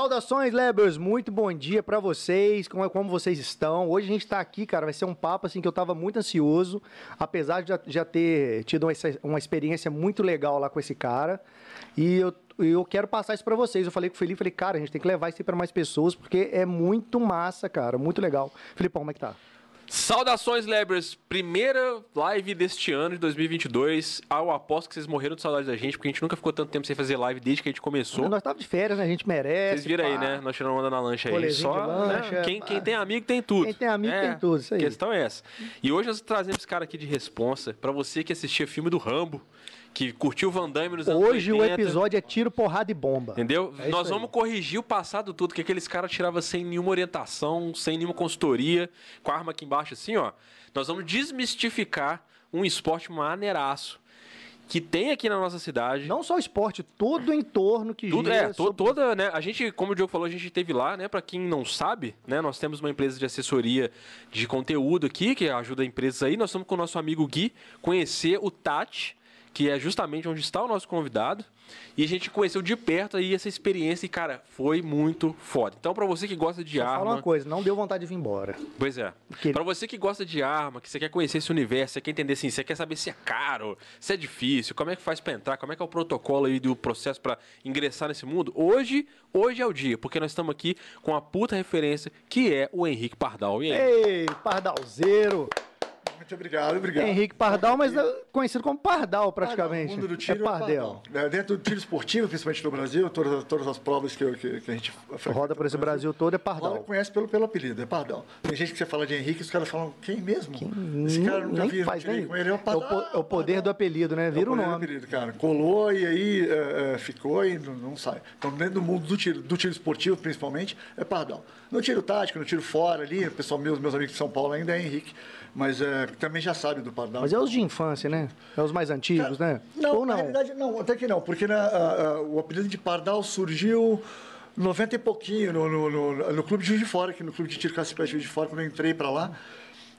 Saudações, Lebers! Muito bom dia pra vocês, como, como vocês estão? Hoje a gente tá aqui, cara, vai ser um papo assim que eu tava muito ansioso, apesar de já, já ter tido uma, uma experiência muito legal lá com esse cara. E eu, eu quero passar isso pra vocês. Eu falei com o Felipe, falei, cara, a gente tem que levar isso aí pra mais pessoas, porque é muito massa, cara, muito legal. Felipão, como é que tá? Saudações, Lebers! Primeira live deste ano, de 2022. Ah, eu aposto que vocês morreram de saudade da gente, porque a gente nunca ficou tanto tempo sem fazer live desde que a gente começou. Nós tava de férias, né? A gente merece. Vocês viram pá. aí, né? Nós tiramos onda na lancha aí. Só, de lancha, né? quem, quem tem amigo tem tudo. Quem tem amigo É, tem tudo, isso aí. A questão é essa. E hoje nós trazemos esse cara aqui de responsa pra você que assistia filme do Rambo, que curtiu o Van Damme nos anos Hoje o 80. episódio é tiro, porrada e bomba. Entendeu? É Nós aí. vamos corrigir o passado tudo, que aqueles caras tiravam sem nenhuma orientação, sem nenhuma consultoria, com a arma aqui embaixo assim, ó. Nós vamos desmistificar um esporte maneiraço que tem aqui na nossa cidade. Não só o esporte, todo o entorno que Tudo, gira é, to- sobre- toda, né? A gente, como o Diogo falou, a gente teve lá, né? Pra quem não sabe, né? Nós temos uma empresa de assessoria de conteúdo aqui, que ajuda empresas aí. Nós estamos com o nosso amigo Gui conhecer o Tati, que é justamente onde está o nosso convidado. E a gente conheceu de perto aí essa experiência e, cara, foi muito foda. Então, pra você que gosta de Só arma. Fala uma coisa, não deu vontade de vir embora. Pois é. Que- Pra você que gosta de arma, que você quer conhecer esse universo, você quer entender assim, você quer saber se é caro, se é difícil, como é que faz pra entrar, como é que é o protocolo aí do processo pra ingressar nesse mundo, hoje, hoje é o dia, porque nós estamos aqui com a puta referência que é o Henrique Pardal. E aí? Ei, Pardalzeiro! Muito obrigado, obrigado. Henrique Pardal, mas é conhecido como Pardal praticamente. Ah, no mundo do tiro é Pardel. É, dentro do tiro esportivo, principalmente no Brasil, todas, todas as provas que, que, que a gente Roda por esse Brasil todo é Roda Pardal. conhece pelo, pelo apelido, é Pardal. Tem gente que você fala de Henrique, os caras falam, quem mesmo? Esse cara nunca nem vi, faz nem. com ele, é o É o, Pardal. é o poder do apelido, né? É Vira o poder do nome. apelido, cara. Colou e aí é, é, ficou e não, não sai. Então, dentro do mundo do tiro, do tiro esportivo, principalmente, é Pardal. No tiro tático, no tiro fora ali, o pessoal, meus, meus amigos de São Paulo ainda é Henrique, mas é, também já sabe do Pardal. Mas é os de infância, né? É os mais antigos, né? Não, Ou na não? realidade não, até que não, porque né, a- a- o apelido de Pardal surgiu 90 e pouquinho no, no, no- no clube de Juiz de Fora, que no clube de tiro Cacipé de Juiz de Fora, quando eu entrei para lá,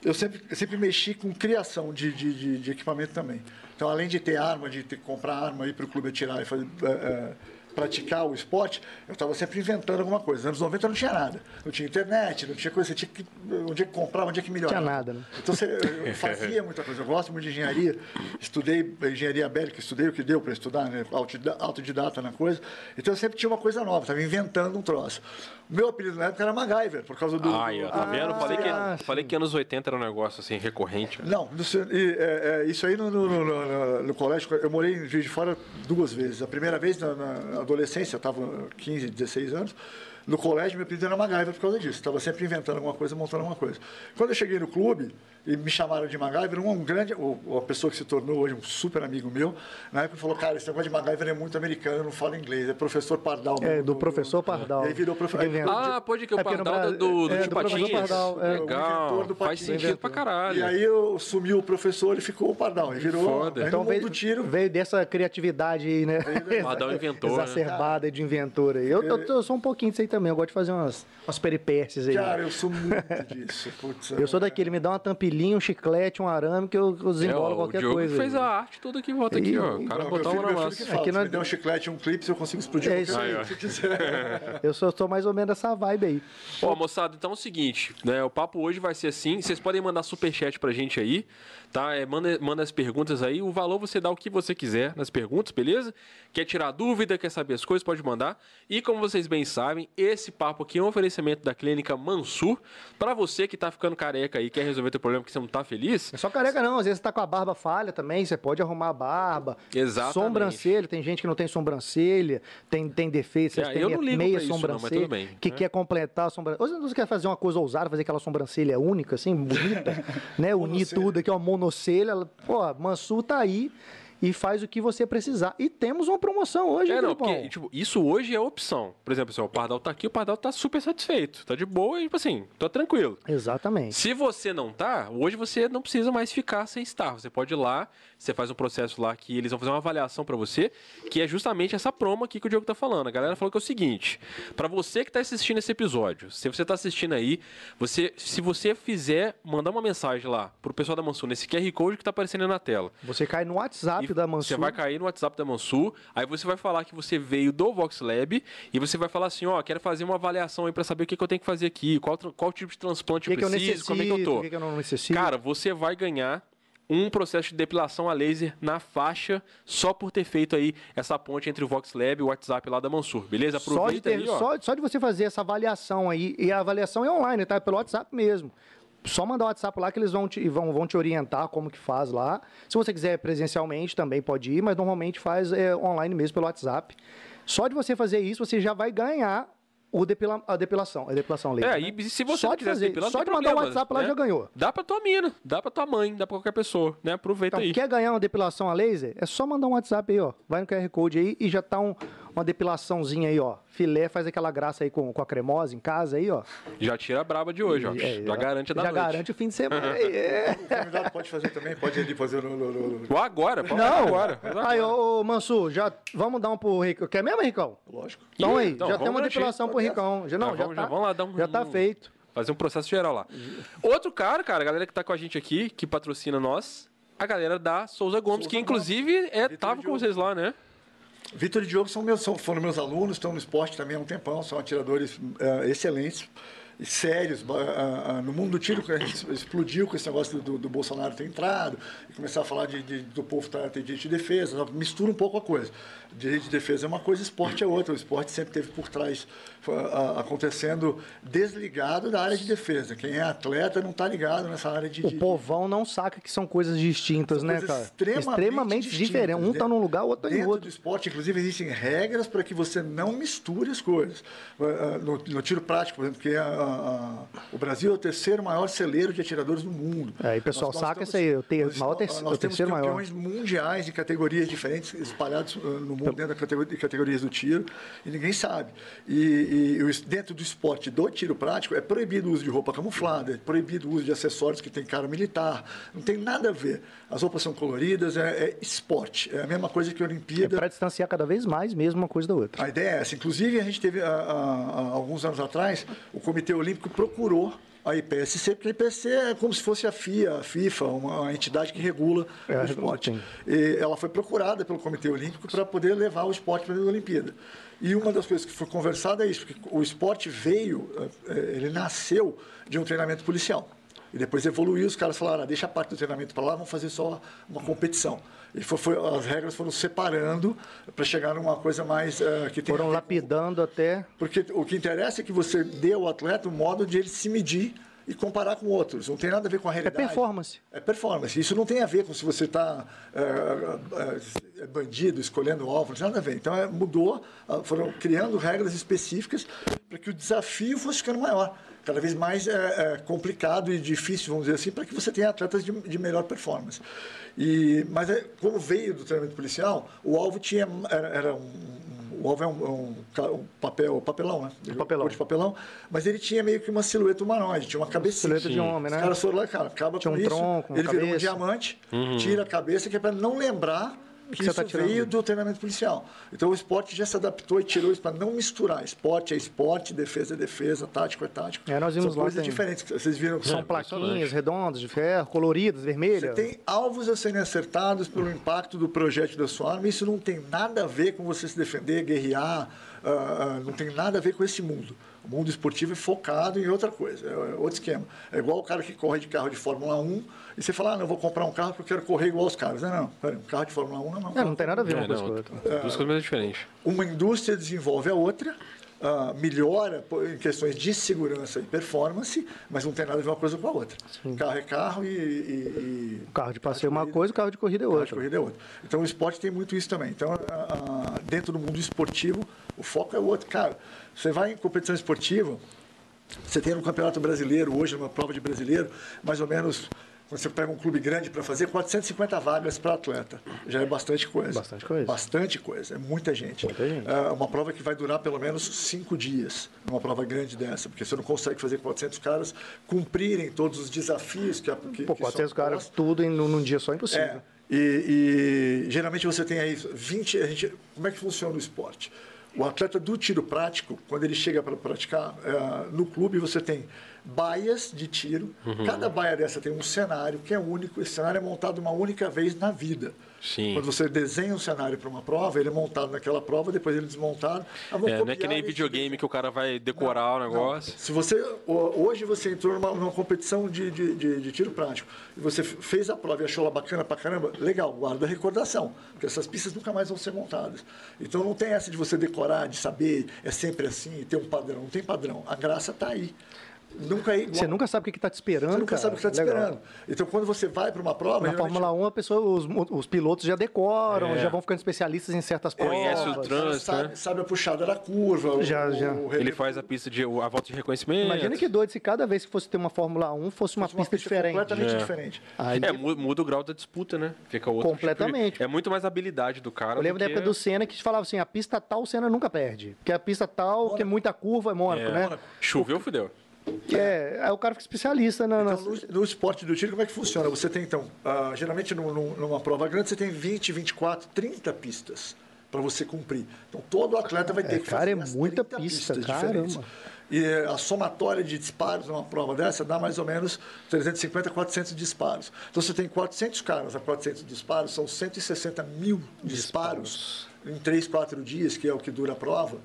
eu sempre, sempre mexi com criação de, de, de- de equipamento também. Então, além de ter arma, de ter que comprar arma aí para o clube atirar e fazer, é, é, praticar o esporte, eu estava sempre inventando alguma coisa. Nos anos 90 não tinha nada. Não tinha internet, não tinha coisa, você tinha que, onde é que comprar, onde é que melhorar. Tinha nada, né? Então você, eu fazia muita coisa. Eu gosto muito de engenharia. Estudei engenharia bélica, estudei o que deu para estudar, né? Autodida- autodidata na coisa. Então eu sempre tinha uma coisa nova, estava inventando um troço. O meu apelido na época era MacGyver, por causa do. Ai, ó, tá do- vendo? Falei ah, que, falei que anos 80 era um negócio assim, recorrente. Não, no seu- e, é, é, isso aí no, no- no- no- no colégio, eu morei em Juiz de Fora duas vezes. A primeira vez na, na adolescência, eu estava 15, 16 anos. No colégio, meu apelido era MacGyver por causa disso. Estava sempre inventando alguma coisa, montando alguma coisa. Quando eu cheguei no clube e me chamaram de MacGyver, um, um grande, o- a pessoa que se tornou hoje um super amigo meu, na época falou, cara, esse negócio de MacGyver é muito americano, eu não falo inglês. É professor Pardal. É, do professor Pardal. E aí virou professor. Ah, pode que o É porque no Pardal do, do é, de do. Pardal, é. O Legal, do faz sentido pra caralho. E aí eu sumiu o professor e ficou o Pardal. E virou. Foda. Então veio, do tiro. veio dessa criatividade aí, né? Pardal inventor, né? Exacerbada de inventor aí. Eu, eu, eu sou um pouquinho disso aí também. Eu gosto de fazer umas, umas peripécias aí. Cara, eu sou muito disso. Putz, Eu sou daquele, me dá uma tampilhinha, um chiclete, um arame que eu, eu É, desembolo ó, qualquer o Diogo coisa. fez aí. a arte toda que volta aqui, ó. O cara Não, botar meu uma massa. fala, Aqui se nós- me der um chiclete um clipe, eu consigo explodir É isso aí. se. Eu sou, sou mais ou menos dessa vibe aí. Ó, moçada, então é o seguinte, né? O papo hoje vai ser assim. Vocês podem mandar superchat pra gente aí, tá? É, manda, manda as perguntas aí. O valor você dá o que você quiser nas perguntas, beleza? Quer tirar dúvida, quer saber as coisas, pode mandar. E como vocês bem sabem, esse papo aqui é um oferecimento da clínica Mansur. Pra você que tá ficando careca aí, quer resolver teu problema que você não tá feliz, Não é só careca, não. Às vezes você tá com a barba falha também, você pode arrumar a barba. Exatamente. Sobrancelha, tem gente que não tem sobrancelha, tem, tem defeito, É, tem eu não ligo meia pra isso, não, mas sobrancelha. tudo bem, que né? quer completar a sobrancelha. Ou você quer fazer uma coisa ousada, fazer aquela sobrancelha única, assim, bonita, né? Unir tudo aqui, uma monocelha. Pô, a Mansu tá aí e faz o que você precisar. E temos uma promoção hoje, É, não, porque, tipo, isso hoje é opção. Por exemplo, assim, o Pardal tá aqui, o Pardal tá super satisfeito. Tá de boa e, tipo assim, tô tranquilo. Exatamente. Se você não tá, hoje você não precisa mais ficar sem estar. Você pode ir lá, você faz um processo lá que eles vão fazer uma avaliação pra você, que é justamente essa promo aqui que o Diogo tá falando. A galera falou que é o seguinte: pra você que tá assistindo esse episódio, se você tá assistindo aí, você, se você fizer, mandar uma mensagem lá pro pessoal da Mansur nesse QR Code que tá aparecendo aí na tela. Você cai no WhatsApp WhatsApp da Mansur. Você vai cair no WhatsApp da Mansur, aí você vai falar que você veio do Vox Lab e você vai falar assim, ó, quero fazer uma avaliação aí para saber o que, que, eu tenho que fazer aqui, qual, qual tipo de transplante que eu preciso, que eu necessito, como é que eu tô. Que, que eu não necessito. Cara, você vai ganhar um processo de depilação a laser na faixa só por ter feito aí essa ponte entre o Vox Lab e o WhatsApp lá da Mansur, beleza? Só de, ter, aí, ó. só, só de você fazer essa avaliação aí, e a avaliação é online, tá? Pelo WhatsApp mesmo. Só mandar o WhatsApp lá que eles vão te, vão, vão te orientar como que faz lá. Se você quiser presencialmente também pode ir, mas normalmente faz é, online mesmo pelo WhatsApp. Só de você fazer isso, você já vai ganhar o depila, a depilação, a depilação laser. É, né? e se você só de fazer, depilar, só de mandar um problema, WhatsApp lá né? já ganhou. Dá pra tua mina, dá pra tua mãe, dá pra qualquer pessoa, né? Aproveita Então, aí. quer ganhar uma depilação a laser? É só mandar um WhatsApp aí, ó. Vai no QR Code aí e já tá um, uma depilaçãozinha aí, ó. Filé faz aquela graça aí com, com a cremosa em casa aí, ó. Já tira a braba de hoje, ó. É, já garante a da Já noite. garante o fim de semana. é. O convidado pode fazer também, pode ir ali fazer no. no, no- agora, pode Não, agora. Aí, ô, ô Mansur, já vamos dar um pro Ricão. Quer mesmo, Ricão? Lógico. Então aí, então, já tem uma depilação pro Ricão. Já, não, Já já, vamos- tá, já vamos lá dar um- já tá feito. Fazer um processo geral lá. Outro cara, cara, a galera que tá com a gente aqui, que patrocina nós, a galera da Souza Gomes, Souza que inclusive é, Vitor tava com vocês lá, né? Vitor e Diogo são meus, são, foram meus alunos, estão no esporte também há um tempão, são atiradores eh, excelentes, sérios. Ah, ah, no mundo do tiro, a gente explodiu com esse negócio do, do Bolsonaro ter entrado, e começar a falar de, de- do povo tá, ter direito de defesa, mistura um pouco a coisa. Direito de defesa é uma coisa, esporte é outra. O esporte sempre teve por trás, acontecendo desligado da área de defesa. Quem é atleta não está ligado nessa área de... O de- povão não saca que são coisas distintas, são né, coisas cara? Extremamente, distintas. diferentes. Um tá num lugar, o outro tá em Dentro outro. do esporte, inclusive, existem regras para que você não misture as coisas. Ah, ah, No, no tiro prático, por exemplo, que é a- a- o Brasil é o terceiro maior celeiro de atiradores do mundo. É, e o pessoal saca isso aí, o ter- nós maior terce- nós o temos terceiro maior. campeões mundiais em categorias diferentes, espalhados ah, no mundo dentro da categori- de categorias do tiro, e ninguém sabe. E, e dentro do esporte do tiro prático, é proibido o uso de roupa camuflada, é proibido o uso de acessórios que tem cara militar, não tem nada a ver. As roupas são coloridas, é, é esporte, é a mesma coisa que a É Olimpíada. para distanciar cada vez mais mesmo uma coisa da outra. A ideia é essa. Inclusive, a gente teve, há, há- há alguns anos atrás, o Comitê Olímpico procurou a IPSC, porque a IPSC é como se fosse a FIA, a FIFA, uma, uma entidade que regula É, o esporte. E ela foi procurada pelo Comitê Olímpico para poder levar o esporte para a Olimpíada. E uma das coisas que foi conversada é isso, porque o esporte veio, eh, ele nasceu de um treinamento policial. E depois evoluiu, os caras falaram, ah, deixa a parte do treinamento para lá, vamos fazer só uma competição. E foi, foi- as regras foram separando para chegar numa coisa mais eh, que tem Foram lapidando até. porque o que interessa é que você dê ao atleta o modo de ele se medir e comparar com outros. Não tem nada a ver com a É realidade. performance. É performance. Isso não tem a ver com se você está é, bandido, escolhendo alvo, não tem nada a ver. Então, é, mudou, ah, foram criando regras específicas para que o desafio fosse ficando maior. Cada vez mais é, é, complicado e difícil, vamos dizer assim, para que você tenha atletas de, de melhor performance. E, mas, é, como veio do treinamento policial, o alvo tinha, era, era um, o alvo é um, um ca- um papel, papelão, né? papelão. De papelão, mas ele tinha meio que uma silhueta humanoide, tinha uma cabecinha. silhueta de homem, né? Os caras foram lá, cara, acaba Tinha com um isso. tronco, uma ele virou um cabeça. diamante, tira a cabeça, que é para não lembrar que, você isso tá veio do treinamento policial. Então o esporte já se adaptou e tirou isso para não misturar. Esporte é esporte, defesa é defesa, tático é tático. É, nós vimos São lá, coisas tem- diferentes. que Vocês viram que São são plaquinhas redondas, de ferro, coloridas, você vermelhas. tem alvos a serem acertados pelo impacto do projétil da sua arma. Isso não tem nada a ver com você se defender, guerrear, ah, não tem nada a ver com esse mundo. O mundo esportivo é focado em outra coisa, é outro esquema. É igual o cara que corre de carro de Fórmula 1 e você fala, ah, não, eu vou comprar um carro porque eu quero correr igual os caras. Não, não, peraí, um carro de Fórmula 1 não. É, não tem nada a ver uma É, coisa não, com a outra. duas coisas diferentes. Uma indústria desenvolve a outra, ah, melhora em questões de segurança e performance, mas não tem nada a ver uma coisa com a outra. Carro é carro e- e- e O carro de passeio é uma coisa, o carro de corrida é Carro de outra. corrida é outro. Então o esporte tem muito isso também. Então, a- dentro do mundo esportivo, o foco é outro. Cara, você vai em competição esportiva, você tem no Campeonato Brasileiro, hoje, numa prova de brasileiro, mais ou menos, quando você pega um clube grande para fazer, 450 vagas para atleta. Já é bastante coisa. Bastante coisa. Bastante coisa. É muita gente. Muita gente. É uma prova que vai durar pelo menos cinco dias, uma prova grande dessa, porque você não consegue fazer 400 caras cumprirem todos os desafios que, a- que, Pô, que são 400 caras, postos. tudo em, num dia só é impossível. É, e, e geralmente você tem aí 20. A gente, como é que funciona o esporte? O atleta do tiro prático, quando ele chega para praticar, é, no clube você tem baias de tiro. Uhum. Cada baia dessa tem um cenário que é único. Esse cenário é montado uma única vez na vida. Sim. Quando você desenha um cenário para uma prova, ele é montado naquela prova, depois ele é desmontado. Ah, É, não é que nem videogame que o cara vai decorar o não. negócio. Se você ho- hoje você entrou numa, numa competição de, de, de- de tiro prático e você fez a prova e achou ela bacana pra caramba, legal, guarda a recordação, porque essas pistas nunca mais vão ser montadas. Então não tem essa de você decorar, de saber, é sempre assim, ter um padrão. Não tem padrão. A graça está aí. Nunca é igual. Você nunca sabe o que está te esperando, Você nunca cara. sabe o que está te Legal. esperando. Então quando você vai para uma prova, Na Fórmula 1, a pessoa, os, os pilotos já decoram, É. já vão ficando especialistas em certas provas. Conhece o trânsito, sabe, né? sabe a puxada da curva. Já, o- já. o Ele faz a pista de a volta de reconhecimento. Imagina que doido se cada vez que fosse ter uma Fórmula 1 fosse uma, fosse uma pista, diferente. completamente É. diferente. Aí, É, mu- muda o grau da disputa, né? Fica outro tipo de- Completamente. É muito mais habilidade do cara. eu lembro do da época do Senna que falava assim, a pista tal o Senna nunca perde. Porque a pista tal, que é muita curva, é Mônaco, É. né? Choveu, fudeu. É, aí o cara fica especialista na... Então, no, no esporte do tiro, como é que funciona? Você tem, então, ah, geralmente num- num- numa prova grande, você tem 20, 24, 30 pistas para você cumprir. Então, todo atleta vai ter É, que cara, fazer é as muita 30 pista, pistas caramba. diferentes. E eh, a somatória de disparos numa prova dessa dá mais ou menos 350, 400 disparos. Então, você tem 400 caras a 400 disparos, são 160 mil disparos, em 3, 4 dias, que é o que dura a prova.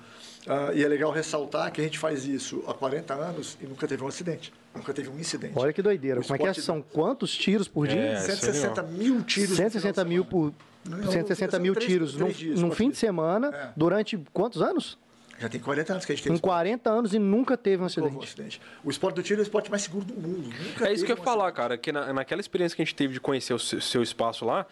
Ah, e é legal ressaltar que a gente faz isso há 40 anos e nunca teve um acidente, nunca teve um incidente. Olha que doideira. O Como é que é? São quantos tiros por dia? É, isso é 160 legal. mil tiros. no 160 final mil por... Não, 160 são mil três- tiros três num, dias, num fim de semana, É. durante quantos anos? Já tem 40 anos que a gente tem Em esporte. 40 anos e nunca teve um houve um acidente. acidente. O esporte do tiro é o esporte mais seguro do mundo. Nunca É isso que eu ia um falar, acidente. cara, que na, naquela experiência que a gente teve de conhecer o seu, seu espaço lá,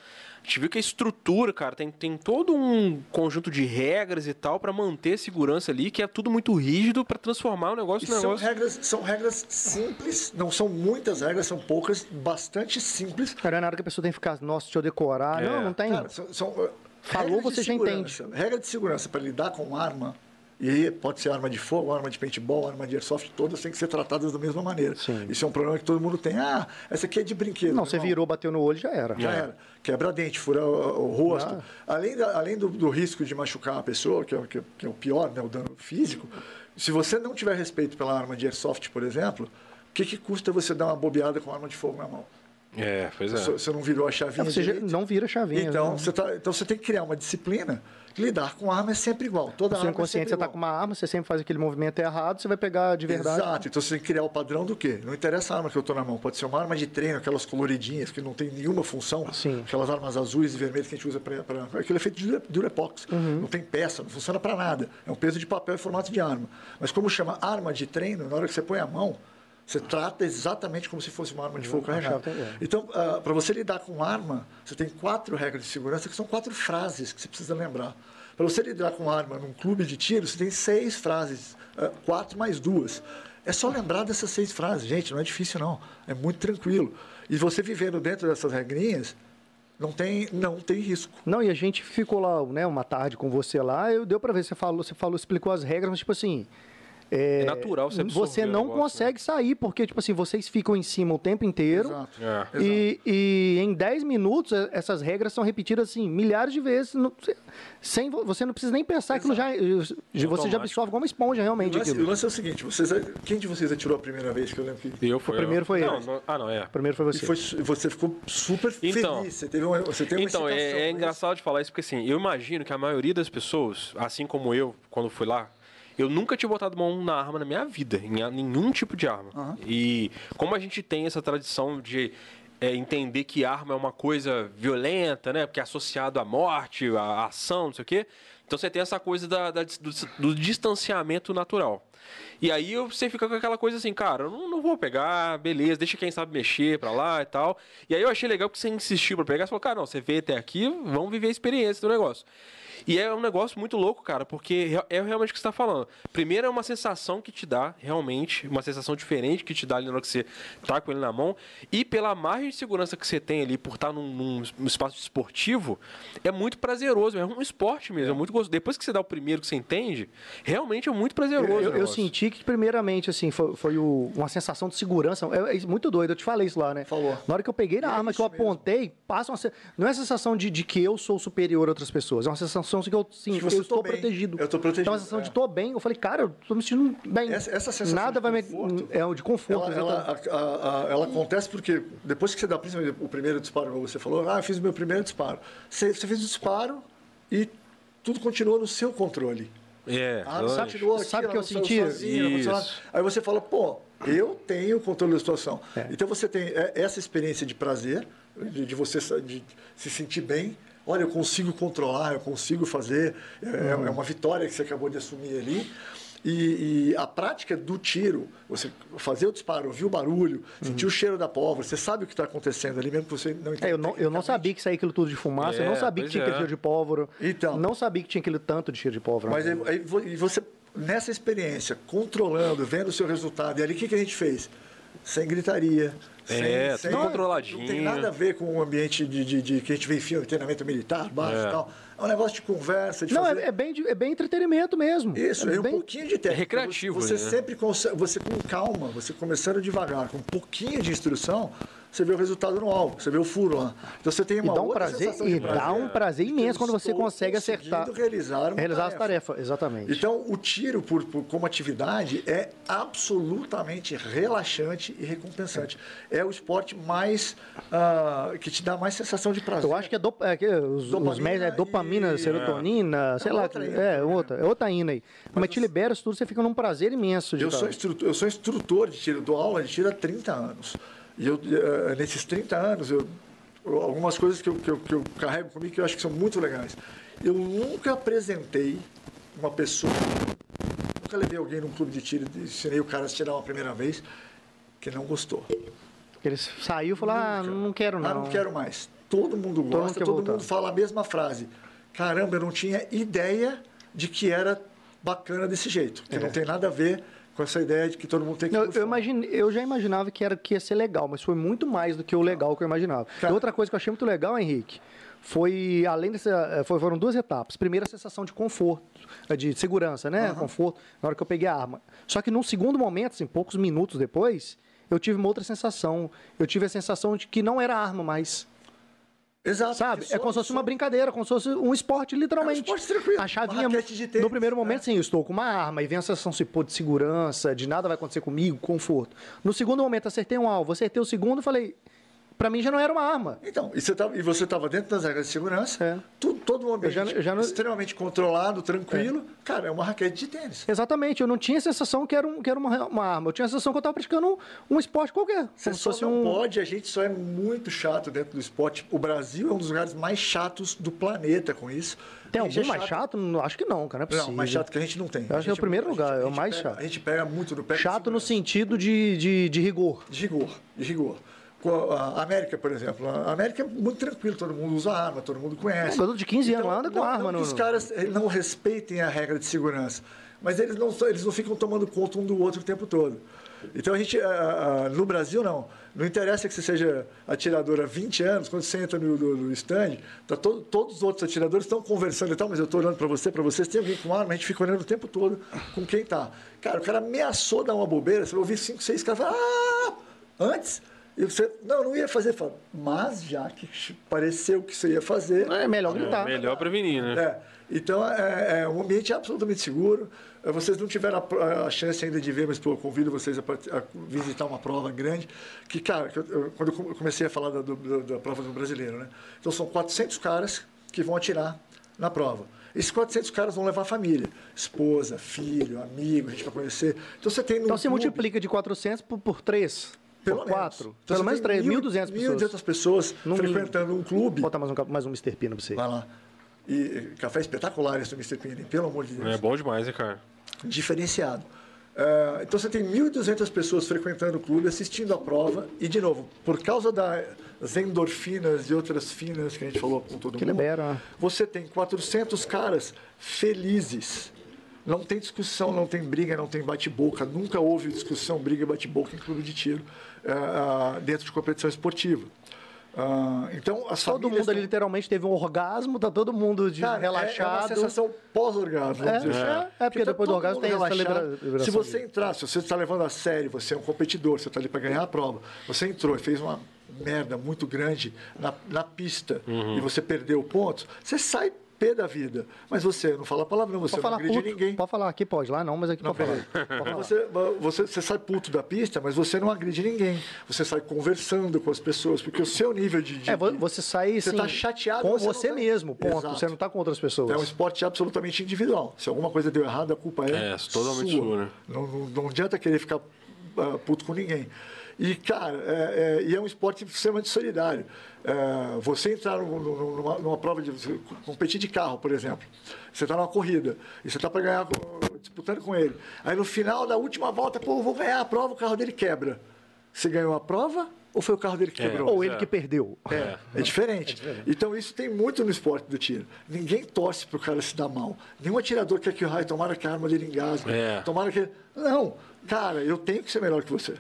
a gente viu que a estrutura, cara, tem, tem todo um conjunto de regras e tal pra manter a segurança ali, que é tudo muito rígido pra transformar o negócio E no são negócio. regras, são regras simples, não são muitas regras, são poucas, bastante simples. Cara, na hora que a pessoa tem que ficar, nossa, deixa eu decorar. É. Não, não tem. Cara, são, são, uh, Falou, você já segurança. Regra de segurança para lidar com arma, e aí pode ser arma de fogo, arma de paintball, arma de airsoft, todas têm que ser tratadas da mesma maneira. Sim. Isso é um problema que todo mundo tem. Ah, essa aqui é de brinquedo. não, você Irmão, virou, bateu no olho, já era. Já era. Quebra dente, fura o, o rosto. Além, da- além do, do risco de machucar a pessoa, que é, o- que é- que é o pior, né, o dano físico, se você não tiver respeito pela arma de airsoft, por exemplo, o que, que custa você dar uma bobeada com arma de fogo na mão? É, pois é. Você, você não virou a É, chavinha você já direito? não vira chavinha. Então, né? você tá, então você tem que criar uma disciplina. Lidar com arma é sempre igual. Toda arma é inconsciente, você sempre tá igual. com uma arma, você sempre faz aquele movimento errado, você vai pegar de verdade. Exato, então você tem que criar o padrão do quê? Não interessa a arma que eu estou na mão, pode ser uma arma de treino, aquelas coloridinhas que não tem nenhuma função, Sim. aquelas armas azuis e vermelhas que a gente usa para. Aquilo é feito de dure- durepox, Uhum. não tem peça, não funciona para nada. É um peso de papel em formato de arma. Mas como chama arma de treino, na hora que você põe a mão, você trata exatamente como se fosse uma arma de fogo carregada. que era. Então, para você lidar com arma, você tem quatro regras de segurança que são quatro frases que você precisa lembrar. Para você lidar com arma num clube de tiro, você tem seis frases, ah, quatro mais duas. É só lembrar dessas seis frases, gente, não é difícil não, é muito tranquilo. E você vivendo dentro dessas regrinhas, não tem, não tem risco. Não, e a gente ficou lá, né, uma tarde com você lá, eu deu pra ver, você falou, você falou, explicou as regras, mas tipo assim, É natural você absorver você o não negócio, né? consegue sair, porque tipo assim, vocês ficam em cima o tempo inteiro. Exato. É. E, e em 10 minutos eh, essas regras são repetidas assim milhares de vezes, não- sem vo- você não precisa nem pensar que já você já automático. absorve como uma esponja O realmente lance, o lance é o seguinte, vocês, quem de vocês atirou a primeira vez que eu lembro que... Eu fui, O primeiro eu. foi não, ele. não- Ah, não, é. O primeiro foi E você. foi, você ficou super Então. feliz, você, teve uma, você tem uma Então, é, é né? engraçado de falar isso, porque assim, eu imagino que a maioria das pessoas, assim como eu, quando fui lá, eu nunca tinha botado mão na arma na minha vida, em nenhum tipo de arma. E como a gente tem essa tradição de é, entender que arma é uma coisa violenta, né? Porque é associado à morte, à ação, não sei o quê. Então você tem essa coisa da- da do, do distanciamento natural. E aí você fica com aquela coisa assim, cara, eu não, não vou pegar, beleza, deixa quem sabe mexer pra lá e tal. E aí eu achei legal porque você insistiu pra pegar, você falou, cara, não, você veio até aqui, vamos viver a experiência do negócio. E é um negócio muito louco, cara, porque é realmente o que você está falando. Primeiro é uma sensação que te dá, realmente, uma sensação diferente que te dá ali na hora que você tá com ele na mão. E pela margem de segurança que você tem ali por estar num, num- num espaço esportivo, é muito prazeroso. É um esporte mesmo, é muito gostoso. Depois que você dá o primeiro que você entende, realmente é muito prazeroso. Eu, eu senti que, primeiramente, assim, foi, foi o- uma sensação de segurança. É, é muito doido, eu te falei isso lá, né? Falou. Na hora que eu peguei na é arma, que eu mesmo. apontei, passa uma. Não é a sensação de, de que eu sou superior a outras pessoas. É uma sensação de que eu, sim, eu estou bem. protegido. Eu tô protegido, Então, a sensação é. de tô bem. Eu falei, cara, eu tô me sentindo bem. Essa- essa sensação Nada de vai me. conforto, É o de conforto. Ela, ela, a- a- a- ela acontece porque depois que você dá o primeiro disparo, como você falou, ah, eu fiz o meu primeiro disparo. Você, você fez o disparo e tudo continuou no seu controle. É, Ah, continuou aqui, Sabe o que eu senti? sozinha. Aí você fala, pô, eu tenho o controle da situação. É. Então você tem é, essa experiência de prazer, de, de você de se sentir bem. Olha, eu consigo controlar, eu consigo fazer. É, é Uhum. uma vitória que você acabou de assumir ali. E, e a prática do tiro, você fazer o disparo, ouvir o barulho, sentir o cheiro da pólvora, você sabe o que está acontecendo ali, mesmo que você não entenda. É, eu, não, eu não sabia que saía aquilo tudo de fumaça, eu não É, sabia que tinha é. aquele cheiro de pólvora. Então. Não sabia que tinha aquele tanto de cheiro de pólvora. Mas aí, aí vo- você, nessa experiência, controlando, vendo o seu resultado, e ali o que, que a gente fez? Sem gritaria. É, sem, tudo sem- controladinho. Não tem nada a ver com o ambiente de, de, de- que a gente vê em filme, treinamento militar, baixo É. e tal. É um negócio de conversa, de Não, fazer... é, é bem, de- é bem entretenimento mesmo. Isso, é é um bem... pouquinho de técnica. É recreativo, Você né? sempre consegue, você com calma, você começando devagar, com um pouquinho de instrução, você vê o resultado no alvo, você vê o furo lá. Então você tem E uma dá um prazer, e dá um prazer imenso quando você consegue acertar. realizar uma realizar as tarefa. tarefas, exatamente. Então, o tiro por, por- como atividade é absolutamente relaxante e recompensante. É o esporte mais ah, que te dá mais sensação de prazer. Eu acho que é, dop, é que os, os Dopamina médios é dopamina, e- serotonina, sei lá. outra ainda, É, né? outra, é outra ainda aí. Mas, te libera isso tudo, você fica num prazer imenso Eu sou, instrutor, eu sou instrutor de tiro, dou aula de tiro há 30 anos. E eu, eh, nesses 30 anos, eu, algumas coisas que eu, que, eu, que eu carrego comigo que eu acho que são muito legais. Eu nunca apresentei uma pessoa, nunca levei alguém num clube de tiro e ensinei o cara a tirar uma primeira vez que não gostou. Ele saiu e falou, ah, não quero não. Ah, não quero mais. Todo mundo mundo gosta, todo voltar. mundo fala a mesma frase. Caramba, eu não tinha ideia de que era bacana desse jeito. Que não tem nada a ver com essa ideia de que todo mundo tem que ir Eu, imagine- eu já imaginava que, era, que ia ser legal, mas foi muito mais do que o legal que eu imaginava. E outra coisa que eu achei muito legal, Henrique, foi, além dessa, eh, foi- foram duas etapas. Primeiro, a sensação de conforto, eh, de segurança, né? Conforto, na hora que eu peguei a arma. Só que num segundo momento, assim, poucos minutos depois, eu tive uma outra sensação. Eu tive a sensação de que não era arma mais. Exato. Sabe? É como se fosse uma brincadeira, como se fosse um esporte, literalmente. É um esporte tranquilo, A chavinha, tênis, no primeiro momento, é. sim, eu estou com uma arma e vem a sensação se pô, de segurança, de nada vai acontecer comigo, conforto. No segundo momento, acertei um alvo, acertei o segundo, falei, pra mim já não era uma arma. Então, e você tava- e você estava dentro das regras de segurança, É. tudo, todo um ambiente já- eu já não- extremamente controlado, tranquilo. Cara, é uma raquete de tênis. Exatamente, eu não tinha a sensação que era, um, que era uma, uma arma, eu tinha a sensação que eu estava praticando um, um esporte qualquer. Você só não um. pode, a gente só é muito chato dentro do esporte. O Brasil é um dos lugares mais chatos do planeta com isso. Tem algum é mais chato? Não, Acho que não, cara, não é possível. Não, mais chato que a gente não tem. Eu acho que é o primeiro lugar, gente- é o mais pega- chato. A gente pega muito no pé. Chato no sentido de, de, de rigor. De rigor, de rigor. A América, por exemplo. A América é muito tranquilo, todo mundo usa arma, todo mundo conhece. Um garoto de 15 anos lá anda com não, arma não no- os caras eh, não respeitem a regra de segurança, mas eles não, eles não ficam tomando conta um do outro o tempo todo. Então a gente, ah, ah, no Brasil não, não interessa que você seja atirador há 20 anos, quando você entra no, no, no stand, tá todo, todos os outros atiradores estão conversando e tal, mas eu estou olhando para você, para vocês, tem alguém com arma, a gente fica olhando o tempo todo com quem tá. Cara, o cara ameaçou dar uma bobeira, você vai ouvir 5, 6 caras falar, ah, antes... E você, não, não ia fazer. Mas já que pareceu que você ia fazer, É melhor gritar. Melhor prevenir, né? é, então, é, é um ambiente absolutamente seguro. É, Vocês não tiveram a, a chance ainda de ver, mas pô, eu convido vocês a, a visitar uma prova grande. Que, cara, eu- quando eu come- comecei a falar da, da prova do brasileiro, né? Então, são 400 caras que vão atirar na prova. Esses 400 caras vão levar a família, esposa, filho, amigo, a gente vai conhecer. Então, você tem Então você clube- multiplica de 400 por, por 3, pelo por menos. 4. Então, Pelo você menos 3, 1.200 pessoas. 1.200 pessoas No mínimo. frequentando um clube. Vou botar mais um, mais um Mr. Pino pra você. Vai lá. E e café espetacular esse do Mr. Pini, pelo amor de Deus. É bom demais, né, cara? Diferenciado. Ah, então você tem 1.200 pessoas frequentando o clube, assistindo a prova. E, de novo, por causa das endorfinas e outras finas que a gente falou com todo Que mundo, libera. você tem 400 caras felizes. Não tem discussão, não tem briga, não tem bate-boca. Nunca houve discussão, briga, bate-boca em clube de tiro ah, ah, dentro de competição esportiva. Ah, então, as Todo famílias mundo ali literalmente teve um orgasmo, tá todo mundo de Cara, é- É, uma relaxado. sensação pós-orgasmo. É, assim. é, é, porque tá depois do orgasmo tem essa relaxado. liberação Se você entrar, se você está levando a sério, você é um competidor, você está ali para ganhar a prova, você entrou e fez uma merda muito grande na, na pista Uhum. e você perdeu pontos, você sai pé da vida. Mas você não fala palavrão, você Pode não falar agride puto. ninguém. Pode falar aqui, pode. Lá não, mas aqui Não, pode falar. peraí. Então Você, você, você sai puto da pista, mas você não agride ninguém. Você sai conversando com as pessoas, porque o seu nível de. de- É, vo- você sai Você tá chateado, com você você tá- mesmo, ponto. Exato. Você não tá com outras pessoas. É um esporte absolutamente individual. Se alguma coisa deu errado, a culpa é, É, totalmente sua. sua, né? Não, não, não adianta querer ficar ah, puto com ninguém. E, cara, é, é- e é um esporte extremamente solidário. É, você entrar num- num- numa, numa prova de competir de carro, por exemplo. Você está numa corrida e você está para ganhar, disputando com ele. Aí no final da última volta, pô, eu vou ganhar a prova, o carro dele quebra. Você ganhou a prova ou foi o carro dele que quebrou? Ou ele é. que perdeu. É, é diferente. Então isso tem muito no esporte do tiro. Ninguém torce para o cara se dar mal. Nenhum atirador quer que o raio tomara que a arma dele engasgue. É. Tomara que. Não, cara, eu tenho que ser melhor que você.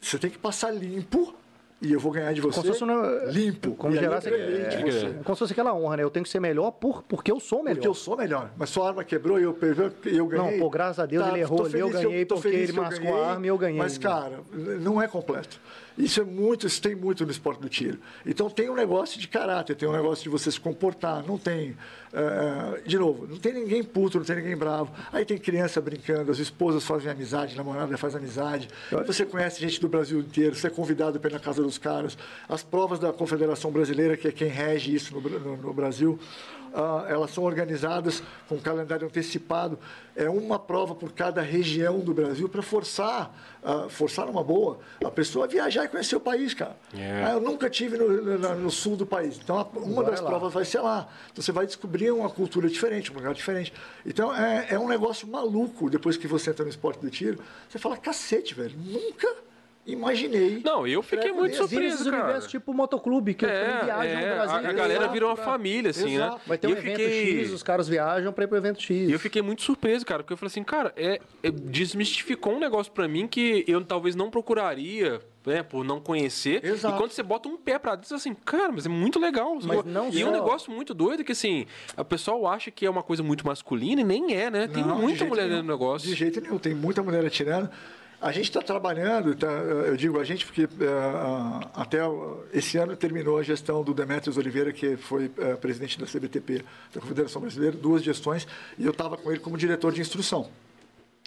Você tem que passar limpo e eu vou ganhar de você. Como se fosse uma- limpo. Como gerar eu é, é como se fosse aquela honra, né? Eu tenho que ser melhor por, porque eu sou melhor. Porque eu sou melhor. Mas sua arma quebrou e eu, eu ganhei. Não, pô, graças a Deus ele errou ali, eu ganhei tô porque ele eu mascou a arma e eu ganhei. Mas, cara, não é completo. Isso é muito, isso tem muito no esporte do tiro. Então tem um negócio de caráter, tem um negócio de você se comportar. Não tem. eh, de novo, não tem ninguém puto, não tem ninguém bravo. Aí tem criança brincando, as esposas fazem amizade, namorada faz amizade. Você conhece gente do Brasil inteiro, você é convidado para ir na casa dos caras. As provas da Confederação Brasileira, que é quem rege isso no, no- no Brasil, elas são organizadas com calendário antecipado. É uma prova por cada região do Brasil para forçar, ah, forçar uma boa, a pessoa a viajar e conhecer o país, cara. É. Ah, eu nunca tive no, no- no sul do país. Então, uma Vai das lá. provas vai ser lá. Então, você vai descobrir uma cultura diferente, um lugar diferente. Então, é, é um negócio maluco depois que você entra no esporte do tiro. Você fala, cacete, velho, nunca imaginei. Não, eu fiquei muito surpreso, cara. universos tipo motoclube, que É, viajam é, no Brasil. a, a galera virou uma cara. família, assim, né? Exato. Vai ter um E eu evento fiquei... X, os caras viajam pra ir pro evento X. E eu fiquei muito surpreso, cara, porque eu falei assim, cara, é, é- desmistificou um negócio pra mim que eu talvez não procuraria, né, por não conhecer. Exato. E quando você bota um pé pra dentro, você fala assim, cara, mas é muito legal. Mas não e só- um negócio muito doido que, assim, o pessoal acha que é uma coisa muito masculina e nem é, né? Tem Não, muita mulher nenhum. dentro do negócio. De jeito nenhum, tem muita mulher atirando. A gente está trabalhando, tá, eu digo a gente porque eh, até esse ano terminou a gestão do Demetrios Oliveira, que foi eh, presidente da CBTP, da Confederação Brasileira, duas gestões, e eu estava com ele como diretor de instrução.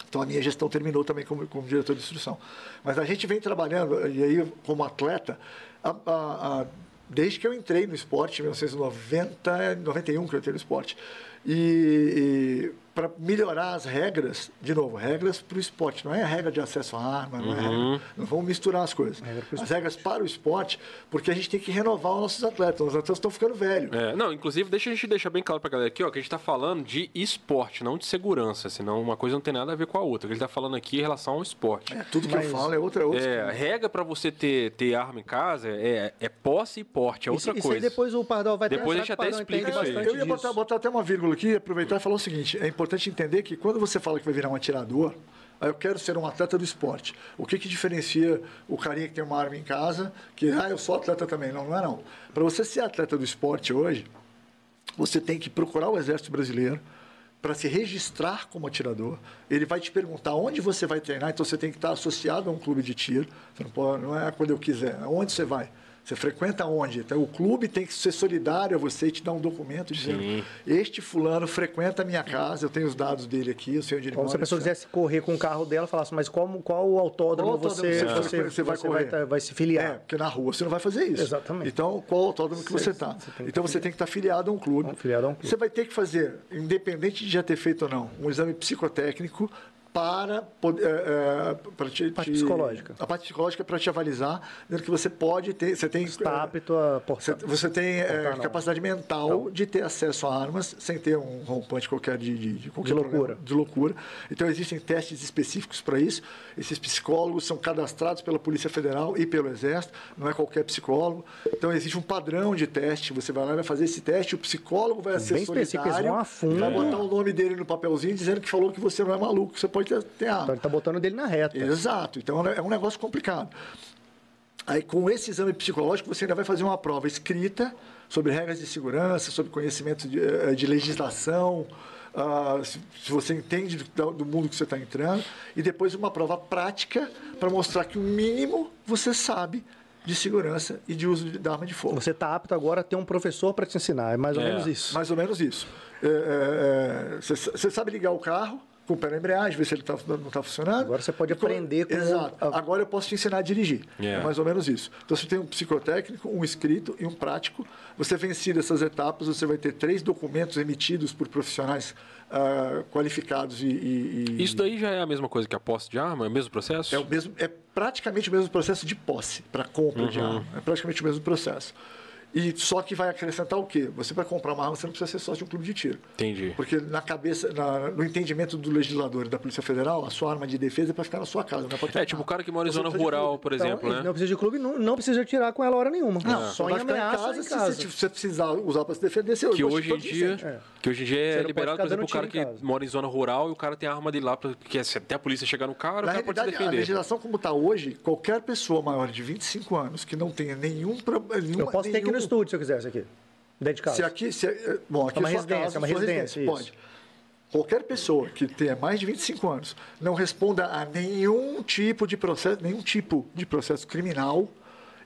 Então a minha gestão terminou também como, como diretor de instrução. Mas a gente vem trabalhando, e aí como atleta, a- a- a- desde que eu entrei no esporte, em 1990, 91 que eu entrei no esporte, e, para melhorar as regras, de novo, regras para o esporte, não é a regra de acesso à arma, não é regra, não vamos misturar as coisas. As regras para o esporte, porque a gente tem que renovar os nossos atletas, os atletas estão ficando velhos. É, não, inclusive, deixa a gente deixar bem claro pra galera aqui, ó, que a gente tá falando de esporte, não de segurança, senão uma coisa não tem nada a ver com a outra. O que a gente tá falando aqui em relação ao esporte. É, tudo que eu falo é outra, outra É, a regra pra você ter, ter arma em casa é, é posse e porte, é outra isso, coisa. Isso aí depois o Pardal vai Depois ter a gente até explica isso aí. Eu ia botar, botar até uma vírgula aqui, aproveitar e falar o seguinte: é importante entender que quando você fala que vai virar um atirador, eu quero ser um atleta do esporte. O que, que diferencia o carinha que tem uma arma em casa, que, ah, eu sou atleta também? Não, não é não. Para você ser atleta do esporte hoje, você tem que procurar o Exército Brasileiro para se registrar como atirador. Ele vai te perguntar onde você vai treinar, então você tem que estar associado a um clube de tiro. Você não, pode, não é quando eu quiser, aonde você vai. Você frequenta onde? Então, o clube tem que ser solidário a você e te dar um documento dizendo: Sim. Este fulano frequenta a minha casa, eu tenho os dados dele aqui, eu sei onde ele Como mora. se a pessoa quisesse correr com o carro dela, falasse, mas qual, qual autódromo, Qual autódromo você, você- você, você vai você correr? tá- vai se É, filiar? porque na rua você não vai fazer isso. Exatamente. Então, qual autódromo que você está? Então, você tem que estar filiado a um clube. Filiado a um clube. Você vai ter que fazer, independente de já ter feito ou não, um exame psicotécnico para poder, é, é, para te, Parte te- psicológica. A parte psicológica para te avalizar, dizendo que você pode ter, você tem Está é, apto a você, portar. você tem é, Portar, capacidade mental de ter acesso a armas sem ter um rompante qualquer de, de, de qualquer De loucura. problema, de loucura. Então existem testes específicos para isso. Esses psicólogos são cadastrados pela Polícia Federal e pelo Exército. Não é qualquer psicólogo. Então existe um padrão de teste. Você vai lá e vai fazer esse teste. O psicólogo vai ser solidário. Vai botar o nome dele no papelzinho dizendo que falou que você não é maluco. Você pode ter, ter arma. Então ele tá botando dele na reta. Exato. Então é um negócio complicado. Aí, com esse exame psicológico, você ainda vai fazer uma prova escrita sobre regras de segurança, sobre conhecimento de, eh, de legislação, uh, se, se, você entende do, do mundo que você está entrando, e depois uma prova prática para mostrar que o mínimo você sabe de segurança e de uso de arma de fogo. Você está apto agora a ter um professor para te ensinar, é mais ou é. menos isso. Mais ou menos isso. Você é, é, é sabe ligar o carro, com o pé na embreagem, ver se ele tá, não está funcionando. Agora você pode aprender com... Exato. Agora eu posso te ensinar a dirigir. Yeah. É mais ou menos isso. Então você tem um psicotécnico, um escrito e um prático. Você vencido essas etapas, você vai ter três documentos emitidos por profissionais uh, qualificados e, e, e, Isso daí já é a mesma coisa que a posse de arma? É o mesmo processo? É, o mesmo, é praticamente o mesmo processo de posse para compra uhum. de arma. É praticamente o mesmo processo. E só que vai acrescentar o quê? Você para comprar uma arma, você não precisa ser sócio de um clube de tiro. Entendi. Porque na cabeça, na, no entendimento do legislador e da Polícia Federal, a sua arma de defesa é para ficar na sua casa, não é É, tipo o cara que mora em zona rural, por então, exemplo, então, né? Não precisa de clube, não, não precisa tirar com ela hora nenhuma. Não, só em ameaça em casa, em casa. Se você precisar usar para se defender, você que hoje em dia é. Que hoje em dia é liberado, por exemplo, o cara que mora em zona rural e o cara tem a arma de lá, porque até a polícia chegar no cara, na o cara pode se defender. A legislação como está hoje, qualquer pessoa maior de 25 anos que não tenha nenhum problema... Eu posso nenhum... ter aqui no estúdio se eu quiser, isso aqui. Dentro de casa. Se aqui, se, é, bom, aqui é uma residência, casa, é uma residência, residência pode. Qualquer pessoa que tenha mais de 25 anos não responda a nenhum tipo de processo, nenhum tipo de processo criminal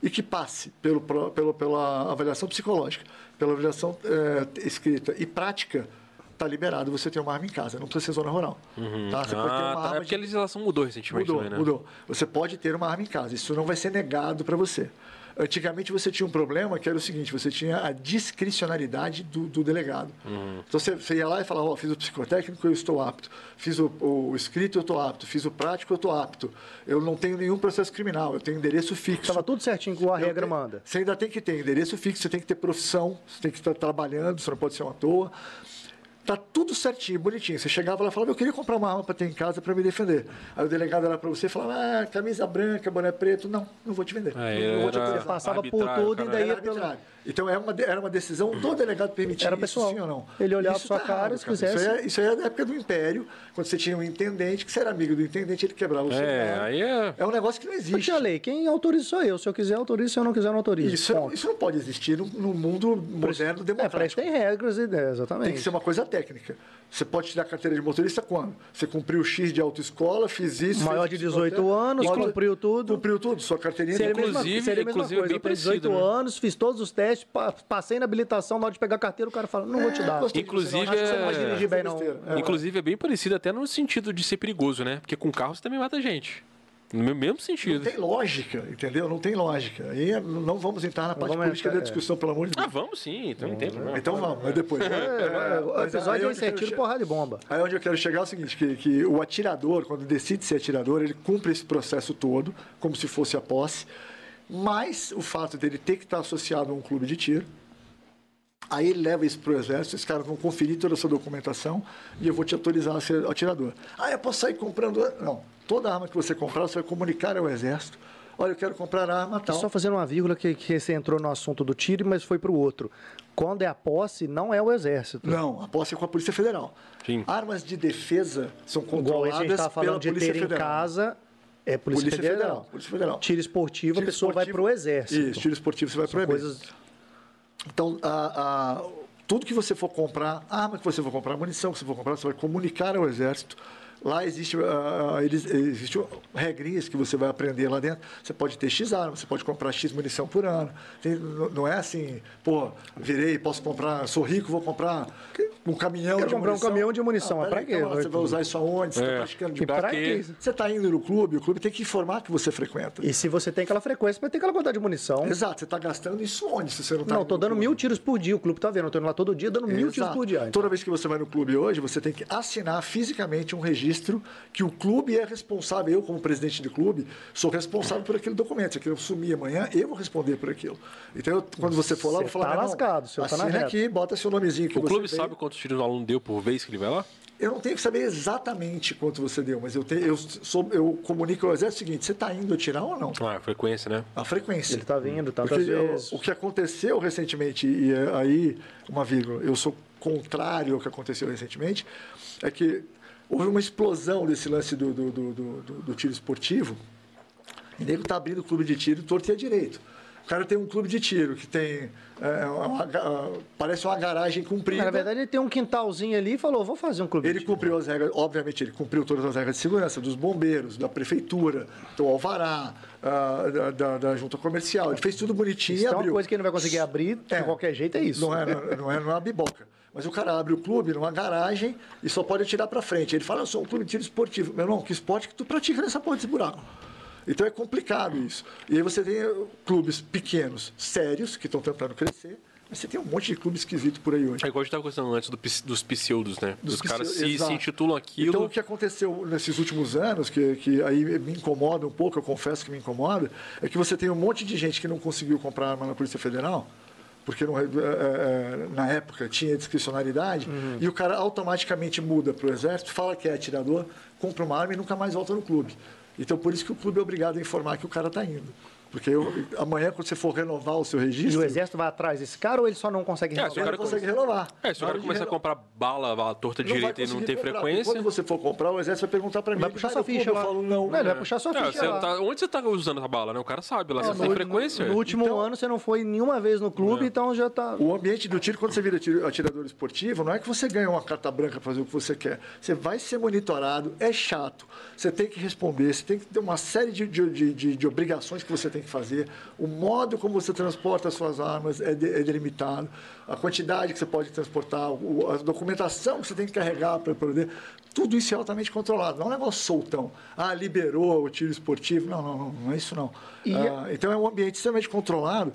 e que passe pelo, pelo, pela avaliação psicológica, pela avaliação é, escrita e prática, está liberado você ter uma arma em casa, não precisa ser zona rural. Uhum. Tá? Você ah, pode ter uma tá. arma é porque de... a legislação mudou recentemente mudou, também, né? Mudou. Você pode ter uma arma em casa, isso não vai ser negado para você. Antigamente você tinha um problema que era o seguinte: você tinha a discricionalidade do, do delegado. Uhum. Então você, você, ia lá e falava: oh, fiz o psicotécnico, eu estou apto. Fiz o, o escrito, eu estou apto. Fiz o prático, eu estou apto. Eu não tenho nenhum processo criminal, eu tenho endereço fixo. Estava tudo certinho com a regra tenho, manda. Você ainda tem que ter endereço fixo, você tem que ter profissão, você tem que estar trabalhando, você não pode ser uma toa. Tá tudo certinho, bonitinho. Você chegava lá e falava, eu queria comprar uma arma para ter em casa para me defender. Aí o delegado era para você e falava, ah, camisa branca, boné preto. Não, não vou te vender. É, não vou te Você passava por tudo e daí... Pelo... Então era uma, era uma decisão do delegado permitir era pessoal. isso, sim ou não. Ele olhava para sua tá cara se quisesse. Isso aí, é, isso aí é da época do Império, quando você tinha um intendente, que você era amigo do intendente, ele quebrava o seu É, aí é... É um negócio que não existe. tinha lei, quem autoriza sou eu. Se eu quiser, autorizo. Se eu não quiser, não autorizo. Isso, isso não pode existir no, no mundo moderno democrático. É, para isso tem regras e ideias, exatamente. Tem que ser uma coisa técnica. Você pode tirar a carteira de motorista quando? Você cumpriu o X de autoescola, fiz isso. Maior de 18 anos, cumpriu tudo. Cumpriu tudo, sua carteirinha. Seria inclusive, mesma, seria inclusive coisa. bem tenho 18 né? anos, fiz todos os testes, passei na habilitação, na hora de pegar a carteira, o cara fala, não é, vou te dar. Inclusive, é... Bem, é. inclusive é bem parecido até no sentido de ser perigoso, né? Porque com carro você também mata gente. No mesmo sentido. Não tem lógica, entendeu? Não tem lógica. Aí não vamos entrar na parte política da discussão, é. pelo amor de Deus. Ah, vamos sim, então não tem problema. Então vamos, mas depois. É, o episódio é tiro, porrada de bomba. Aí onde eu quero chegar é o seguinte, que, que o atirador, quando decide ser atirador, ele cumpre esse processo todo, como se fosse a posse, mas o fato dele ter que estar associado a um clube de tiro, Aí ele leva isso para o exército, esses caras vão conferir toda a sua documentação e eu vou te autorizar a ser atirador. Ah, eu posso sair comprando. Não. Toda arma que você comprar, você vai comunicar ao exército. Olha, eu quero comprar arma tal. Só fazendo uma vírgula que, que você entrou no assunto do tiro, mas foi para o outro. Quando é a posse, não é o exército. Não, a posse é com a Polícia Federal. Sim. Armas de defesa são controladas Igual a gente falando pela de Polícia ter Federal. em casa é Polícia, Polícia Federal. Federal. Polícia Federal. Tiro esportivo, tiro a pessoa esportivo, vai para o exército. Isso, tiro esportivo você vai para o exército. Coisas então, a, a, tudo que você for comprar, arma que você for comprar, munição que você for comprar, você vai comunicar ao Exército Lá existe, uh, eles, existe regrinhas que você vai aprender lá dentro. Você pode ter X armas, você pode comprar X munição por ano. Tem, não é assim, pô, virei, posso comprar, sou rico, vou comprar um caminhão Quero de comprar munição. um caminhão de munição, ah, para quê? Então, você vai usar isso aonde? Você está é. praticando de pra quê? Você está indo no clube, o clube tem que informar que você frequenta. E se você tem aquela frequência, vai ter aquela quantidade de munição. Exato, você está gastando isso onde se você não está Não, estou dando clube. mil tiros por dia, o clube está vendo, eu estou indo lá todo dia dando Exato. mil tiros por dia. Então. Toda vez que você vai no clube hoje, você tem que assinar fisicamente um registro que o clube é responsável, eu como presidente do clube, sou responsável por aquele documento. Se aquilo sumir amanhã, eu vou responder por aquilo. Então, eu, quando você for lá, eu vou falar, tá lascado, você tá na aqui, bota seu nomezinho que O clube sabe quantos tiros o aluno deu por vez que ele vai lá? Eu não tenho que saber exatamente quanto você deu, mas eu, tenho, eu, sou, eu comunico ao exército o seguinte: você está indo atirar ou não? Ah, a frequência, né? A frequência. Ele está vindo, tantas Porque vezes. Eu, o que aconteceu recentemente, e aí, uma vírgula, eu sou contrário ao que aconteceu recentemente, é que houve uma explosão desse lance do, do, do, do, do tiro esportivo E nego tá abrindo clube de tiro torto e direito. O cara tem um clube de tiro que tem. é, uma parece uma garagem comprida. Na verdade, ele tem um quintalzinho ali e falou: vou fazer um clube. Ele de tiro. cumpriu as regras, obviamente, ele cumpriu todas as regras de segurança dos bombeiros, da prefeitura, do alvará, ah, da, da- da junta comercial. Ele fez tudo bonitinho Se e tem uma abriu. coisa que ele não vai conseguir abrir É. de qualquer jeito, é isso. Não é, não, não é, não é uma biboca. Mas o cara abre o clube numa garagem e só pode atirar para frente. Ele fala, eu sou um clube de tiro esportivo. Meu irmão, que esporte que tu pratica nessa porra desse buraco? Então é complicado isso. E aí você tem eh, clubes pequenos, sérios, que estão tentando crescer, mas você tem um monte de clube esquisito por aí hoje. É igual a gente estava conversando antes do dos pseudos, né? Dos Os caras se, se intitulam aquilo. Então, o que aconteceu nesses últimos anos, que, que aí me incomoda um pouco, eu confesso que me incomoda, é que você tem um monte de gente que não conseguiu comprar arma na Polícia Federal, porque não- é, é, na época tinha discricionariedade, Uhum. e o cara automaticamente muda para o Exército, fala que é atirador, compra uma arma e nunca mais volta no clube. Então, por isso que o clube é obrigado a informar que o cara está indo. Porque eu- amanhã, quando você for renovar o seu E registro, o exército vai atrás desse cara ou ele só não consegue É, se o resolver? ele cara não consegue renovar. É, se o cara começar a comprar bala, bala torta não direita e não tem comprar, frequência. Quando você for comprar, o exército vai perguntar para mim. Vai puxar "Vai sua no clube?" ficha Eu falo, não. ele vai puxar sua É, ficha tá- onde você tá usando essa bala, né? O cara sabe lá, você No- tem frequência. No, no último Então- ano você não foi nenhuma vez no clube, então já tá. O ambiente do tiro, quando você vira atirador esportivo, não é que você ganha uma carta branca para fazer o que você quer. Você vai ser monitorado, é chato. Você tem que responder, você tem que ter uma série de, de, de- de- de obrigações que você tem que fazer. O modo como você transporta as suas armas é, de- é delimitado. A quantidade que você pode transportar, o- a documentação que você tem que carregar para poder. Tudo isso é altamente controlado. Não é um negócio soltão. Ah, liberou o tiro esportivo. Não, não, não, não é isso não. Ah, então é um ambiente extremamente controlado.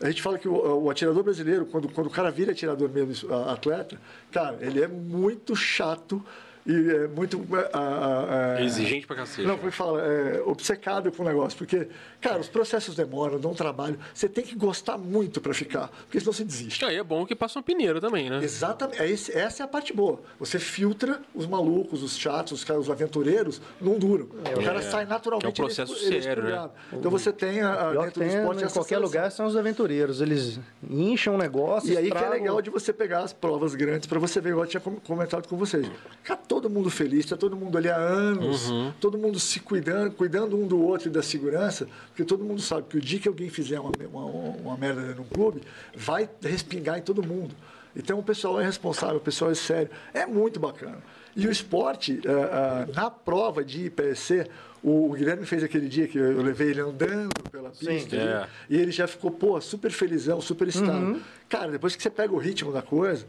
A gente fala que o, o atirador brasileiro, quando, quando o cara vira atirador mesmo, atleta, cara, ele é muito chato e é muito. ah, ah, ah, Exigente pra cacete. Não, como é que fala? É, obcecado com o negócio. Porque, cara, os processos demoram, dão trabalho. Você tem que gostar muito para ficar, porque senão você desiste. Aí é bom que passa um pineiro também, né? Exatamente. É esse- essa é a parte boa. Você filtra os malucos, os chatos, os, caras, os aventureiros, não duram. o cara sai naturalmente. É um processo ele- ele é sério, né? expurgado. Então você tem a, dentro do tem esporte em essa qualquer lugar são os aventureiros. Eles incham o negócio. E aí que é legal de você pegar as provas grandes para você ver, igual eu tinha com- comentado com vocês. Ficar todo mundo feliz, tá todo mundo ali há anos, todo mundo se cuidando, cuidando um do outro e da segurança, porque todo mundo sabe que o dia que alguém fizer uma, uma, uma merda num clube, vai respingar em todo mundo. Então o pessoal é responsável, o pessoal é sério. É muito bacana. E o esporte, ah, ah, na prova de IPSC, o, Guilherme fez aquele dia que eu levei ele andando pela pista. ali, É. e ele já ficou, pô, super felizão, super excitado. Cara, depois que você pega o ritmo da coisa,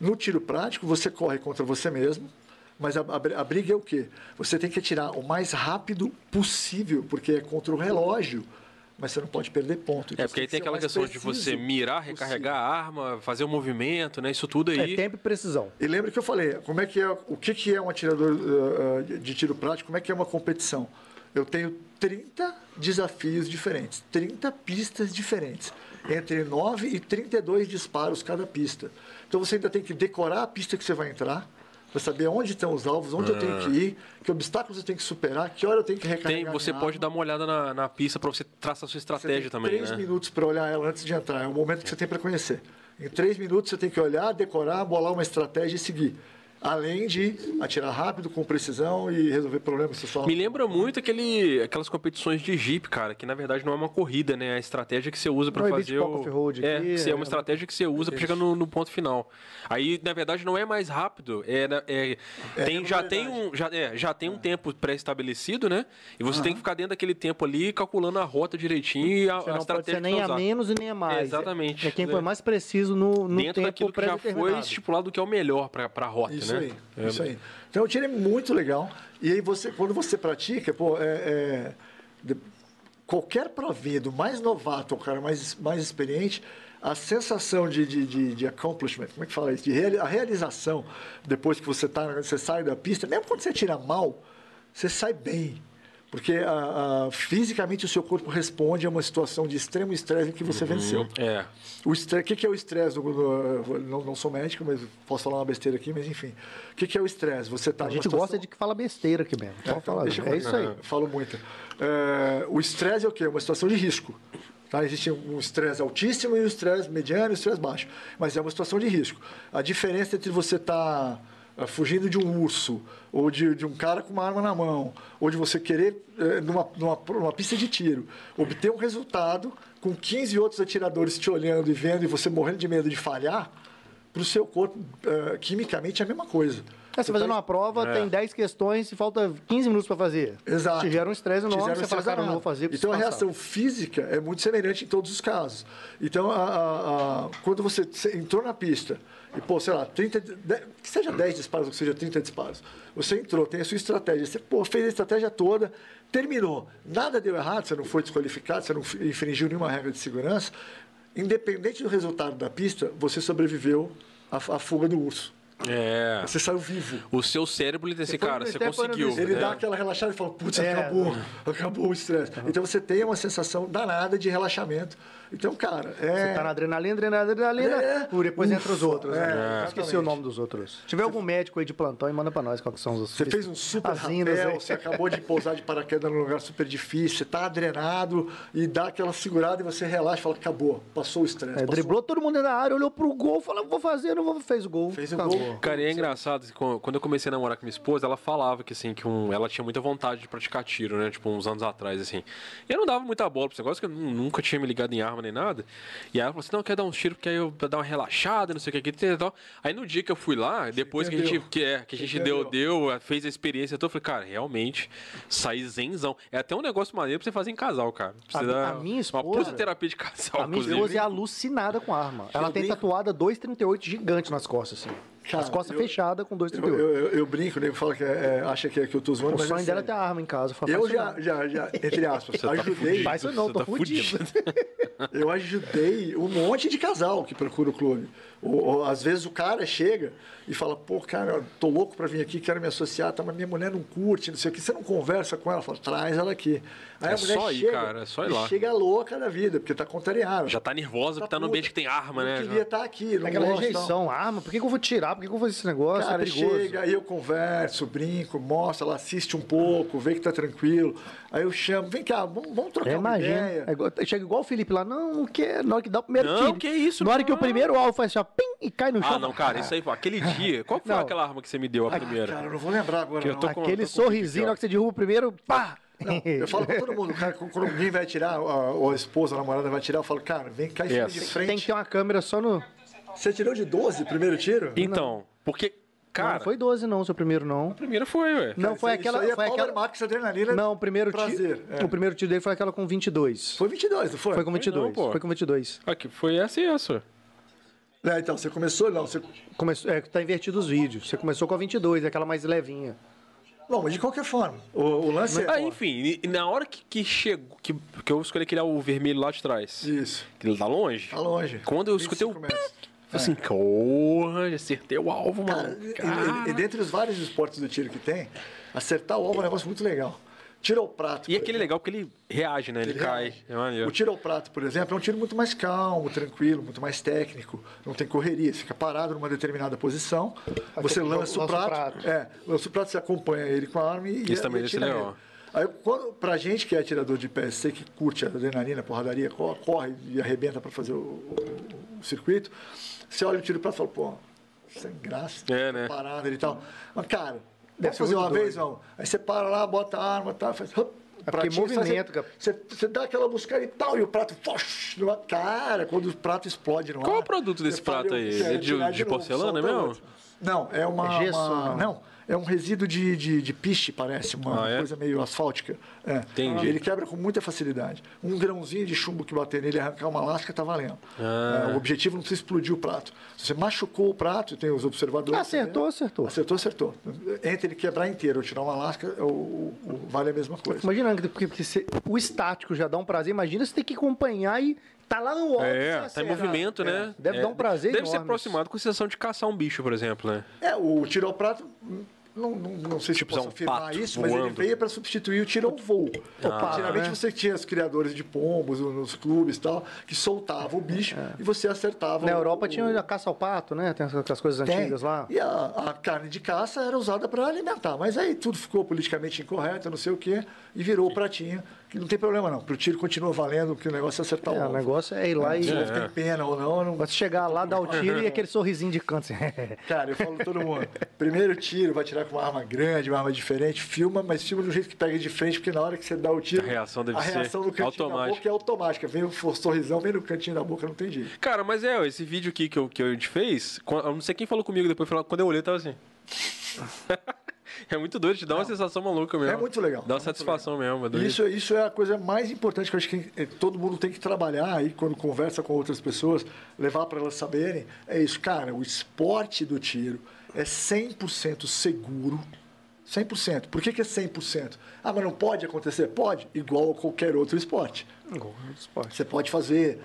no tiro prático, você corre contra você mesmo. Mas a, a a briga é o quê? Você tem que atirar o mais rápido possível, porque é contra o relógio. Mas você não pode perder ponto. Então É, porque aí você tem aquela questão de você mirar, possível. recarregar a arma, fazer o movimento, né? Isso tudo aí. É tempo e precisão. E lembra que eu falei, como é que é, o que, que é um atirador uh, uh, de- de tiro prático, como é que é uma competição? Eu tenho 30 desafios diferentes, 30 pistas diferentes, entre 9 e 32 disparos cada pista. Então você ainda tem que decorar a pista que você vai entrar, para saber onde estão os alvos, onde eu tenho que ir, que obstáculos eu tenho que superar, que hora eu tenho que recarregar. Tem, você pode dar uma olhada na, na pista para você traçar a sua estratégia tem também, três né? minutos para olhar ela antes de entrar. É o momento que você tem para conhecer. Em três minutos você tem que olhar, decorar, bolar uma estratégia e seguir. Além de atirar rápido, com precisão e resolver problemas só... Me lembra muito aquele, aquelas competições de Jeep, cara, que na verdade não é uma corrida, né? É a estratégia que você usa para e fazer o... off-road é, aqui, é é- uma estratégia que você usa para chegar no, no ponto final. Aí, na verdade, não é mais rápido, é, é, tem, já tem um já, é, já tem um tempo pré-estabelecido, né? E você tem que ficar dentro daquele tempo ali, calculando a rota direitinho e a, Você a não pode estratégia ser nem a usar. menos e nem a mais. Exatamente. É quem É. foi mais preciso no, no Dentro tempo daquilo que já foi estipulado que é o melhor para a rota, Isso né? Aí, É. isso aí. Então o tiro é muito legal. E aí você, quando você pratica, pô, é, é- de- qualquer provinha, do mais novato ao cara mais, mais experiente, a sensação de, de, de, de accomplishment, como é que fala isso? De a realização, depois que você, tá, você sai da pista, mesmo quando você tira mal, você sai bem. Porque a- a- fisicamente o seu corpo responde a uma situação de extremo estresse em que você venceu. É. O estresse, o que que é o estresse? Não, não sou médico, mas posso falar uma besteira aqui, mas enfim. O que que é o estresse? Você tá A gente situação- gosta de que fala besteira aqui mesmo. Pode falar. Deixa eu É isso aí. Eu falo muito. É, o estresse é o quê? Uma situação de risco. Tá? Existe um estresse altíssimo e um estresse mediano e um estresse baixo. Mas é uma situação de risco. A diferença entre você estar ah, fugindo de um urso, ou de, de um cara com uma arma na mão, ou de você querer, eh, numa, numa, numa pista de tiro, obter um resultado com 15 outros atiradores te olhando e vendo e você morrendo de medo de falhar, para o seu corpo, eh, quimicamente, é a mesma coisa. É, você fazendo tá- uma prova, tem 10 questões e falta 15 minutos para fazer. Exato. Te gera um estresse enorme, um você fala, cara, não vou fazer. Então a reação física é muito semelhante em todos os casos. Então, a- a- a- quando você entrou na pista e, pô, sei lá, 30, de- que seja 10 disparos ou que seja 30 disparos, você entrou, tem a sua estratégia, você pô, fez a estratégia toda, terminou, nada deu errado, você não foi desqualificado, você não infringiu nenhuma regra de segurança, independente do resultado da pista, você sobreviveu à, à fuga do urso. É. Você saiu vivo. O seu cérebro, ele foi cara, você conseguiu. Ele né? dá aquela relaxada e fala, putz, É. acabou, acabou o estresse. Então você tem uma sensação danada de relaxamento. Então, cara, é. Você tá na adrenalina, adrenalina, adrenalina, É. por depois entra os Ufa, outros. é, né? exatamente. Esqueci o nome dos outros. Se tiver algum médico aí de plantão, manda pra nós quais são os Você fez um super rapel, você acabou de pousar de paraquedas num lugar super difícil, você tá adrenado e dá aquela segurada e você relaxa e fala, acabou, passou o estresse. É, driblou todo mundo na área, olhou pro gol, falou, vou fazer, não vou, fez o gol. Fez o acabou. gol. Cara, e é engraçado, que quando eu comecei a namorar com minha esposa, ela falava que, assim, que um, ela tinha muita vontade de praticar tiro, né? Tipo, uns anos atrás, assim. E eu não dava muita bola pra esse negócio, que eu nu- nunca tinha me ligado em arma nem nada. E aí ela falou assim, não, eu quero dar uns tiros porque aí eu dar uma relaxada, não sei o que, que e tal. Aí no dia que eu fui lá, depois que a gente, que, é, que a gente deu, deu, fez a experiência toda, eu falei, cara, realmente, saí zenzão. É até um negócio maneiro pra você fazer em casal, cara. A- Precisa a minha Uma esposa- puta terapia de casal, A minha inclusive. esposa é alucinada com arma. Ela tem tatuada 2,38 gigante nas costas, assim. Cara, As costas eu- fechadas com Eu, 2,38. eu, eu, eu brinco, o nego fala que é, é, acha que, é, que eu tô zoando, O mas sonho é dela é ter a arma em casa. Eu, falo, Eu "Faz isso já, não." já, já, entre aspas, Você tá ajudei. fudido, Faz isso não, tô tá fudido. Eu ajudei um monte de casal que procura o clube. Ou, ou, às vezes o cara chega e fala, pô, cara, tô louco pra vir aqui, quero me associar, tá, mas minha mulher não curte, não sei o que. Você não conversa com ela, fala, traz ela aqui. Aí É a mulher só ir, chega cara, é só ir lá. chega louca da vida, porque tá contrariada. Já tá nervosa porque tá no ambiente que tem arma, não né? queria estar aqui, não Aquela gosto, não. rejeição, arma, por que, que eu vou tirar? Por que, que eu vou fazer esse negócio? Cara, é chega, aí eu converso, brinco, mostro, ela assiste um pouco, vê que tá tranquilo. Aí eu chamo, vem cá, vamos, vamos trocar É, uma imagina. ideia. É igual- chega igual o Felipe lá, não, não quer. Na hora que dá o primeiro Não, tiro. que isso, Na hora que não. o primeiro alvo faz assim, ó, pim, e cai no chão. Ah, não, cara, isso aí, pô, aquele dia. Qual que foi Não. aquela arma que você me deu, a primeira? Cara, eu não vou lembrar agora, Que eu não. tô com- Aquele tô com sorrisinho, na hora que você derruba o primeiro, pá! Não, eu falo pra todo mundo, cara, quando alguém vai atirar, a- ou a esposa, a namorada vai atirar, eu falo, cara, vem cá em cima de frente. Tem que ter uma câmera só no. Você tirou de 12 o primeiro tiro? Então, porque, Cara, cara, não foi 12, não, seu primeiro não. a primeira foi, ué. Não, Cara, foi aquela. Isso aí é foi Power aquela... Max Adrenalina. Não, o primeiro prazer. tiro. é. O primeiro tiro dele foi aquela com 22. Foi 22, não foi? Foi com não, 22. pô. Foi com 22. Aqui, foi essa e essa. É, então, você começou, não, você... Começou, é, tá invertido os vídeos. Você começou com a 22, aquela mais levinha. Não, mas de qualquer forma, o, o lance é... Ah, enfim, e- e na hora que, que chegou, que, que eu escolhi aquele o vermelho lá de trás, Isso, que ele tá longe, tá longe. quando eu escutei o 25 metros. falei assim, porra, acertei o alvo, Cara, mano. e- Cara. e, e dentre os vários esportes do tiro que tem, acertar o alvo é um negócio muito legal. Tiro ao prato. E por aquele legal porque ele reage, né? Ele, Ele cai. reage. É. O tiro ao prato, por exemplo, é um tiro muito mais calmo, tranquilo, muito mais técnico. Não tem correria, você fica parado numa determinada posição, você você lança o prato, prato. É, lança o prato, você acompanha ele com a arma e Isso e também atira legal. Aí, quando, pra gente que é atirador de PSC, que curte a adrenalina, a porradaria, co- corre e arrebenta para fazer o, o- o circuito, você olha o tiro para e fala, pô, sem graça, É, né? parada e tal. Mas, cara, Deve fazer uma doido. vez, vamos. Aí você para lá, bota a arma, tá, faz... hup, É pratinho, movimento, cara. Você, você dá aquela buscada e tal, e o prato, fosh, numa cara, quando o prato explode no Qual ar. é o produto desse fala, prato aí? é de- de novo, porcelana solta mesmo? Não, é uma... É gesso, uma- não? É um resíduo de, de, de piche, parece, uma Ah, é? coisa meio asfáltica. É. Entendi. Ele quebra com muita facilidade. Um grãozinho de chumbo que bater nele e arrancar uma lasca, tá valendo. Ah. É, o objetivo não precisa explodir o prato. Se você machucou o prato, tem os observadores... Acertou, né? acertou. Acertou, acertou. Entre ele quebrar inteiro ou tirar uma lasca, o, o- o- vale a mesma coisa. Imagina, porque, porque você- o estático já dá um prazer. Imagina você ter que acompanhar e tá lá no alto. É, tá em movimento, É, né? Deve É, dar um prazer Deve ser enorme. aproximado com a sensação de caçar um bicho, por exemplo, né? É, o tiro ao prato, não, não, não sei se Tipo, posso é um afirmar pato isso, mas ele voando. veio para substituir o tiro ao voo. pato, Geralmente né? você tinha os criadores de pombos nos clubes e tal, que soltavam o bicho e você acertava. Na o- Europa o- tinha a caça ao pato, né? Tem aquelas coisas Tem. antigas lá. E a, a carne de caça era usada para alimentar. Mas aí tudo ficou politicamente incorreto, não sei o quê, e virou o pratinho, que não tem problema não. Para o tiro continua valendo, que o negócio é acertar É, o o alvo. negócio é ir lá e. Se o alvo tem pena ou não, não Você chegar lá, dar o tiro e aquele sorrisinho de canto. assim. Cara, eu falo todo mundo. Primeiro tiro, vai tirar com uma arma grande, uma arma diferente, filma, mas filma do jeito que pega de frente, porque na hora que você dá o tiro. A reação deve a ser reação do cantinho da boca é automática. Vem o sorrisão, vem no cantinho da boca, não tem jeito. Cara, mas é, esse vídeo aqui que, eu, que a gente fez, eu não sei quem falou comigo depois, quando eu olhei, eu tava assim. é muito doido, te dá uma sensação maluca mesmo. É muito legal, Dá é uma muito satisfação mesmo, é. Isso, isso é a coisa mais importante que eu acho que eh, todo mundo tem que trabalhar aí quando conversa com outras pessoas, levar para elas saberem. É isso, cara, o esporte do tiro é 100% seguro. 100%. Por que, que é 100%? Ah, mas não pode acontecer? Pode, igual a qualquer outro esporte. Esporte. Você pode fazer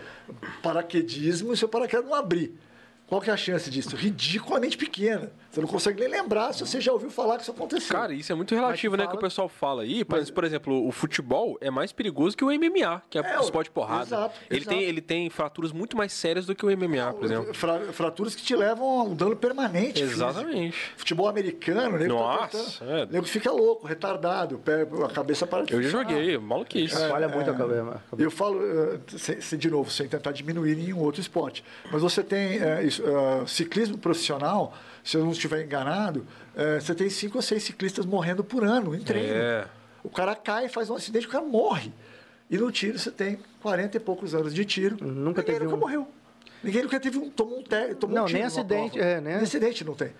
paraquedismo e seu paraquedas não abrir. Qual que é a chance disso? Ridiculamente pequena. Você não consegue nem lembrar se você já ouviu falar que isso aconteceu. Cara, isso é muito relativo, Mas né? fala- Que o pessoal fala aí. Por, por exemplo, o futebol é mais perigoso que o MMA, que é, É, o esporte porrada. exato, ele, exato. Tem, ele tem fraturas muito mais sérias do que o MMA, por exemplo. Fra- fraturas que te levam a um dano permanente. físico. Exatamente. Futebol americano, tá Nossa, tentando- é. o nego fica louco, retardado, pé- a cabeça para de Eu já joguei, maluquice. Olha muito a cabeça. Eu falo, eh, de novo, sem tentar diminuir nenhum outro esporte. Mas você tem eh, isso, eh, ciclismo profissional, se eu não estiver enganado, eh, você tem cinco ou seis ciclistas morrendo por ano em treino. É. O cara cai, faz um acidente, o cara morre. E no tiro você tem 40 e poucos anos de tiro. Nunca ninguém teve nunca um- morreu. Ninguém nunca teve um, tomou um, te, tomou Não, um tiro nem numa acidente, é, né? Nem acidente não tem.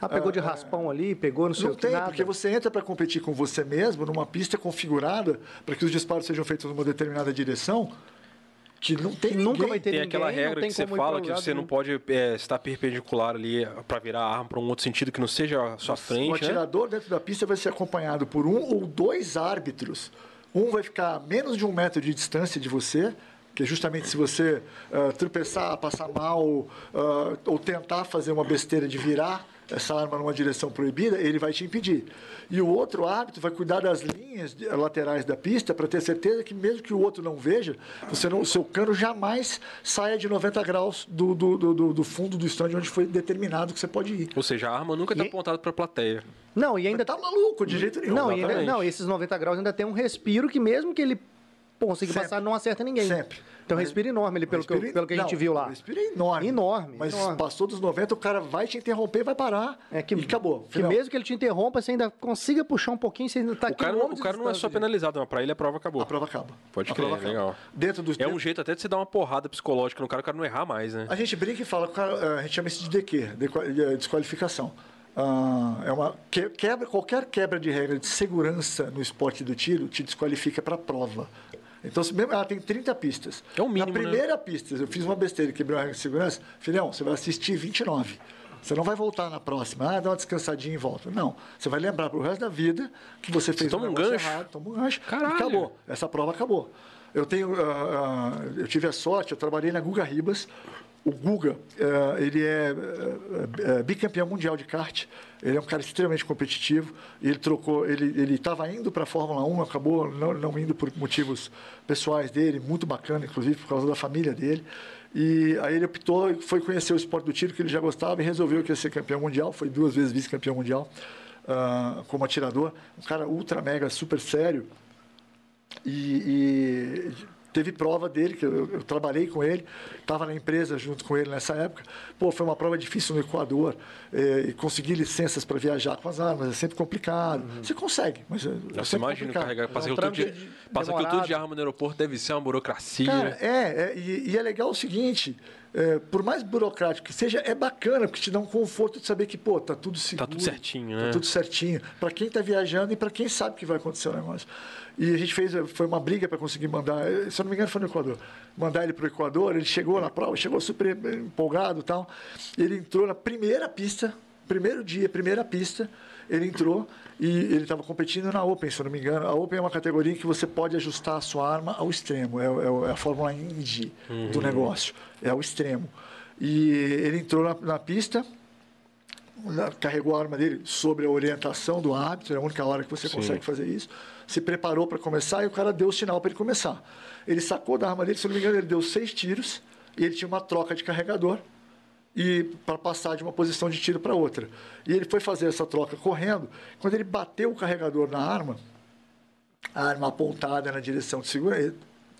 Ah, pegou de raspão ali, pegou não sei Não tem, nada. porque você entra para competir com você mesmo numa pista configurada para que os disparos sejam feitos numa determinada direção, não tem Que nunca ninguém. vai ter Tem ninguém, aquela regra tem que você fala que você não pode é, estar perpendicular ali para virar a arma para um outro sentido que não seja a sua O frente, né? atirador dentro da pista vai ser acompanhado por um ou dois árbitros. Um vai ficar a menos de um metro de distância de você, que é justamente se você ah, tropeçar, passar mal ah, ou tentar fazer uma besteira de virar essa arma numa direção proibida, ele vai te impedir. E o outro árbitro vai cuidar das linhas laterais da pista para ter certeza que mesmo que o outro não veja, você não, o seu cano jamais saia de 90 graus do, do, do- do- do fundo do stand onde foi determinado que você pode ir. Ou seja, a arma nunca está apontada para a plateia. Não, e ainda Tá maluco, de jeito nenhum. Não, e ainda, não, esses 90 graus ainda tem um respiro que mesmo que ele Sempre. passar, não acerta ninguém. Sempre. Tem um respiro enorme ali, pelo, que, eu- Respiro- pelo que a gente não, viu lá. É enorme. Enorme, Mas enorme. passou dos 90, o cara vai te interromper, vai parar É que, e acabou. Que Final. mesmo que ele te interrompa, você ainda consiga puxar um pouquinho, você ainda tá O cara, o cara não é só penalizado, mas para ele a prova acabou. A prova acaba. Pode A crer, legal. Dentro dos É um jeito até de você dar uma porrada psicológica no cara, o cara não errar mais, né? A gente brinca e fala, que o cara, a gente chama isso de DQ, de- desqualificação. Ah, é uma que- quebra, qualquer quebra de regra de segurança no esporte do tiro te desqualifica para a prova. Então, se mesmo, ela tem 30 pistas. É o mínimo, Na né? primeira pista, eu fiz uma besteira quebrei uma regra de segurança, filhão, você vai assistir 29. Você não vai voltar na próxima, ah, dá uma descansadinha e volta. Não. Você vai lembrar pro resto da vida que você fez toma um negócio gancho. errado, toma um gancho. Caralho. E acabou. Essa prova acabou. Eu tenho, ah, ah, eu tive a sorte, eu trabalhei na Guga Ribas. O Guga, ah, ele é ah, ah, bicampeão mundial de kart. Ele é um cara extremamente competitivo. Ele trocou, ele estava indo para a Fórmula 1, acabou não, não indo por motivos pessoais dele, muito bacana, inclusive por causa da família dele. E aí ele optou foi conhecer o esporte do tiro que ele já gostava e resolveu que ia ser campeão mundial. Foi duas vezes vice-campeão mundial ah, como atirador. Um cara ultra mega super sério. E teve prova dele, que eu, eu trabalhei com ele, estava na empresa junto com ele nessa época. Pô, foi uma prova difícil no Equador, eh, e conseguir licenças para viajar com as armas é sempre complicado. Você consegue, mas é, é Você sempre imagina complicado. carregar, passar um aquilo tudo trampo de, de- passar aquilo tudo de arma no aeroporto deve ser uma burocracia. Cara, é, é, e, e é legal o seguinte, é, por mais burocrático que seja, é bacana, porque te dá um conforto de saber que, pô, tá tudo seguro. tudo certinho, né? Tá tudo certinho. Para quem tá viajando e para quem sabe que vai acontecer o negócio. E a gente fez, foi uma briga para conseguir mandar, se eu não me engano foi no Equador, mandar ele para o Equador, ele chegou na prova, chegou super empolgado e tal, ele entrou na primeira pista, primeiro dia, primeira pista, ele entrou e ele estava competindo na Open, se eu não me engano. A Open é uma categoria em que você pode ajustar a sua arma ao extremo. É, o- é a Fórmula Indy do negócio. É ao extremo. E ele entrou na, na pista, carregou a arma dele sobre a orientação do árbitro, é a única hora que você consegue fazer isso. Se preparou para começar e o cara deu o sinal para ele começar. Ele sacou da arma dele, se não me engano, ele deu seis tiros e ele tinha uma troca de carregador e para passar de uma posição de tiro para outra. E ele foi fazer essa troca correndo. Quando ele bateu o carregador na arma, arma apontada na direção de segurança.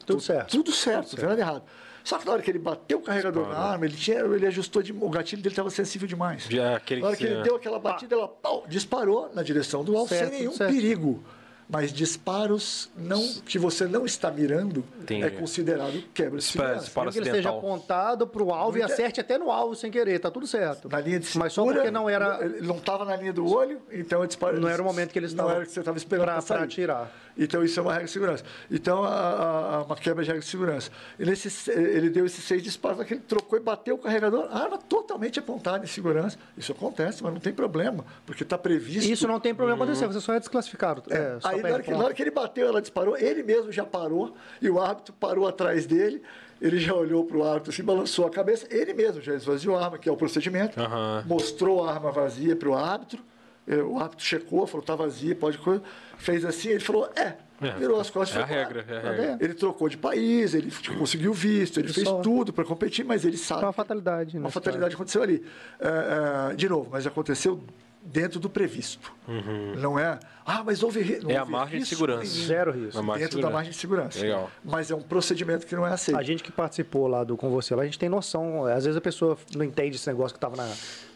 Tudo certo. Tudo certo, não tem nada errado. Só que na hora que ele bateu o carregador na arma, ele, tinha, ele ajustou, de, o gatilho dele estava sensível demais. Já, aquele na hora que que ele deu aquela batida, ela pau, disparou na direção do alvo Certo, sem nenhum certo. perigo. Mas disparos não, que você não está mirando Entendi. é considerado quebra de segurança. dispara- que ele acidental. apontado pro alvo e Muita- acerte até no alvo sem querer, tá tudo certo. Na linha de cintura, Mas só porque não era Ele não estava na linha do olho, então eu disparo, Não era o momento que eles Não estavam era o que você estava esperando pra atirar. Então isso é uma regra de segurança. Então, a, a- a- uma quebra de regra de segurança. E nesse, ele deu esses seis disparos, naquele trocou e bateu o carregador, a arma totalmente apontada em segurança. Isso acontece, mas não tem problema, porque está previsto. Isso não tem problema acontecer, você só é desclassificado. É, só Aí, na hora, que, na hora que ele bateu, ela disparou, ele mesmo já parou, e o árbitro parou atrás dele. Ele já olhou para o árbitro, assim, balançou a cabeça. Ele mesmo já esvaziou a arma, que é o procedimento. Aham. Mostrou a arma vazia para o árbitro. Eh, O árbitro checou, falou: está vazia, pode coisa. Fez assim, ele falou: é. É. Virou as costas É a regra, é a regra. Ele trocou de país, ele conseguiu visto, ele Ele fez só- tudo para competir, mas ele sabe. Uma fatalidade. Uma nesse fatalidade aconteceu ali. É, é, de novo, mas aconteceu dentro do previsto. Não é, ah, mas houve. ri- não É a margem de risco segurança. Zero risco. De Dentro da segurança. margem de segurança. Legal. Mas é um procedimento que não é aceito. A gente que participou lá do com você, lá, a gente tem noção. Às vezes a pessoa não entende esse negócio que estava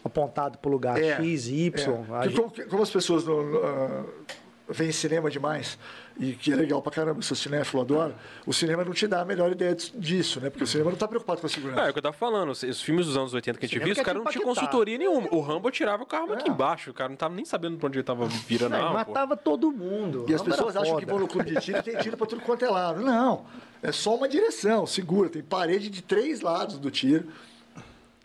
apontado para o lugar É, X, Y. é. Gente- como, como as pessoas não, ah, veem cinema demais, e que é legal pra caramba, sou cinéfilo, adoro, o cinema não te dá a melhor ideia dis- disso, né? Porque o cinema não está preocupado com a segurança. É, é o que eu tava falando. Os filmes dos anos 80 que a gente viu, os caras te não tinham consultoria nenhuma. O Rambo tirava o carro aqui É. embaixo. O cara não tava nem sabendo pra onde ele tava virando a Não, arma, pô. matava todo mundo. E as pessoas acham foda. que vão no clube de tiro e tem tiro para tudo quanto é lado. Não. É só uma direção, segura. Tem parede de três lados do tiro.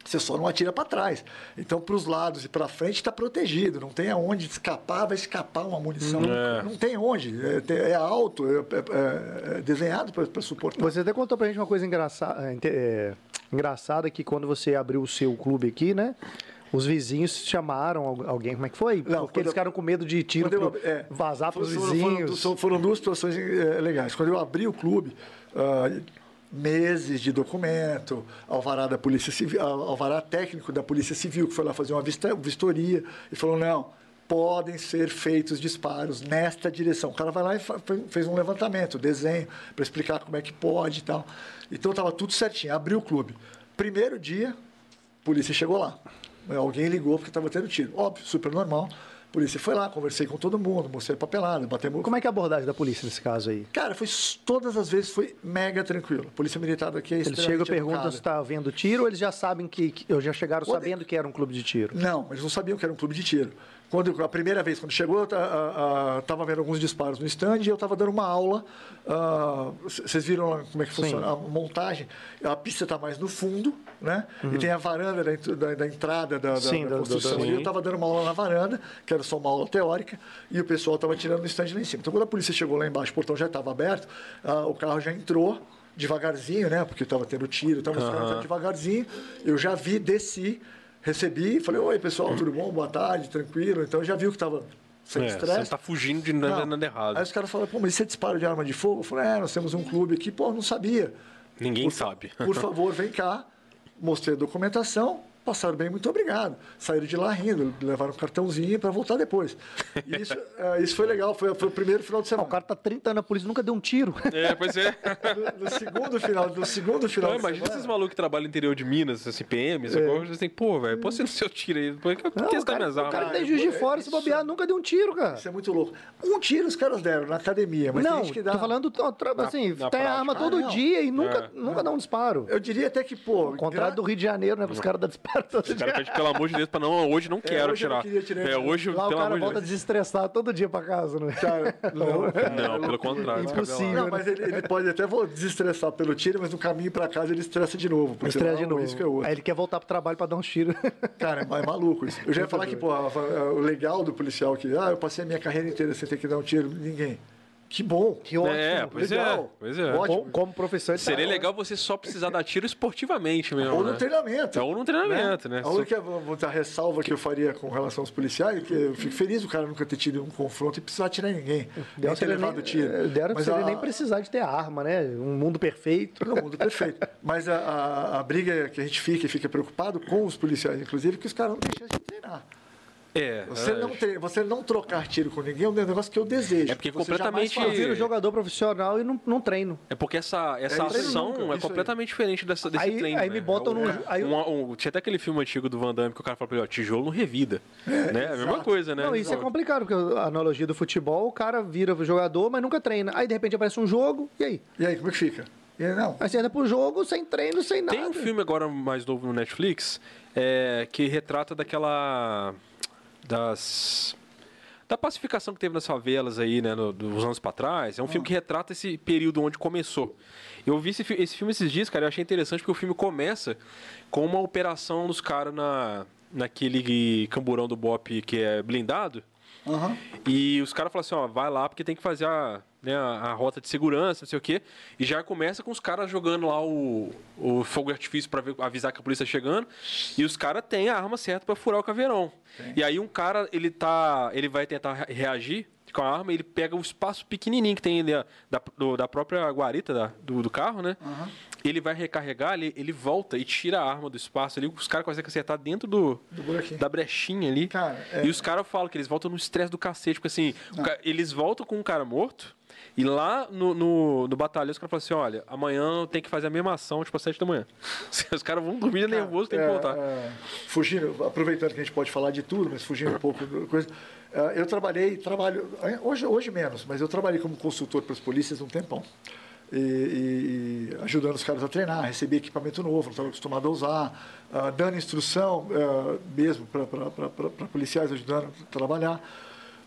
Você só não atira para trás. Então, para os lados e para frente está protegido. Não tem aonde escapar, vai escapar uma munição. É. Não tem onde. É, é alto, é, é- é desenhado para suportar. Você até contou pra gente uma coisa engraçada, é, engraçada que quando você abriu o seu clube aqui, né? Os vizinhos chamaram al- alguém, como é que foi? Não, Porque eles eu- ficaram com medo de tiro eu pro- é, vazar pros foram- vizinhos. Foram, foram duas situações legais. Quando eu abri o clube, ah, meses de documento, alvará da Polícia Civil, al- alvará técnico da Polícia Civil, que foi lá fazer uma vistoria, e falou, não, podem ser feitos disparos nesta direção. O cara vai lá e fez um levantamento, desenho, para explicar como é que pode e tal. Então estava tudo certinho, abriu o clube. Primeiro dia, a polícia chegou lá. Alguém ligou porque estava tendo tiro. Óbvio, super normal. A polícia foi lá, conversei com todo mundo, mostrei papelada, batemos. Como é que é a abordagem da polícia nesse caso aí? Cara, foi todas as vezes foi mega tranquilo. A polícia militar daqui é Eles chegam e perguntam educada. se está havendo tiro ou eles já sabem que, que já chegaram sabendo que era um clube de tiro? Não, eles não sabiam que era um clube de tiro. Quando, a primeira vez, quando chegou, eu estava vendo alguns disparos no stand e eu estava dando uma aula. ah, Vocês viram como é que funciona a montagem? A pista está mais no fundo, né? E tem a varanda da, da- da entrada da, da- Sim, da construção. E eu estava dando uma aula na varanda, que era só uma aula teórica, e o pessoal estava tirando no stand lá em cima. Então, quando a polícia chegou lá embaixo, o portão já estava aberto, ah, o carro já entrou devagarzinho, né? Porque estava tendo tiro, estava entrando devagarzinho. Eu já vi, desci, recebi, falei, oi pessoal, tudo bom? Boa tarde, tranquilo. Então eu já viu que estava sem É, você estresse. tá fugindo de nada, nada errado. Aí os caras falaram, pô, mas você dispara de arma de fogo? Eu falei, é, nós temos um clube aqui. Pô, não sabia. Ninguém Por sabe. Por favor, vem cá. Mostrei a documentação, passaram bem, muito obrigado. Saíram de lá rindo, levaram um cartãozinho para voltar depois. E isso, é, isso foi legal, foi, foi o primeiro final de Ah, semana. o cara tá 30 anos na polícia nunca deu um tiro. É, pois é. No, no segundo final, no segundo final Não, imagina semana, esses malucos que trabalham no interior de Minas, assim, PM, essa coisa, assim, pô, velho, posso ser no seu tiro aí? Por que eu Não, o testar cara, minhas o armas? cara Cara, tem juiz de é fora, se isso. bobear, nunca deu um tiro, cara. Isso é muito louco. Um tiro os caras deram na academia, mas não, tem gente que dá. tô falando, ó, tra- assim, na tem prática. arma todo Ah, dia e nunca, É. nunca dá um disparo. Eu diria até que, pô. Ao contrário do Rio de Janeiro, né? Os caras dão disparo todo O cara pede, pelo amor de Deus, pra não, hoje não quero hoje eu não tirar. queria tirar. É, hoje, Lá o pelo cara amor de volta desestressado todo dia pra casa, né? Cara, não, Não, pelo contrário. Impossível. Não, mas ele, ele pode até desestressar pelo tiro, mas no caminho pra casa ele estressa de novo. lá de o novo. risco é outro. Aí ele quer voltar pro trabalho pra dar um tiro. Cara, é maluco isso. Eu já ia falar que, pô, o legal do policial que, ah, eu passei a minha carreira inteira sem ter que dar um tiro. Ninguém. Que bom. Que ótimo. É, pois legal. é, pois é. Ótimo. Como, como professor, ele Seria tá- legal você só precisar dar tiro esportivamente mesmo, Ou né? no treinamento. Ou no treinamento, né? A única dar ressalva que eu faria com relação aos policiais é que eu fico feliz o cara nunca ter tido um confronto e precisar atirar em ninguém. Deram ter levado nem, tiro. Deram Mas ele a- nem precisar de ter arma, né? Um mundo perfeito. No mundo perfeito. Mas a, a, a briga que a gente fica e fica preocupado com os policiais, inclusive, é que os caras não chance de treinar. É. Você, é. não tre- você não trocar tiro com ninguém é um negócio que eu desejo. É porque Você completamente- Eu viro jogador profissional e não, não treino. É porque essa, essa É ação nunca, é isso aí. completamente diferente dessa, desse Aí, treino. aí né? me botam É no. o- Aí, um- um- tinha até aquele filme antigo do Van Damme que o cara fala pra ele, ó, tijolo não revida. né? A mesma coisa, né? Não, isso é complicado, porque a analogia do futebol, o cara vira jogador, mas nunca treina. Aí de repente aparece um jogo, e aí? E aí, como é que fica? E aí, não. Aí você entra pro jogo sem treino, sem nada. Tem um filme agora mais novo no Netflix é, que retrata daquela. Das. Da pacificação que teve nas favelas aí, né, no- dos anos pra trás. É um filme que retrata esse período onde começou. Eu vi esse, esse filme esses dias, cara, eu achei interessante porque o filme começa com uma operação dos caras na, naquele camburão do Bop que é blindado. Aham. E os caras falam assim, ó, vai lá porque tem que fazer a, né, a, a rota de segurança, não sei o quê. E já começa com os caras jogando lá o, o fogo de artifício para avisar que a polícia tá chegando. E os caras têm a arma certa para furar o caveirão. E aí um cara, ele tá. Ele vai tentar re- reagir com a arma, ele pega o espaço pequenininho que tem ali, da, do- da própria guarita da- do, do carro, né? Ele vai recarregar, ele, ele volta e tira a arma do espaço ali. Os caras conseguem acertar dentro do, Do da brechinha ali. Cara, é- E os caras falam que eles voltam no estresse do cacete, porque assim, ca- eles voltam com um cara morto. E lá no, no, no batalhão, os caras falam assim: olha, amanhã tem que fazer a mesma ação, tipo, às 7 da manhã. Os caras vão dormir nervoso, tem que É, voltar. é, fugindo, aproveitando que a gente pode falar de tudo, mas fugindo um pouco da coisa. é, eu trabalhei, trabalho, é, hoje, hoje menos, mas eu trabalhei como consultor para as polícias um tempão. E, e- ajudando os caras a treinar, receber equipamento novo, não estava acostumado a usar, ah, dando instrução ah, mesmo para policiais, ajudando a trabalhar.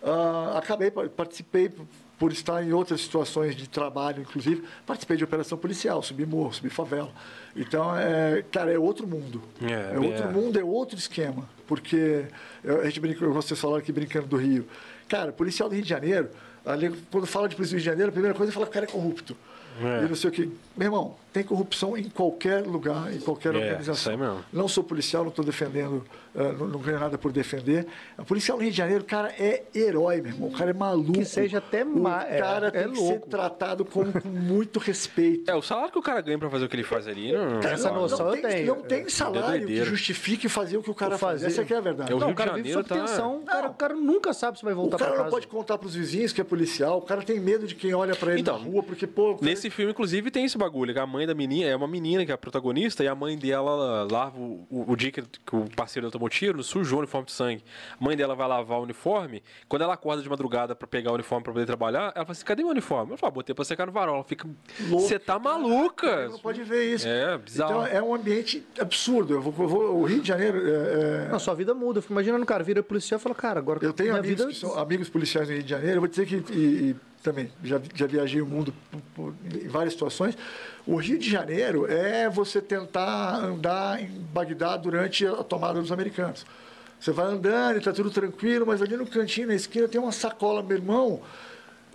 Ah, acabei, pa- participei por estar em outras situações de trabalho, inclusive, participei de operação policial, subi morro, subi favela. Então, é, cara, é outro mundo. É, É, outro é. mundo, é outro esquema. Porque eu- a gente brincou, vocês falaram aqui brincando do Rio. Cara, policial do Rio de Janeiro, ali, quando fala de polícia do Rio de Janeiro, a primeira coisa é falar que o cara é corrupto. É. E não sei o que. Meu irmão, tem corrupção em qualquer lugar, em qualquer É, organização. Não sou policial, não estou defendendo, não, não ganho nada por defender. A policial no Rio de Janeiro, o cara é herói, meu irmo. O cara é maluco. Que seja até O ma- é, cara é tem que ser tratado com, com muito respeito. É, o salário que o cara ganha pra fazer o que ele faz ali. Não, Cara, Essa não, noção não eu tem, tenho. Não tem salário que justifique fazer o que o cara O faz. Essa aqui é a verdade. É o Não, Rio o cara de vive Janeiro sob tá- tensão. O cara, o cara nunca sabe se vai O voltar pra cara casa. não pode contar para os vizinhos que é policial. O cara tem medo de quem olha para ele Então, na rua, porque, pô... o cara- Nesse filme, inclusive, tem esse bagulho. Que a mãe da menina é uma menina que é a protagonista e a mãe dela lava o, o, o dia que, que o parceiro dela tomou tiro, sujou o uniforme de sangue. A mãe dela vai lavar o uniforme. Quando ela acorda de madrugada pra pegar o uniforme pra poder trabalhar, ela fala assim: cadê meu uniforme? Eu falo, botei pra secar no varal. Ela fica. Você tá maluca? Não pode ver isso. É, bizarro. Então, é um ambiente absurdo. Eu vou, eu vou- o Rio de Janeiro... é- é- Não, sua vida muda. Eu fico imaginando o cara vira policial e fala, cara, agora Eu tenho amigos, vida... que são amigos policiais no Rio de Janeiro. Eu vou dizer que e, e também já, já viajei o mundo por- por- em várias situações. O Rio de Janeiro é você tentar andar em Bagdá durante a tomada dos americanos. Você vai andando e está tudo tranquilo, mas ali no cantinho, na esquina, tem uma sacola, meu irmão.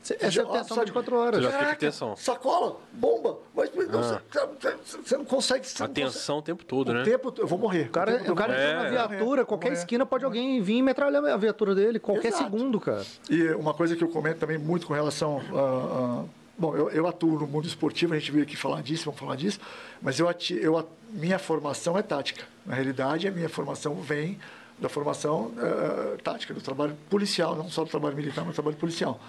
Essa é Já- a tensão sabe- 24 horas. Você já fica tensão. Sacola, bomba. Mas, mas não, Ah. você, você não consegue. Você não Atenção o tempo todo, consegue. né? O tempo, eu vou morrer. O cara, o cara entrou na É. viatura, qualquer esquina pode alguém vir e metralhar a viatura dele, qualquer Exato. segundo, cara. E uma coisa que eu comento também muito com relação a. a- bom, eu, eu atuo no mundo esportivo, a gente veio aqui falar disso, vamos falar disso, mas eu, ati, eu a- minha formação é tática. Na realidade, a minha formação vem da formação eh, tática, do trabalho policial, não só do trabalho militar, mas do trabalho policial.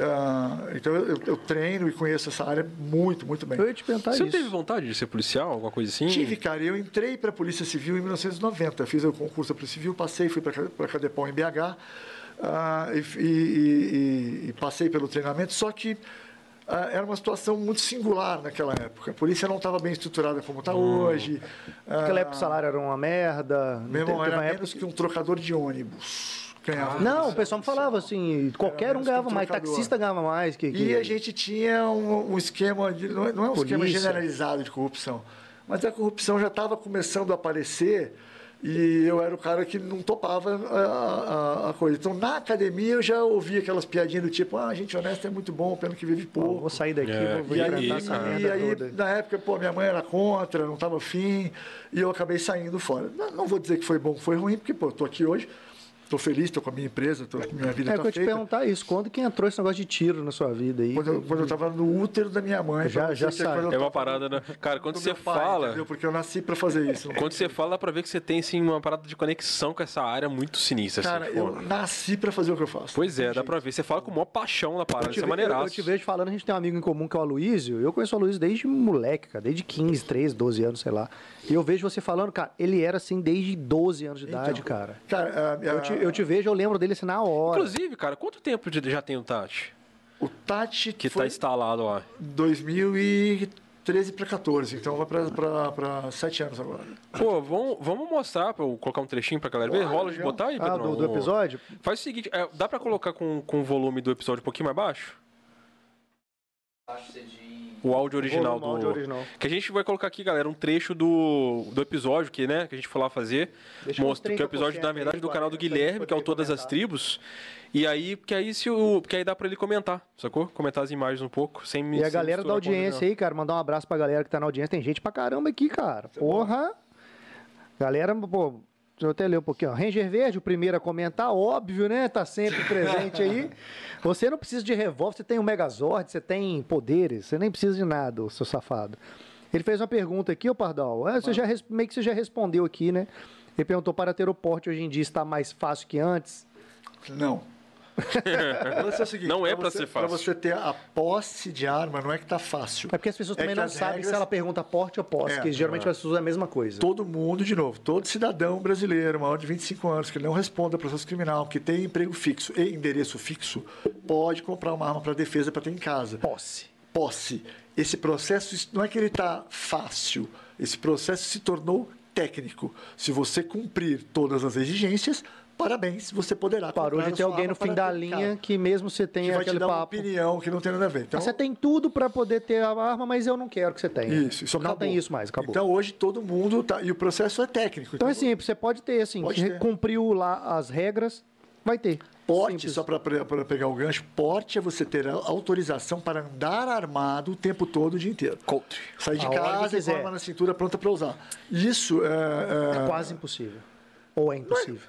Ah, então, eu, eu treino e conheço essa área muito, muito bem. Eu ia te perguntar Você isso. teve vontade de ser policial, alguma coisa assim? Tive, cara. Eu entrei para a Polícia Civil em 1990. Fiz o concurso da Polícia Civil, passei, fui para a Cadepol em BH ah, e, e- e- e passei pelo treinamento. Só que ah, era uma situação muito singular naquela época. A polícia não estava bem estruturada como está hoje. Naquela época o salário era uma merda. Meu irmão, era uma menos que um trocador de ônibus. Ganhava Não, o pessoal me falava assim, qualquer um ganhava mais, taxista ganhava mais. Que, que... E a gente tinha um, um esquema, de, não é não é um esquema Polícia. generalizado de corrupção, mas a corrupção já estava começando a aparecer e eu era o cara que não topava a, a- a coisa. Então, na academia, eu já ouvia aquelas piadinhas do tipo, ah, gente honesta é muito bom, pelo que vive Pô, pouco. vou sair daqui, É, vou, enfrentar aí, essa cara. e merda aí, toda. na época, pô, minha mãe era contra, não estava afim, e eu acabei saindo fora. Não, não vou dizer que foi bom, que foi ruim, porque, pô, estou aqui hoje, Estou feliz, estou com a minha empresa, tô, minha vida É, está que eu te feita. perguntar isso. Quando que entrou esse negócio de tiro na sua vida aí? Quando eu, quando eu tava no útero da minha mãe. Já- já sabe. É uma parada, né? Cara, quando do você pai, fala. entendeu? Porque eu nasci para fazer isso. Quando você fala, dá pra ver que você tem assim, uma parada de conexão com essa área muito sinistra. Cara, assim, eu nasci para fazer o que eu faço. Pois é, dá tem pra ver. Você fala com maior paixão na parada, Eu te, isso é ve- eu, maneiraço. eu te vejo falando, a gente tem um amigo em comum que é o Aloysio. Eu conheço o Aloysio desde moleque, cara, desde 15, 13, 12 anos, sei lá. E eu vejo você falando, cara, ele era assim desde 12 anos de idade, Então, cara. Cara, a- Eu a- te, eu te vejo, eu lembro dele assim na hora. Inclusive, cara, quanto tempo de- já tem o Tati? o Tati Que foi tá instalado lá. 2013 para 14, então vai para 7 anos agora. Pô, vamos, vamos mostrar, pra eu colocar um trechinho pra galera ver? Rola de botar aí, Ah, Pedrão? do, do episódio? Faz o seguinte, é, dá pra colocar com, com o volume do episódio um pouquinho mais baixo? O áudio original Volume, do. áudio original. Que a gente vai colocar aqui, galera, um trecho do, do episódio que, né, que a gente foi lá fazer. Mostra, que é o episódio, 30% na verdade, do canal do 40% Guilherme, que é o Todas as comentar. Tribos. E aí, porque aí, se o, porque aí dá pra ele comentar, sacou? Comentar as imagens um pouco, sem me E a galera da audiência aí, cara, mandar um abraço pra galera que tá na audiência. Tem gente pra caramba aqui, cara. Porra. Galera, pô, deixa eu até ler um pouquinho. ó. Ranger Verde, o primeiro a comentar, óbvio, né? Tá sempre presente aí. Você não precisa de revólver, você tem um Megazord, você tem poderes, você nem precisa de nada, ô seu safado. Ele fez uma pergunta aqui, ô Pardal. É, você já, meio que você já respondeu aqui, né? Ele perguntou para ter o porte hoje em dia está mais fácil que antes. Não. É o seguinte, Não é pra você- ser fácil. Pra você ter a posse de arma, não é que tá fácil. É porque as pessoas É também não sabem regras- se ela pergunta porte ou posse, É, que geralmente as pessoas é a mesma coisa. Todo mundo, de novo, todo cidadão brasileiro maior de 25 anos que não responda a processo criminal, que tem emprego fixo e endereço fixo, pode comprar uma arma para defesa para ter em casa. Posse. Posse. Esse processo não é que ele está fácil, esse processo se tornou técnico. Se você cumprir todas as exigências, parabéns, você poderá Parou de ter alguém no fim para da linha que mesmo você que tenha vai te aquele dar uma papo. opinião que não tem nada a ver. Então, Você tem tudo pra poder ter a arma, mas eu não quero que você tenha. Isso, isso Não acabou. tem isso mais, acabou. Então hoje todo mundo tá. E o processo é técnico. Então é simples, você pode ter, assim, Pode ter. cumpriu lá as regras, vai ter. Porte, Simples. só para pegar o gancho, porte é você ter autorização para andar armado o tempo todo, o dia inteiro. Country. Sair de A casa e com a arma na cintura pronta para usar. Isso é, É quase impossível. Ou é impossível.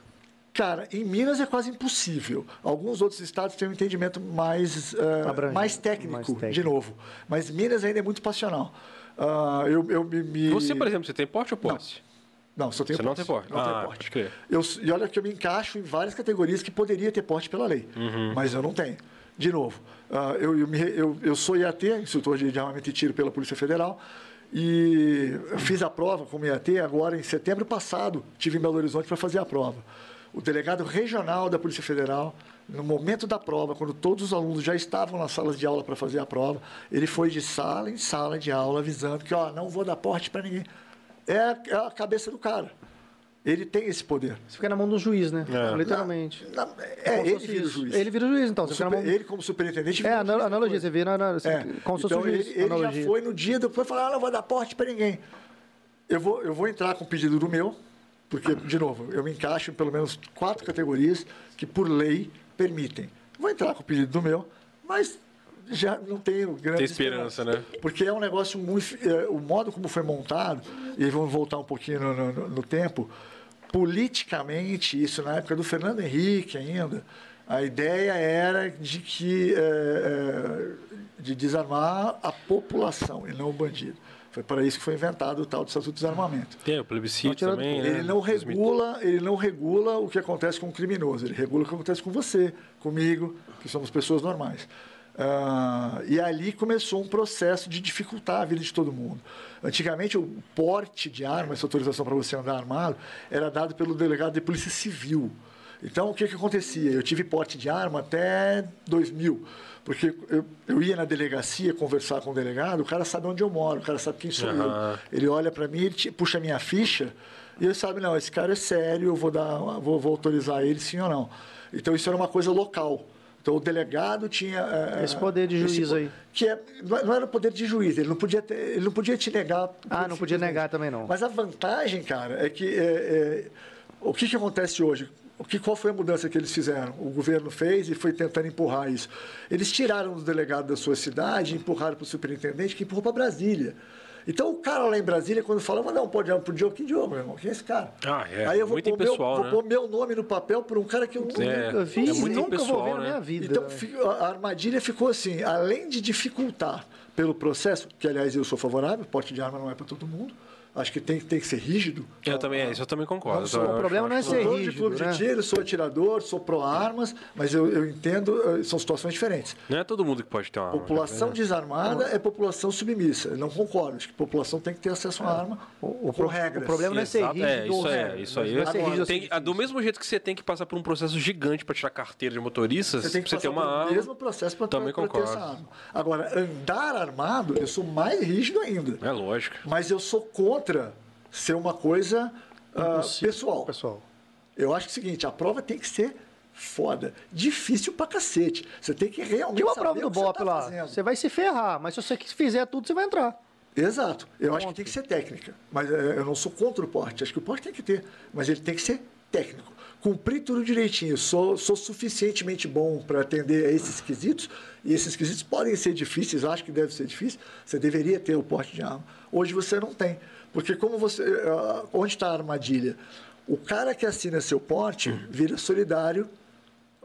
Cara, em Minas é quase impossível. Alguns outros estados têm um entendimento mais, Abrangente, mais, técnico, mais de técnico. novo. Mas Minas ainda é muito passional. Ah, eu, eu me, me- Você, por exemplo, você tem porte ou posse? Não, só tenho Você não porte. tem porte? Não tenho Ah, porte. pode crer. Eu, e olha que eu me encaixo em várias categorias que poderia ter porte pela lei, Uhum. mas eu não tenho. De novo, ah, eu, eu, eu- eu sou IAT, instrutor de, de armamento e tiro pela Polícia Federal, e fiz a prova como IAT agora em setembro passado, tive em Belo Horizonte para fazer a prova. O delegado regional da Polícia Federal, no momento da prova, quando todos os alunos já estavam nas salas de aula para fazer a prova, ele foi de sala em sala de aula avisando que, ó, não vou dar porte para ninguém. É a, é a cabeça do cara. Ele tem esse poder. Você fica na mão do juiz, né? É. Literalmente. Na- Como é, ele fosse vira o juiz. Ele vira o juiz, então. Você fica na Super- mão... ele, como superintendente, É, analogia, coisa. você vira na, assim, É. como se fosse então, juiz. ele, ele já analogia. foi no dia, depois falou, ah, não vou dar porte para ninguém. Eu vou, eu vou entrar com o pedido do meu, porque, de novo, eu me encaixo em pelo menos quatro categorias que, por lei, permitem. Vou entrar com o pedido do meu, mas já não tenho grande Tem esperança, né? Porque é um negócio muito... é, o modo como foi montado, e vamos voltar um pouquinho no, no- no tempo, politicamente, isso na época do Fernando Henrique ainda, a ideia era de que... é, é, de desarmar a população e não o bandido. Foi para isso que foi inventado o tal do Estatuto de Desarmamento. Tem o plebiscito tirando também, né? Ele não 2000. regula, ele não regula o que acontece com o criminoso, ele regula o que acontece com você, comigo, que somos pessoas normais. Ah, e ali começou um processo de dificultar a vida de todo mundo. Antigamente, o porte de arma, essa autorização para você andar armado, era dado pelo delegado de polícia civil. Então, o que, que acontecia? Eu tive porte de arma até 2000, porque eu, eu ia na delegacia conversar com o delegado, o cara sabe onde eu moro, o cara sabe quem sou Aham. eu. Ele olha para mim, ele puxa a minha ficha e ele sabe, não, esse cara é sério, eu vou, dar, vou, vou autorizar ele sim ou não. Então, isso era uma coisa local. Então, o delegado tinha... eh, Esse poder de esse juiz po- aí. Que é, não é- era o poder de juiz, ele não podia, ter, ele não podia te negar... Ah, não podia negar também não. Mas a vantagem, cara, é que é, é, o que, que acontece hoje? O que, qual foi a mudança que eles fizeram? O governo fez e foi tentando empurrar isso. Eles tiraram do delegado da sua cidade e empurraram para o superintendente, que empurrou para Brasília. Então o cara lá em Brasília, quando falava, não, pode ir pro Diogo, que Diogo, meu irmão? Quem é esse cara? Ah, é. Aí eu vou Muito pôr, impessoal, meu, né? vou pôr meu nome no papel por um cara que eu nunca É, Nunca vi, é muito nunca vou impessoal, ver na né? minha vida. Então, fi- a armadilha ficou assim, além de dificultar pelo processo, que aliás eu sou favorável, porte de arma não é para todo mundo, acho que tem, tem que ser rígido. Eu também, é, isso eu também concordo. Não sou- o problema não é acho- ser Sou dono de rígido, clube né? de tiro, sou atirador, sou pró-armas, mas eu, eu entendo, eh, são situações diferentes. Não é todo mundo que pode ter uma arma. População cara. desarmada é população submissa. Eu não concordo. Acho que a população tem que ter acesso à arma O, o com regras. o problema não é ser rígido. é, isso né? é, isso aí. É rígido, Tem- assim, ah, do mesmo jeito que você tem que passar por um processo gigante para tirar carteira de motorista, Você tem que você ter passar uma arma. mesmo processo para ter Também essa concordo. arma. Agora, andar armado, eu sou mais rígido ainda. É lógico. Mas eu sou contra ser uma coisa Impossível. pessoal. Pessoal. Eu acho que é o seguinte, a prova tem que ser foda. Difícil pra cacete. Você tem que realmente Tipo a saber prova do que BOP tá lá. fazendo. Você vai se ferrar, mas se você fizer tudo, você vai entrar. Exato. Eu acho que tem que ser técnica. Mas eh, eu não sou contra o porte. Acho que o porte tem que ter. Mas ele tem que ser técnico. Cumprir tudo direitinho. Sou, sou suficientemente bom para atender a esses quesitos. E esses quesitos podem ser difíceis. Acho que deve ser difícil. Você deveria ter o porte de arma. Hoje você não tem. Porque como você... eh, Onde está a armadilha? O cara que assina seu porte vira solidário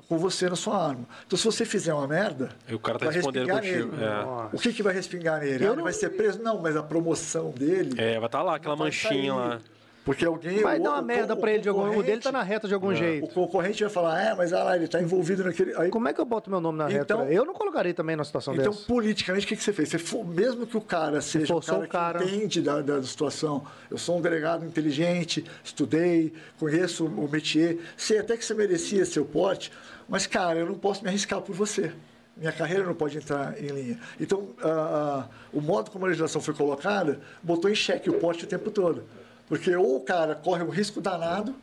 com você na sua arma. Então, se você fizer uma merda, E o cara tá vai respondendo contigo. É. O que, que vai respingar nele? Eu Ah, ele não- vai ser preso? Não, mas a promoção dele. É, vai estar lá, aquela manchinha sair. lá. Porque alguém. Vai o- dar uma o- merda o pra ele de algum. O dele tá na reta de algum O jeito. concorrente vai falar, é, mas ah lá, ele está envolvido naquele. Aí, Como é que eu boto meu nome na reta? Então- eu não colocaria também numa situação então, dessa. politicamente, o que, que você fez? Você, fo- mesmo que o cara seja um forçou cara, o cara. que entende da, da situação, eu sou um delegado inteligente, estudei, conheço o métier, sei até que você merecia seu porte, mas, cara, eu não posso me arriscar por você. Minha carreira não pode entrar em linha. Então, ah, ah, o modo como a legislação foi colocada botou em xeque o porte o tempo todo. Porque ou o cara corre um risco danado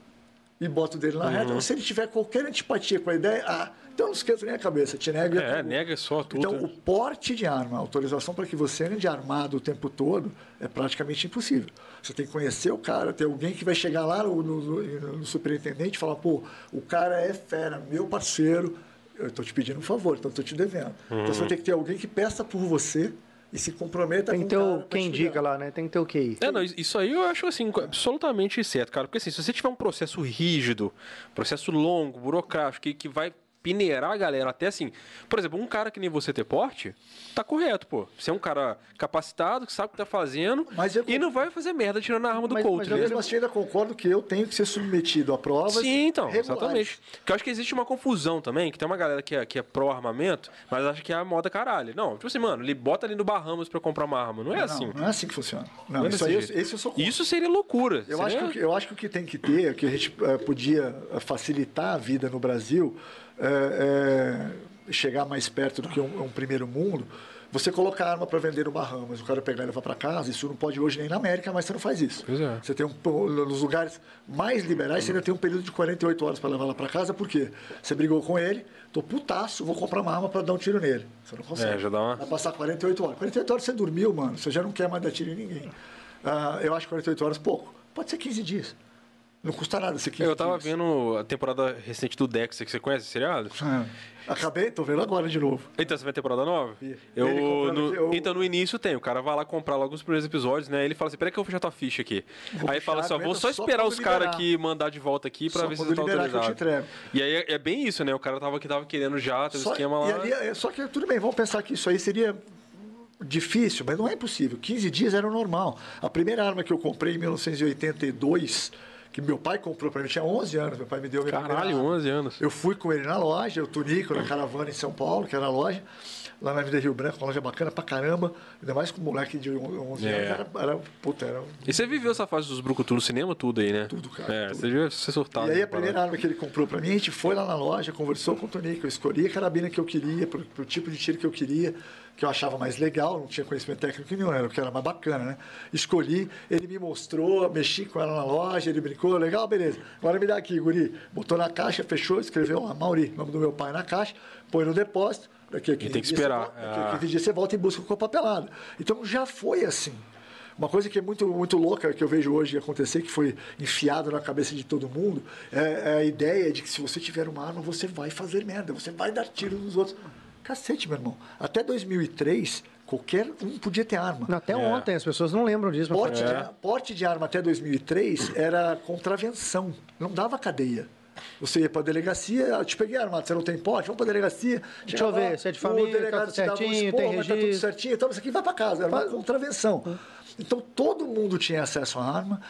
e bota o dele na Uhum. reta, ou se ele tiver qualquer antipatia com a ideia, ah, então não esquenta nem a cabeça, te nega É, nega só tudo. Então, o porte de arma, a autorização para que você ande armado o tempo todo é praticamente impossível. Você tem que conhecer o cara, tem alguém que vai chegar lá no, no- no- superintendente e falar, pô, o cara é fera, meu parceiro, eu estou te pedindo um favor, então estou te devendo. Então, Uhum. você vai ter que ter alguém que peça por você e se comprometa Tem com que ter o pra quem indica ligar. lá, né? Tem que ter o QI. É, não, isso aí eu acho assim, absolutamente certo, cara. Porque assim, se você tiver um processo rígido, processo longo, burocrático, que, que vai peneirar a galera até assim. Por exemplo, um cara que nem você ter porte, tá correto, pô. Você é um cara capacitado, que sabe o que tá fazendo eu- e não vai fazer merda tirando a arma do Mas- coach. mas Eu mesmo assim ainda concordo que eu tenho que ser submetido a provas Sim, então, regulares. exatamente. Porque eu acho que existe uma confusão também, que tem uma galera que é, que é pró-armamento, mas acha que é a moda caralho. Não, tipo assim, mano, ele bota ali no Bahamas pra comprar uma arma. Não é Não, assim. não é assim que funciona. Não, Não é isso aí, esse eu sou contra. Isso seria loucura. Eu Seria- acho, que, o que- eu acho que o que tem que ter, que a gente eh, podia eh, facilitar a vida no Brasil, é, é chegar mais perto do que um, um primeiro mundo, você colocar arma para vender no Bahamas, o cara pegar e levar para casa, isso não pode hoje nem na América, mas você não faz isso. É. Você tem um, nos lugares mais liberais, você ainda tem um período de 48 horas para levar lá para casa, por quê? Você brigou com ele, tô putaço, vou comprar uma arma para dar um tiro nele. Você não consegue. É, já dá uma- Vai passar 48 horas. 48 horas você dormiu, mano, você já não quer mais dar tiro em ninguém. Ah, eu acho 48 horas pouco. Pode ser 15 dias. Não custa nada ser 15 Eu tava vendo a temporada recente do Dexter, que você conhece seriado? Ah, Acabei, tô vendo agora de novo. Então, você vai temporada nova? Eu, no- aqui, eu- Então, no início tem. O cara vai lá comprar logo os primeiros episódios, né? Ele fala assim, peraí que eu vou fechar tua ficha aqui. Vou aí fala assim, ó, vou só só esperar quando os caras aqui mandar de volta aqui pra Só ver se tá autorizado. E aí é, é bem isso, né? O cara tava que tava querendo já, teve Só, esquema lá. e ali, é- só que tudo bem, vamos pensar que isso aí seria difícil, mas não é impossível. 15 dias era o normal. A primeira arma que eu comprei em 1982, que meu pai comprou para mim, tinha 11 anos, meu pai me deu Caralho, arma. 11 anos. Eu fui com ele na loja, eu tunico na caravana em São Paulo, que era a loja, lá na Avenida Rio Branco, uma loja bacana pra caramba, ainda mais com um moleque de 11 É. anos, era, era, puta, era E você viveu essa fase dos brucutu no cinema, tudo aí, né? Tudo, cara, É, tudo. você devia ser surtado. E aí a né, primeira parada. arma que ele comprou para mim, a gente foi lá na loja, conversou com o Tonico, eu escolhi a carabina que eu queria, pro, pro tipo de tiro que eu queria, que eu achava mais legal, não tinha conhecimento técnico nenhum, era o que era mais bacana, né? Escolhi, ele me mostrou, mexi com ela na loja, ele brincou, legal, beleza. Agora me dá aqui, guri. Botou na caixa, fechou, escreveu lá, Mauri, nome do meu pai na caixa, põe no depósito, daqui a 15 tem que esperar. Você volta, daqui a. 15 dias você volta e busca com a papelada. Então já foi assim. Uma coisa que é muito, muito louca que eu vejo hoje acontecer, que foi enfiado na cabeça de todo mundo, é, é a ideia de que se você tiver uma arma, você vai fazer merda, você vai dar tiro nos outros. Cacete, meu irmão. Até 2003, Qualquer um podia ter arma. Até É. ontem, as pessoas não lembram disso. mas Porte, foi- de, porte de arma até 2003 era contravenção, não dava cadeia. Você ia para a delegacia, te peguei armado, você não tem porte, vamos para a delegacia. Deixa eu ver, se é de o família, delegado tá te dava um esporro, tem mas tá tudo certinho, então isso aqui vai para casa, era uma contravenção. Então todo mundo tinha acesso à arma.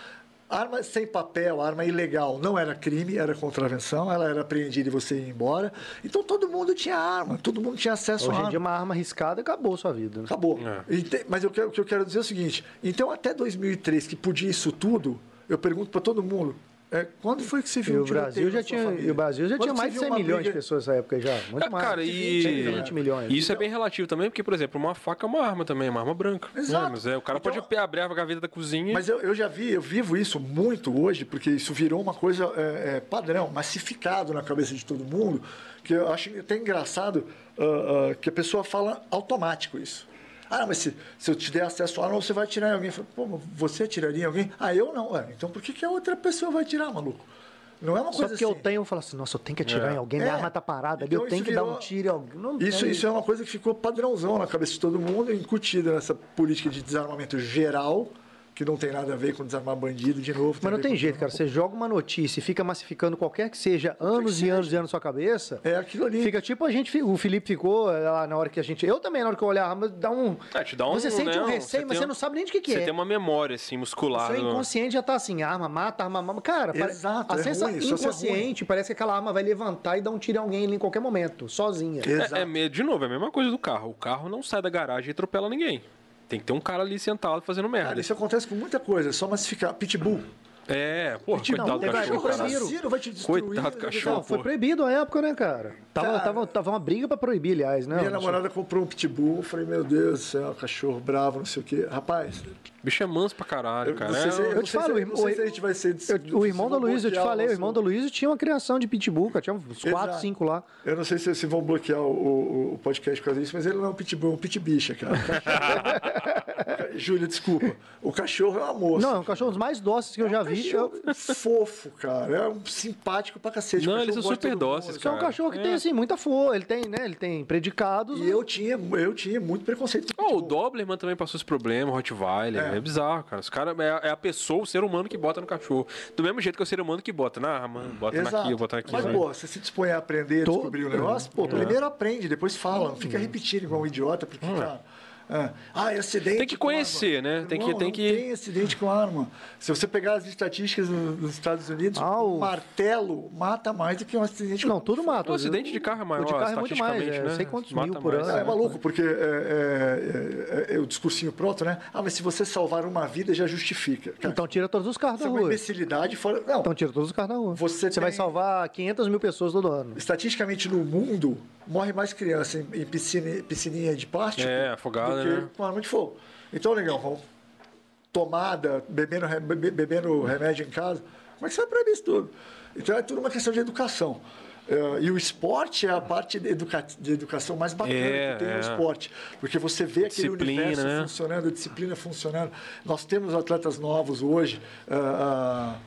Arma sem papel, arma ilegal, não era crime, era contravenção, ela era apreendida e você ia embora. Então todo mundo tinha arma, todo mundo tinha acesso à Hoje em arma. dia, uma arma arriscada acabou sua vida. né? Acabou. É. Ente- Mas eu quero- o que eu quero dizer é o seguinte: então, até 2003, que podia isso tudo, eu pergunto para todo mundo: é, quando foi que você E viu o um tiroteio Brasil já tinha, família? e o Brasil já Quando tinha mais de viu 100 uma milhões de briga- pessoas nessa época já. Muito Ah, mais. cara, e 120 milhões. isso é bem relativo também, porque, por exemplo, uma faca é uma arma também, uma arma branca. Exato. né? Mas é, o cara Então- pode abrir a gaveta da cozinha. Mas eu, eu já vi, eu vivo isso muito hoje, porque isso virou uma coisa é, é, padrão, massificado na cabeça de todo mundo, que eu acho até engraçado ah, ah, que a pessoa fala automático isso. Ah, mas se, se eu te der acesso à arma, você vai atirar em alguém. Eu falo, Pô, mas você atiraria em alguém? Ah, eu não. Ué, então por que, que a outra pessoa vai atirar, maluco? Não é uma Só coisa porque eu assim. tenho, eu falo assim, nossa, eu tenho que atirar É. em alguém, minha É. arma tá parada ali, Então eu tenho isso que dar um virou- tiro em alguém. Não Isso, tem. isso é uma coisa que ficou padrãozão na cabeça de todo mundo, incutida nessa política de desarmamento geral, que não tem nada a ver com desarmar bandido de novo. Mas não tem jeito, cara. Você joga uma notícia e fica massificando qualquer que seja, anos e anos e anos na sua cabeça. É aquilo ali. Fica tipo a gente, o Felipe ficou eh, lá na hora que a gente. Eu também, na hora que eu olhar a arma, dá um. É, te dá um, você sente né, um um- receio, você mas você um- não sabe nem de que, que Você é. tem uma memória, assim, muscular. Seu no- inconsciente já tá assim, arma mata, arma mama. Cara, Exato, a é sensação é inconsciente parece que aquela arma vai levantar e dar um tiro em alguém ali em qualquer momento, sozinha. Exato. É, é de novo, é a mesma coisa do carro. O carro não sai da garagem e atropela ninguém. Tem que ter um cara ali sentado fazendo merda. Cara, isso acontece com muita coisa, só massificar. Pitbull. É, porra, coitado do cachorro, cara. brasileiro. vai te destruir. Coitado do cachorro. Não, foi proibido a época, né, cara? Tava, Cara, tava, tava uma briga pra proibir, aliás, né? Minha namorada comprou um pitbull, eu falei, meu Deus do céu, cachorro bravo, não sei o quê. Rapaz, Bicho é manso pra caralho, eu cara. não sei se, eu Eu te falo, se, não sei se a gente vai ser... Eu- o irmão da Luísa, eu te falei, o irmão da Luísa tinha uma criação de pitbull, cara. Tinha uns 4, Exato. 5 lá. Eu não sei se, se vão bloquear o, o- o podcast por causa disso, mas ele não é um pitbull, é um pitbicha, cara. Júlia, desculpa. O cachorro é uma moça. Não, é um cachorro dos mais dóceis que eu já vi. Cachorro fofo, cara. É um simpático pra cacete. Não, eles são super dóceis, que é um cara. cachorro que É. tem, assim, muita força. Ele tem, né? Ele tem predicados. E eu tinha, eu tinha muito preconceito. Oh, o. Doberman também passou esse problema, o Rottweiler. É. É. bizarro, cara. Os caras é, é a pessoa, o ser humano que bota no cachorro. Do mesmo jeito que é o ser humano que bota na arma, bota Exato. naquilo, bota naquilo. Mas, né? pô, você se dispõe a aprender, descobrir o negócio, pô, primeiro aprende, depois fala. Não fica repetindo igual um idiota, porque, cara. É, ah, é acidente. Tem que com conhecer, arma. né? Tem que- tem não que- tem acidente com arma. Se você pegar as estatísticas nos Estados Unidos, Ah, o- um martelo mata mais do que um acidente Não, tudo mata. O acidente de carro é maior, O de carro é muito mais, estatisticamente, é, né? não sei quantos Mata mil por mais. ano. É, maluco, porque é, é, é, é o discursinho pronto, né? Ah, mas se você salvar uma vida, já justifica. Cara, Então tira todos os carros isso da é uma rua. imbecilidade fora. Não, Então tira todos os carros da rua. Você vai tem- salvar 500 mil pessoas todo ano. estatisticamente no mundo, morre mais criança em, piscina, piscininha de plástico É, afogada, do que né? com arma de fogo. Então, vamos. Tomada, bebendo, bebendo remédio em casa. Como é que você vai proibir isso tudo? Então é tudo uma questão de educação. É, e o esporte é a parte de, educa- de educação mais bacana É, que tem é. no esporte. Porque você vê aquele Disciplina, universo né? funcionando, a disciplina funcionando. Nós temos atletas novos hoje. ah, ah,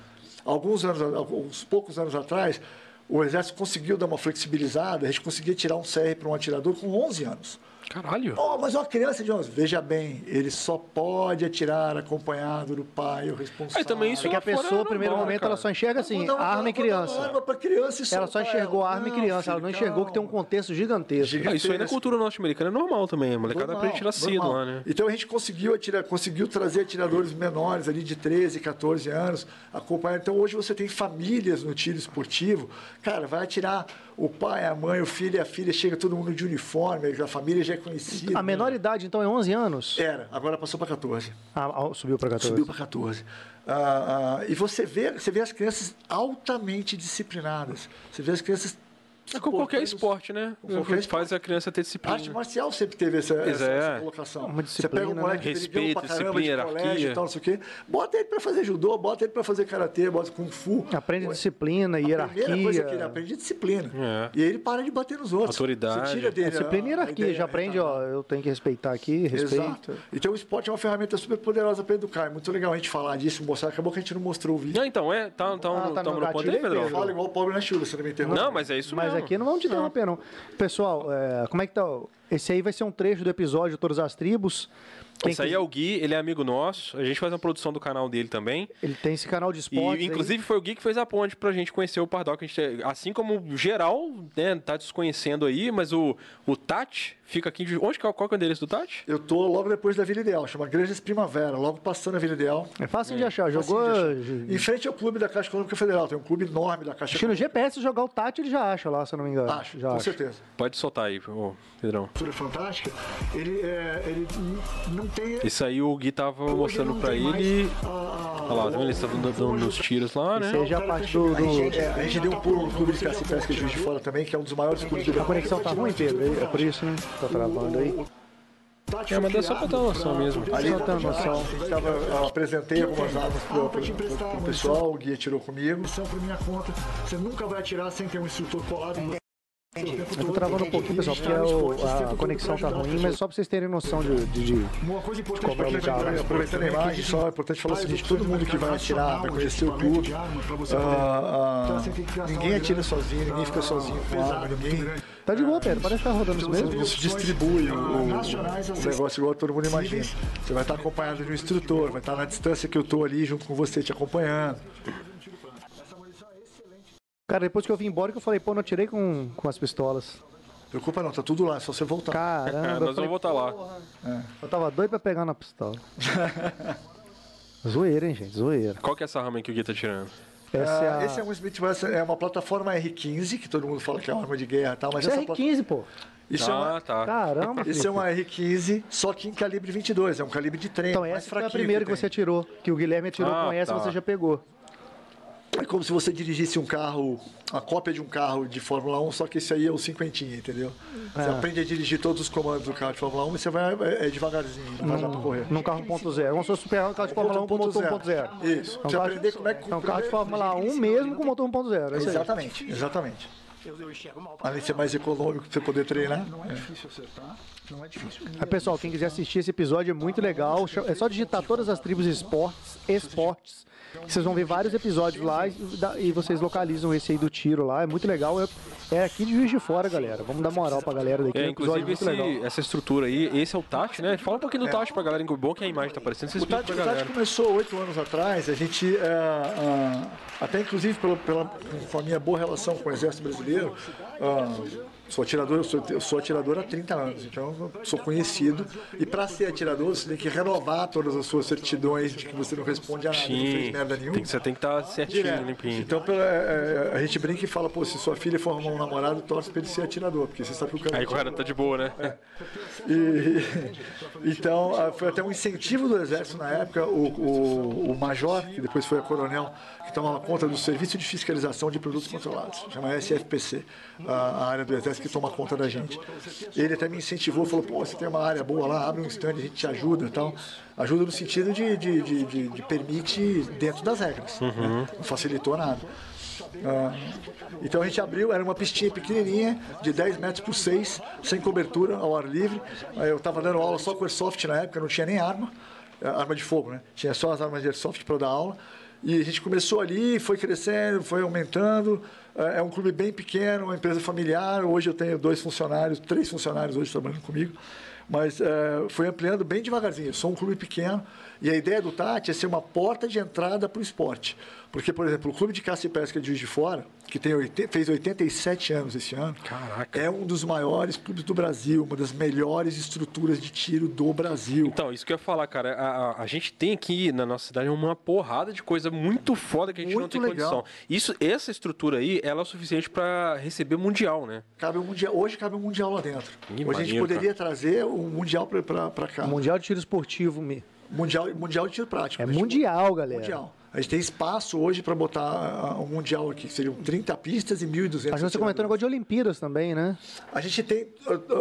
alguns anos, alguns poucos anos atrás, o Exército conseguiu dar uma flexibilizada, a gente conseguia tirar um CR para um atirador com 11 anos. Caralho. Oh, mas uma criança de 11, veja bem, ele só pode atirar acompanhado do pai, o responsável. Aí também isso Porque a pessoa, é no primeiro normal, momento, cara. ela só enxerga assim, dar uma- arma e dar uma criança. arma pra criança e Ela só enxergou ela. arma e Não, criança, ela filho, não enxergou que tem um contexto gigantesco. Giga- Ah, isso aí na cultura norte-americana é normal também. A molecada Normal, aprende a tirar cedo lá, né? Então a gente conseguiu, atirar, conseguiu trazer atiradores menores ali de 13, 14 anos, acompanhar. Então hoje você tem famílias no tiro esportivo. Cara, vai atirar o pai, a mãe, o filho e a filha, chega todo mundo de uniforme, a família já é conhecida. A menor idade, então, é 11 anos? Era, agora passou para 14. Ah, ah, subiu para 14. Subiu para 14. Ah, ah, e você vê, você vê as crianças altamente disciplinadas. Você vê as crianças. É com qualquer esporte, né? Qualquer Faz a criança ter disciplina. Arte marcial sempre teve essa, essa, é. essa colocação. Uma Você pega um disciplina, moleque né? Respeito, pra caramba de disciplina, colégio hierarquia. e tal, não sei o quê. Bota ele pra fazer judô, bota ele pra fazer karatê, bota kung fu. Aprende Pô, disciplina, A primeira coisa que ele hierarquia. aprende é disciplina. É. E aí ele para de bater nos outros. Autoridade. Você tira dele É, disciplina e a- a hierarquia. ideia Já aprende, retardada. ó, eu tenho que respeitar aqui, respeito. Exato. Então o esporte é uma ferramenta super poderosa para educar. É muito legal a gente falar disso, mostrar. Acabou que a gente não mostrou o vídeo. Não, então, é. Tá, tá, Ah, no, tá tá no no ponto gatilho aí, aí, Pedro? Pedro? Fala igual o pobre na chuva, você não me interrompe. Não, mas é isso mesmo. Aqui, não vamos te interromper, não. Pessoal, é, como é que tá? Esse aí vai ser um trecho do episódio de Todas as Tribos. Quem Esse aí é o Gui, ele é amigo nosso. A gente faz uma produção do canal dele também. Ele tem esse canal de E, esportes. aí. inclusive, foi o Gui que fez a ponte pra gente conhecer o Pardock. A gente, assim como geral, né, tá desconhecendo aí, mas o, o Tati fica aqui de. Onde que é, qual que é o endereço do Tati? Eu tô logo depois da Vila Ideal, chama Granjas Primavera, logo passando a Vila Ideal. É fácil de achar. Jogou. De achar. Em frente ao clube da Caixa Econômica Federal, tem um clube enorme da Caixa Acho que no. GPS jogar o Tati ele já acha lá, se eu não me engano. Acho, já com acha. certeza. Pode soltar aí, ô, Pedrão. Cultura fantástica, ele, é, ele não tem. Isso aí o Gui tava hoje mostrando pra ele. a- a- Olha lá, tá vendo? Eles estavam dando nos tiros lá, né? aí já é parte do. A gente, é, a gente deu um pulo no clube de caça e pesca de Juiz de Fora também, que é um dos maiores clubes do A conexão tá ruim, Pedro? É por isso, né? Tá travando aí. É, mas é só pra ter uma noção mesmo. Ali Só uma noção. Tava, eu apresentei algumas armas pro, pro, pro- pro pessoal, o guia tirou comigo. Missão por minha conta, você nunca vai atirar sem ter um instrutor colado. Eu tô travando um pouquinho, pessoal, porque o- a conexão tá ruim, mas só pra vocês terem noção de. de, de- Uma coisa importante Como é o lugar, né? aproveitando a imagem, só é importante falar o seguinte, todo mundo que vai atirar, vai conhecer o clube, ah, ah, ninguém atira sozinho, ninguém fica sozinho com arma, ninguém Tá de boa, Pedro. Parece que tá rodando isso mesmo. não se distribui o, o- o negócio igual todo mundo imagina. Você vai estar acompanhado de um instrutor, vai estar na distância que eu tô ali junto com você, te acompanhando. Cara, depois que eu vim embora, que eu falei, pô, não tirei com, com as pistolas. Preocupa não, tá tudo lá, é só você voltar. É, Caramba. eu, nós vamos voltar lá. eu tava doido pra pegar na pistola. zoeira, hein, gente? Zoeira. Qual que é essa arma aí que o Gui tá tirando? Essa é Ah, a. Esse é um Smith Wesson, é uma plataforma R15, que todo mundo fala que é uma arma de guerra e tal, mas Isso é essa plata- R15, pô. isso é uma, Ah, tá. Caramba, Isso é uma R15, só que em calibre 22, é um calibre de trem. Então, mais essa foi a primeira que, tem. você atirou. Que o Guilherme atirou Ah, com essa tá. você já pegou. É como se você dirigisse um carro, a cópia de um carro de Fórmula 1, só que esse aí é o cinquentinha, entendeu? Você É. aprende a dirigir todos os comandos do carro de Fórmula 1 e você vai é, é devagarzinho, não vai dar pra correr. Num carro 1.0. Como se fosse super um carro de Fórmula 1 com motor 1.0. Isso. É um Você carro, aprender como é que é um carro de Fórmula 1 mesmo com motor 1.0. É. Exatamente, exatamente. Além de ser mais econômico pra você poder treinar. Aí, pessoal, quem quiser assistir esse episódio é muito legal. É só digitar todas as tribos esportes, esportes. Vocês vão ver vários episódios lá e, e vocês localizam esse aí do tiro lá. É muito legal. É, é aqui de Juiz de Fora, galera. Vamos dar moral pra galera daqui. É, um episódio inclusive muito legal. esse, essa estrutura aí, esse é o Tati, né? Fala um pouquinho do Tati pra galera, que bom que a imagem tá aparecendo, vocês O Tati, pra o Tati começou oito anos atrás, a gente, é, ah, até inclusive pela, pela- com a minha boa relação com o Exército Brasileiro, ah, sou atirador, eu sou, sou atirador há 30 anos, então sou conhecido. E para ser atirador, você tem que renovar todas as suas certidões de que você não responde a nada, não fez Sim, merda nenhuma. tem que, você tem que estar certinho, Direto. limpinho. Então pela- é, é, a gente brinca e fala, pô, se sua filha for arrumar um namorado, torce pra ele ser atirador, porque você sabe que o cara. Aí o cara tá de boa, né? E, então, foi até um incentivo do Exército na época, o, o, o major, que depois foi a coronel, que tomava conta do Serviço de Fiscalização de Produtos Controlados, chama SFPC, a, a área do Exército que toma conta da gente. Ele até me incentivou, falou, pô, você tem uma área boa lá, abre um stand, a gente te ajuda e tal. Ajuda no sentido de, de, de, de, de permite dentro das regras, né? não facilitou nada. Ah, então a gente abriu, era uma pistinha pequenininha, de 10 metros por 6, sem cobertura, ao ar livre. Eu estava dando aula só com airsoft na época, não tinha nem arma, eh, arma de fogo, né? Tinha só as armas de airsoft para dar aula. E a gente começou ali, foi crescendo, foi aumentando. Eh, É um clube bem pequeno, uma empresa familiar. Hoje eu tenho dois funcionários, três funcionários hoje trabalhando comigo. Mas eh, foi ampliando bem devagarzinho. Eu sou um clube pequeno e a ideia do Tati é ser uma porta de entrada para o esporte. Porque, por exemplo, o Clube de Caça e Pesca de Juiz de Fora, que tem, oit- fez 87 anos esse ano, Caraca. é um dos maiores clubes do Brasil, uma das melhores estruturas de tiro do Brasil. Então, isso que eu ia falar, cara. A, a- a gente tem aqui na nossa cidade uma porrada de coisa muito foda que a gente não Muito tem legal. condição. Isso, essa estrutura aí, ela é o suficiente pra receber mundial, né? Cabe um mundial, hoje cabe um mundial lá dentro. Hoje a gente poderia trazer um mundial para cá. Mundial de tiro esportivo. me- Mundial, mundial de tiro prático. É A gente- mundial, galera. Mundial. A gente tem espaço hoje para botar um mundial aqui, que seriam 30 pistas e 1.200 Mas você comentou um negócio de Olimpíadas também, né? A gente tem.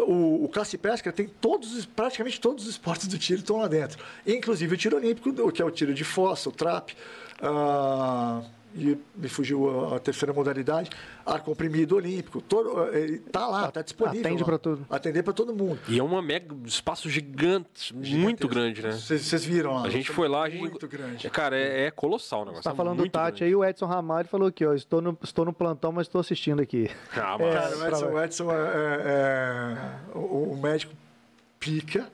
O, o Classe Pesca tem todos, os- praticamente todos os esportes do tiro estão lá dentro. Inclusive o tiro olímpico, que é o tiro de fossa, o trap. ah, e me fugiu a, terceira modalidade, ar comprimido olímpico, todo, ele tá lá, tá disponível. Atende para tudo. Atender para todo mundo. E é uma mega espaço gigante, muito grande, né? Vocês viram lá? A gente foi lá, a gente. Muito grande. Cara, é, é colossal o negócio. Tá é falando do Tati grande. aí, o Edson Ramalho falou aqui, ó. Estou no, estou no plantão, mas estou assistindo aqui. Ah, É, mas- Cara, o Edson, o Edson é, é- é- o, o médico pica,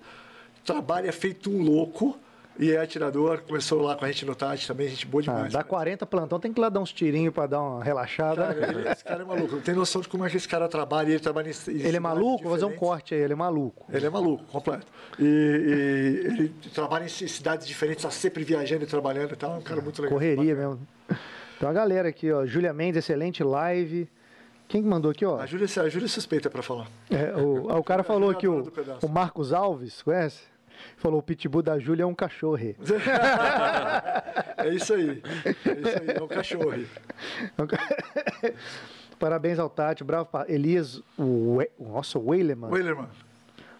trabalha feito um louco e é atirador. Começou lá com a gente no Tati também, gente boa Ah, demais. dá cara. 40 plantão, tem que ir lá dar uns tirinhos para dar uma relaxada. Cara, ele- esse cara é maluco. Não tem noção de como é que esse cara trabalha. Ele trabalha em, em ele é maluco? Vou fazer um corte aí, ele é maluco. Ele é maluco, completo. E, e ele trabalha em cidades diferentes, está sempre viajando e trabalhando e tal. É um cara muito legal. Correria mesmo. Tem uma galera aqui, ó. Júlia Mendes, excelente live. Quem que mandou aqui, ó? A Júlia, a Júlia é suspeita para falar. É, o, ah, o cara falou aqui, o, o Marcos Alves, conhece? Falou, o pitbull da Júlia é um cachorro. É isso aí. É isso aí. É um cachorro. Parabéns ao Tati, bravo Elias, o, We- nossa, o Weileman. Weilerman.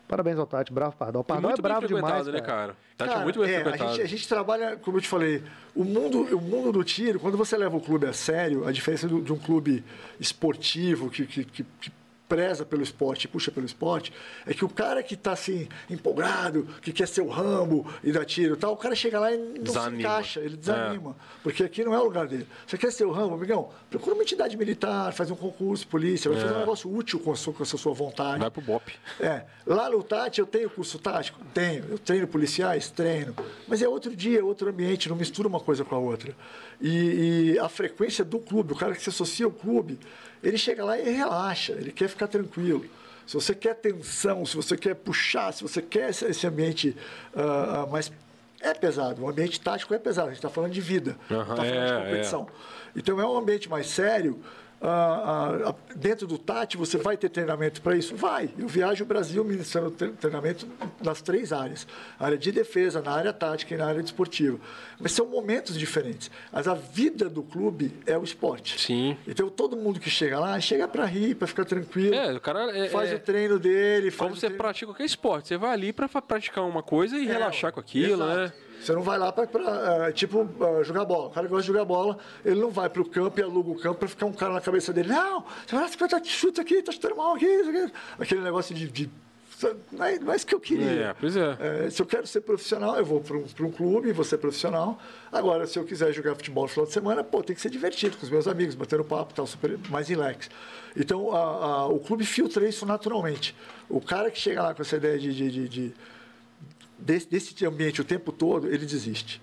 Parabéns ao Tati, bravo Pardal. O Pardal é muito bravo demais, né, cara. cara? Tati é muito bem é, a, frequentado. gente, a gente trabalha, como eu te falei, o mundo, o mundo do tiro, quando você leva o clube a sério, a diferença do- de um clube esportivo que, que, que- que preza pelo esporte, puxa pelo esporte, é que o cara que está assim, empolgado, que quer ser o Rambo e dar tiro e tal, o cara chega lá e não se Desanima. encaixa, ele desanima. Porque aqui não é o lugar dele. Você quer ser o Rambo, amigão? Procura uma entidade militar, faz um concurso, polícia, vai fazer um negócio útil com a sua, com a sua vontade. Vai pro BOP. É, lá no Tati eu tenho curso tático? Tenho. Eu treino policiais? Treino. Mas é outro dia, é outro ambiente, não mistura uma coisa com a outra. E, e a frequência do clube, o cara que se associa ao clube, ele chega lá e relaxa, ele quer ficar tranquilo. Se você quer tensão, se você quer puxar, se você quer esse, ambiente ah, mais. É pesado, o ambiente tático é pesado, a gente está falando de vida, Aham, está falando de é, competição. Então é um ambiente mais sério. Ah, ah, dentro do TAT, você vai ter treinamento para isso? Vai. Eu viajo o Brasil ministrando tre- treinamento nas três áreas: área de defesa, na área tática e na área desportiva. Mas são momentos diferentes. Mas a vida do clube é o esporte. Sim. Então todo mundo que chega lá, chega para rir, para ficar tranquilo. É, o cara é- faz é- o treino dele, faz Como você treino... pratica qualquer esporte, você vai ali pra fa- praticar uma coisa e É, relaxar com aquilo, exato. né? Você não vai lá para, tipo, ah, jogar bola. O cara que gosta de jogar bola, ele não vai para o campo e aluga o campo para ficar um cara na cabeça dele. Não, você vai lá, você tá, chuta aqui, tá chutando mal aqui. aqui. Aquele negócio de... de não é, não é isso que eu queria. É, pois é. É, se eu quero ser profissional, eu vou para um, um clube, vou ser profissional. Agora, se eu quiser jogar futebol no final de semana, pô, tem que ser divertido com os meus amigos, batendo papo, tal, super mais relax. Então, a- a- o clube filtra isso naturalmente. O cara que chega lá com essa ideia de, de- de- de- desse, desse ambiente o tempo todo, ele desiste.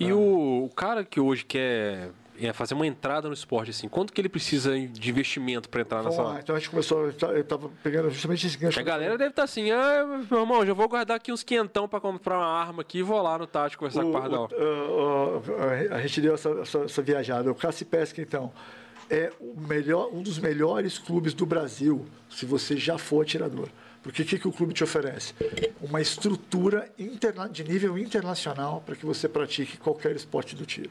E Ah. o, o cara que hoje quer é, fazer uma entrada no esporte, assim, quanto que ele precisa de investimento pra entrar Vamos nessa... lá, então a gente começou, eu estava pegando justamente esse gancho. A galera deve estar assim, ah, meu irmão, já vou guardar aqui uns quentão pra comprar uma arma aqui e vou lá no Tati conversar com o Pardal. o- a- gente deu essa, essa, essa viajada. O e Pesca, então, é o melhor, um dos melhores clubes do Brasil, se você já for atirador. Porque o que, que o clube te oferece? Uma estrutura interna- de nível internacional para que você pratique qualquer esporte do tiro.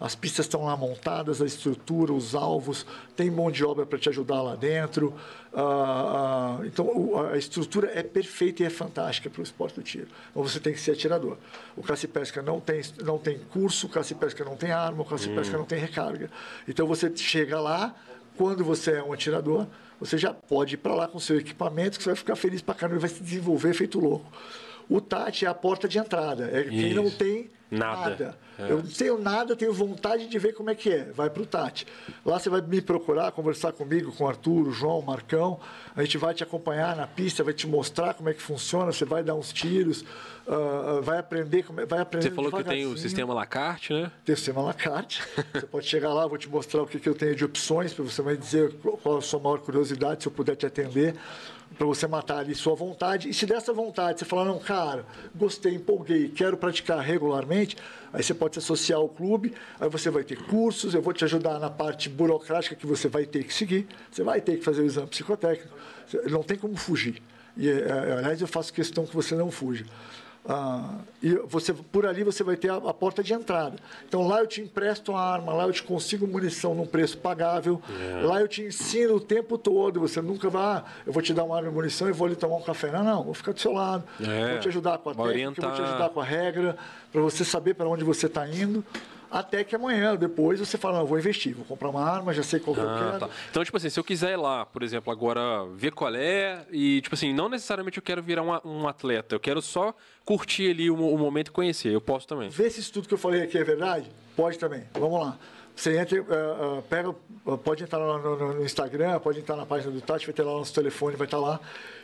As pistas estão lá montadas, a estrutura, os alvos, tem mão de obra para te ajudar lá dentro. Ah, ah, então, a estrutura é perfeita e é fantástica para o esporte do tiro. Então, você tem que ser atirador. O caça e pesca não tem, não tem curso, o caça e pesca não tem arma, o caça e pesca não tem recarga. Então, você chega lá, quando você é um atirador, você já pode ir para lá com seu equipamento, que você vai ficar feliz para caramba e vai se desenvolver feito louco. O TAT é a porta de entrada. É quem não tem Nada. nada. É. Eu não tenho nada, eu tenho vontade de ver como é que é. Vai para o Tati. Lá você vai me procurar, conversar comigo, com o Arthur, o João, o Marcão. A gente vai te acompanhar na pista, vai te mostrar como é que funciona. Você vai dar uns tiros, ah, vai aprender, como é- vai aprender. Você falou que tem o sistema Lacarte, né? Tem o sistema à la carte. Você pode chegar lá, vou te mostrar o que, que eu tenho de opções, para você vai dizer qual a sua maior curiosidade, se eu puder te atender, para você matar ali sua vontade. E se dessa vontade você falar, não, cara, gostei, empolguei, quero praticar regularmente, aí você pode se associar ao clube, aí você vai ter cursos, eu vou te ajudar na parte burocrática que você vai ter que seguir, você vai ter que fazer o exame psicotécnico, não tem como fugir. E, eh, aliás, eu faço questão que você não fuja. Ah, e você, por ali você vai ter a, a porta de entrada. Então lá eu te empresto a arma, lá eu te consigo munição num preço pagável, lá eu te ensino o tempo todo. Você nunca vai, ah, eu vou te dar uma arma e munição e vou ali tomar um café. Não, não, vou ficar do seu lado, É, vou te ajudar com a técnica, vou te orientar. ajudar com a regra, para você saber para onde você está indo. Até que amanhã, depois, você fala, não, vou investir, vou comprar uma arma, já sei qual que eu Ah, quero. tá. Então, tipo assim, se eu quiser ir lá, por exemplo, agora ver qual é, e, tipo assim, não necessariamente eu quero virar um, um atleta, eu quero só curtir ali o, o momento e conhecer. Eu posso também. Vê se isso tudo que eu falei aqui é verdade? Pode também. Vamos lá. Você entra, eh, eh, pega, eh, pode entrar lá no, no- no Instagram, pode entrar na página do Tati, vai ter lá o nosso telefone, vai estar lá.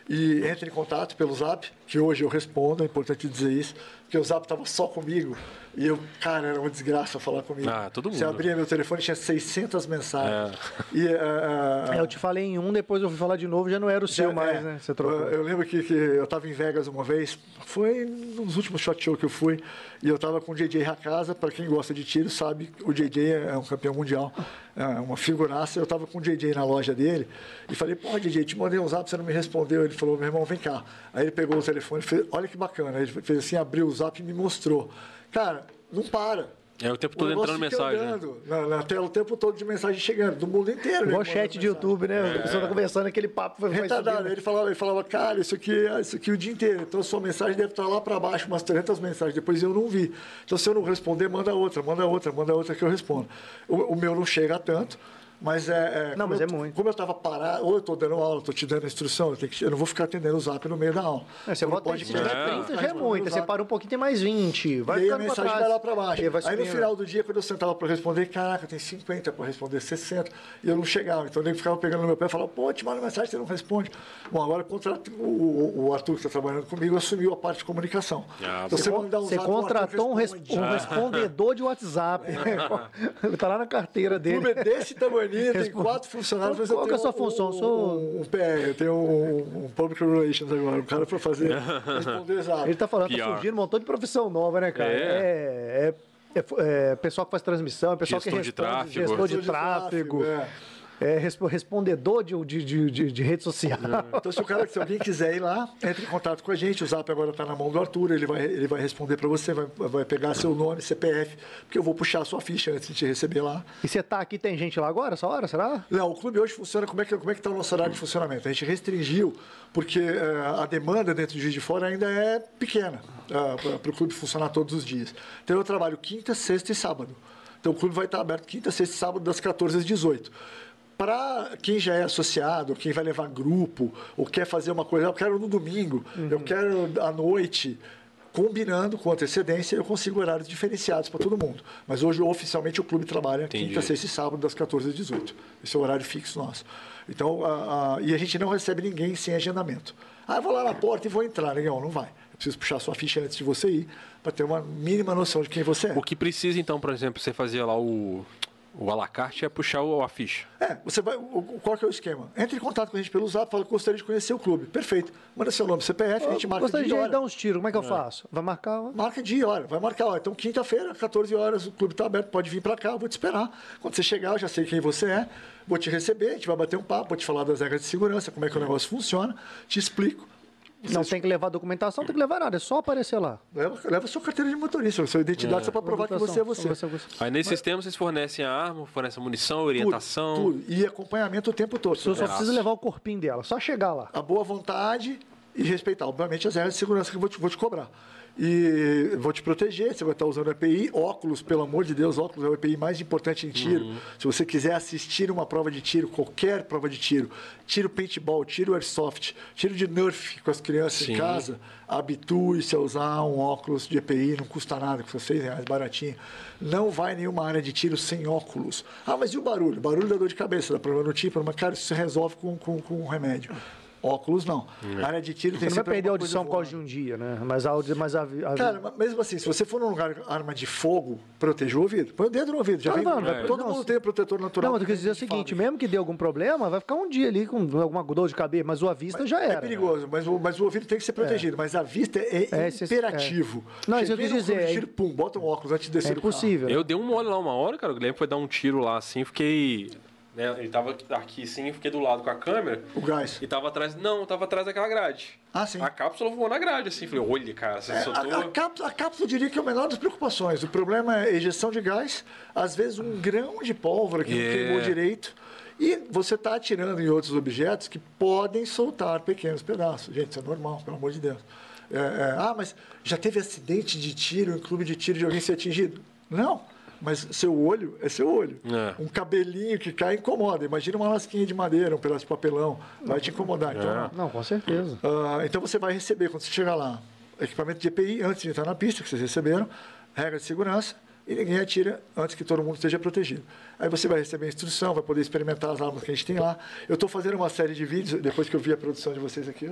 E entre em contato pelo Zap, que hoje eu respondo, é importante dizer isso, porque o Zap estava só comigo. E eu, cara, era uma desgraça falar comigo. Ah, todo Você mundo. abria meu telefone, tinha 600 mensagens. E, eh, eh, É, eu te falei em um, depois eu fui falar de novo, já não era o seu já- mais, é. né? Você trocou. Eu, eu lembro que, que eu estava em Vegas uma vez, foi nos últimos shot show que eu fui, e eu estava com o JJ Hakasa, para quem gosta de tiro sabe, o JJ é um campeão mundial, é uma figuraça, eu estava com o JJ na loja dele, e falei, pô, JJ, te mandei um zap, você não me respondeu, ele falou, meu irmão, vem cá. Aí ele pegou o telefone, fez, olha que bacana, ele fez assim, abriu o zap e me mostrou. Cara, não para. É o tempo todo negócio entrando fica mensagem. né? Na, na tela o tempo todo de mensagem chegando, do mundo inteiro. Igual né, chat de mensagem. YouTube, né? A pessoa tá conversando, aquele papo vai Retardado. Ele falava, ele falava, cara, isso aqui, isso aqui o dia inteiro. Então, sua mensagem deve estar lá para baixo, umas 300 mensagens. Depois eu não vi. Então, se eu não responder, manda outra, manda outra, manda outra que eu respondo. O, o meu não chega tanto. Mas é. Não, como mas eu, é muito. Como eu estava parado, ou eu estou dando aula, estou te dando a instrução, eu, tenho que- eu não vou ficar atendendo o zap no meio da aula. É, você Eu não bota pode se tiver É. 30 já é muito. Você para um pouquinho, tem mais 20. Vai e aí a mensagem trás. vai lá para baixo. Aí, no final do dia, quando eu sentava para responder, caraca, tem 50 para responder, 60. E eu não chegava. Então ele ficava pegando no meu pé e falava, pô, te manda mensagem, você não responde. Bom, agora contra- o, o- o Arthur que está trabalhando comigo assumiu a parte de comunicação. Ah, então, você mandar um Você zap, o contratou um, responde. um respondedor de WhatsApp. tá lá na carteira O dele. clube é desse tamanho, tem quatro funcionários. mas Qual eu que é a sua função? Um, Sou- um, um PR, eu tenho um, um Public Relations agora, um cara para fazer, responder zap. Ele tá falando, tá PR. surgindo um montão de profissão nova, né, cara? É. é, é- é pessoal que faz transmissão, é pessoal Gestor que de responde, tráfego. gestor de de tráfego, tráfego, é, respo- respondedor de, de, de, de- de rede social. Então, se, o cara, se alguém quiser ir lá, entre em contato com a gente. O Zap agora está na mão do Arthur, ele vai, ele vai responder para você, vai, vai pegar seu nome, CPF, porque eu vou puxar a sua ficha antes de te receber lá. E você tá aqui, tem gente lá agora, essa hora, será? Não, o clube hoje funciona, como é que como é está o nosso horário de funcionamento? A gente restringiu, porque eh, a demanda dentro do Juiz de Fora ainda é pequena para o clube funcionar todos os dias. Então eu trabalho quinta, sexta e sábado. Então o clube vai estar aberto quinta, sexta e sábado, das 14 às 18. Para quem já é associado, quem vai levar grupo, ou quer fazer uma coisa, eu quero no domingo, eu quero à noite, combinando com antecedência, eu consigo horários diferenciados para todo mundo. Mas hoje, oficialmente, o clube trabalha Entendi. quinta, sexta e sábado, das 14 às 18. Esse é o horário fixo nosso. Então, a- a- e a gente não recebe ninguém sem agendamento. Ah, eu vou lá na porta e vou entrar. Legal, não vai. Eu preciso puxar sua ficha antes de você ir, para ter uma mínima noção de quem você é. O que precisa, então, por exemplo, você fazia lá o, o alacarte é puxar o, a ficha. É, você vai. o- Qual que é o esquema? Entre em contato com a gente pelo zap, fala que gostaria de conhecer o clube. Perfeito. Manda seu nome, CPF, a gente marca Gostaria dia e de dar uns tiros, como é que eu faço? Vai marcar? Marca dia e hora, vai marcar. Ó, então, quinta-feira, 14 horas, o clube está aberto, pode vir para cá, eu vou te esperar. Quando você chegar, eu já sei quem você é, vou te receber, a gente vai bater um papo, vou te falar das regras de segurança, como é que o negócio funciona, te explico. Não tem que levar documentação, não tem que levar nada, é só aparecer lá. Leva, leva sua carteira de motorista, sua identidade, só para provar que você é você. Aí nesse sistema vocês fornecem a arma, fornecem a munição, orientação. Tudo, tudo. E acompanhamento o tempo todo. Você só Nossa. precisa levar o corpinho dela, só chegar lá. a boa vontade e respeitar, obviamente, as regras de segurança que eu vou te, vou te cobrar. E vou te proteger, você vai estar usando EPI, óculos, pelo amor de Deus, óculos é o EPI mais importante em tiro. Se você quiser assistir uma prova de tiro, qualquer prova de tiro, tiro paintball, tiro airsoft, tiro de Nerf com as crianças Sim. em casa, habitue-se a usar um óculos de EPI, não custa nada, custa 6 reais, baratinho. Não vai em nenhuma área de tiro sem óculos. Ah, mas e o barulho? Barulho dá dor de cabeça, dá problema no tímpano, mas, cara, isso se resolve com, com, com um remédio. Óculos, não. área de tiro Você tem não vai perder a audição por causa de um dia, né? Mas a, audi- mas a, a Cara, mas mesmo assim, se você for num lugar com arma de fogo, proteja o ouvido. Põe o dedo no ouvido. Já Ah, vem, não, não, todo não, mundo se- tem protetor natural. Não, mas eu quis dizer o seguinte, fábrica. mesmo que dê algum problema, vai ficar um dia ali com alguma dor de cabeça, mas o avista já era. É perigoso, mas o, mas o ouvido tem que ser protegido. Mas a vista é, É, esse- imperativo. é. Não, isso eu quis dizer, é- Tiro, pum, bota um óculos antes de descer É impossível. Eu dei um mole lá uma hora, cara. O Guilherme foi dar um tiro lá assim, fiquei. Né, ele tava aqui assim, eu fiquei do lado com a câmera. O gás. E tava atrás. Não, tava atrás daquela grade. Ah, sim. A cápsula voou na grade, assim. Falei, olha, cara, você É, soltou. a, a, cápsula, a cápsula eu diria que é o menor das preocupações. O problema é a ejeção de gás, às vezes um grão de pólvora que É. não queimou direito. E você está atirando em outros objetos que podem soltar pequenos pedaços. Gente, isso é normal, pelo amor de Deus. É, é, ah, mas já teve acidente de tiro em clube de tiro de alguém ser atingido? Não. Mas seu olho é seu olho. É. Um cabelinho que cai incomoda. Imagina uma lasquinha de madeira, um pedaço de papelão. Vai te incomodar. Então, É. Não, com certeza. ah, então você vai receber, quando você chegar lá, equipamento de EPI antes de entrar na pista, que vocês receberam, regra de segurança, e ninguém atira antes que todo mundo esteja protegido. Aí você vai receber a instrução, vai poder experimentar as armas que a gente tem lá. Eu estou fazendo uma série de vídeos, depois que eu vi a produção de vocês aqui,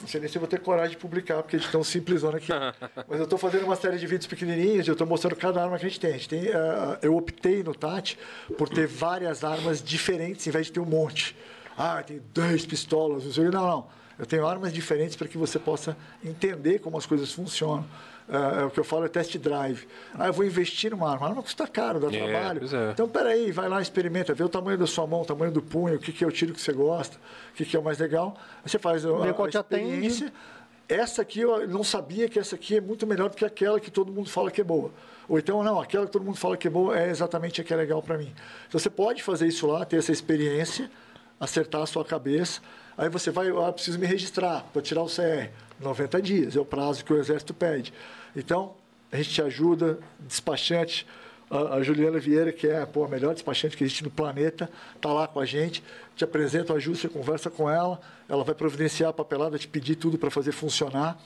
não sei nem se eu vou ter coragem de publicar, porque a gente tão simplesona aqui. Mas eu estou fazendo uma série de vídeos pequenininhos, eu estou mostrando cada arma que a gente tem. A gente tem ah, eu optei no TAT por ter várias armas diferentes, em vez de ter um monte. Ah, tem 10 pistolas, não sei o quê. Não, não. Eu tenho armas diferentes para que você possa entender como as coisas funcionam. Ah, é o que eu falo é test drive. Ah, eu vou investir numa arma. A arma custa caro, dá É, trabalho. é. Então, peraí, vai lá, experimenta, vê o tamanho da sua mão, o tamanho do punho, o que, que é o tiro que você gosta, o que, que é o mais legal. Aí você faz a, a, experiência. Essa aqui, eu não sabia que essa aqui é muito melhor do que aquela que todo mundo fala que é boa. Ou então, não, aquela que todo mundo fala que é boa é exatamente a que é legal para mim. Então, você pode fazer isso lá, ter essa experiência, acertar a sua cabeça. Aí você vai, ah, preciso me registrar para tirar o CR. 90 dias é o prazo que o Exército pede. Então, a gente te ajuda, despachante. A, a Juliana Vieira, que é pô, a melhor despachante que existe no planeta, está lá com a gente, te apresenta o ajuste, você conversa com ela, ela vai providenciar a papelada, te pedir tudo para fazer funcionar.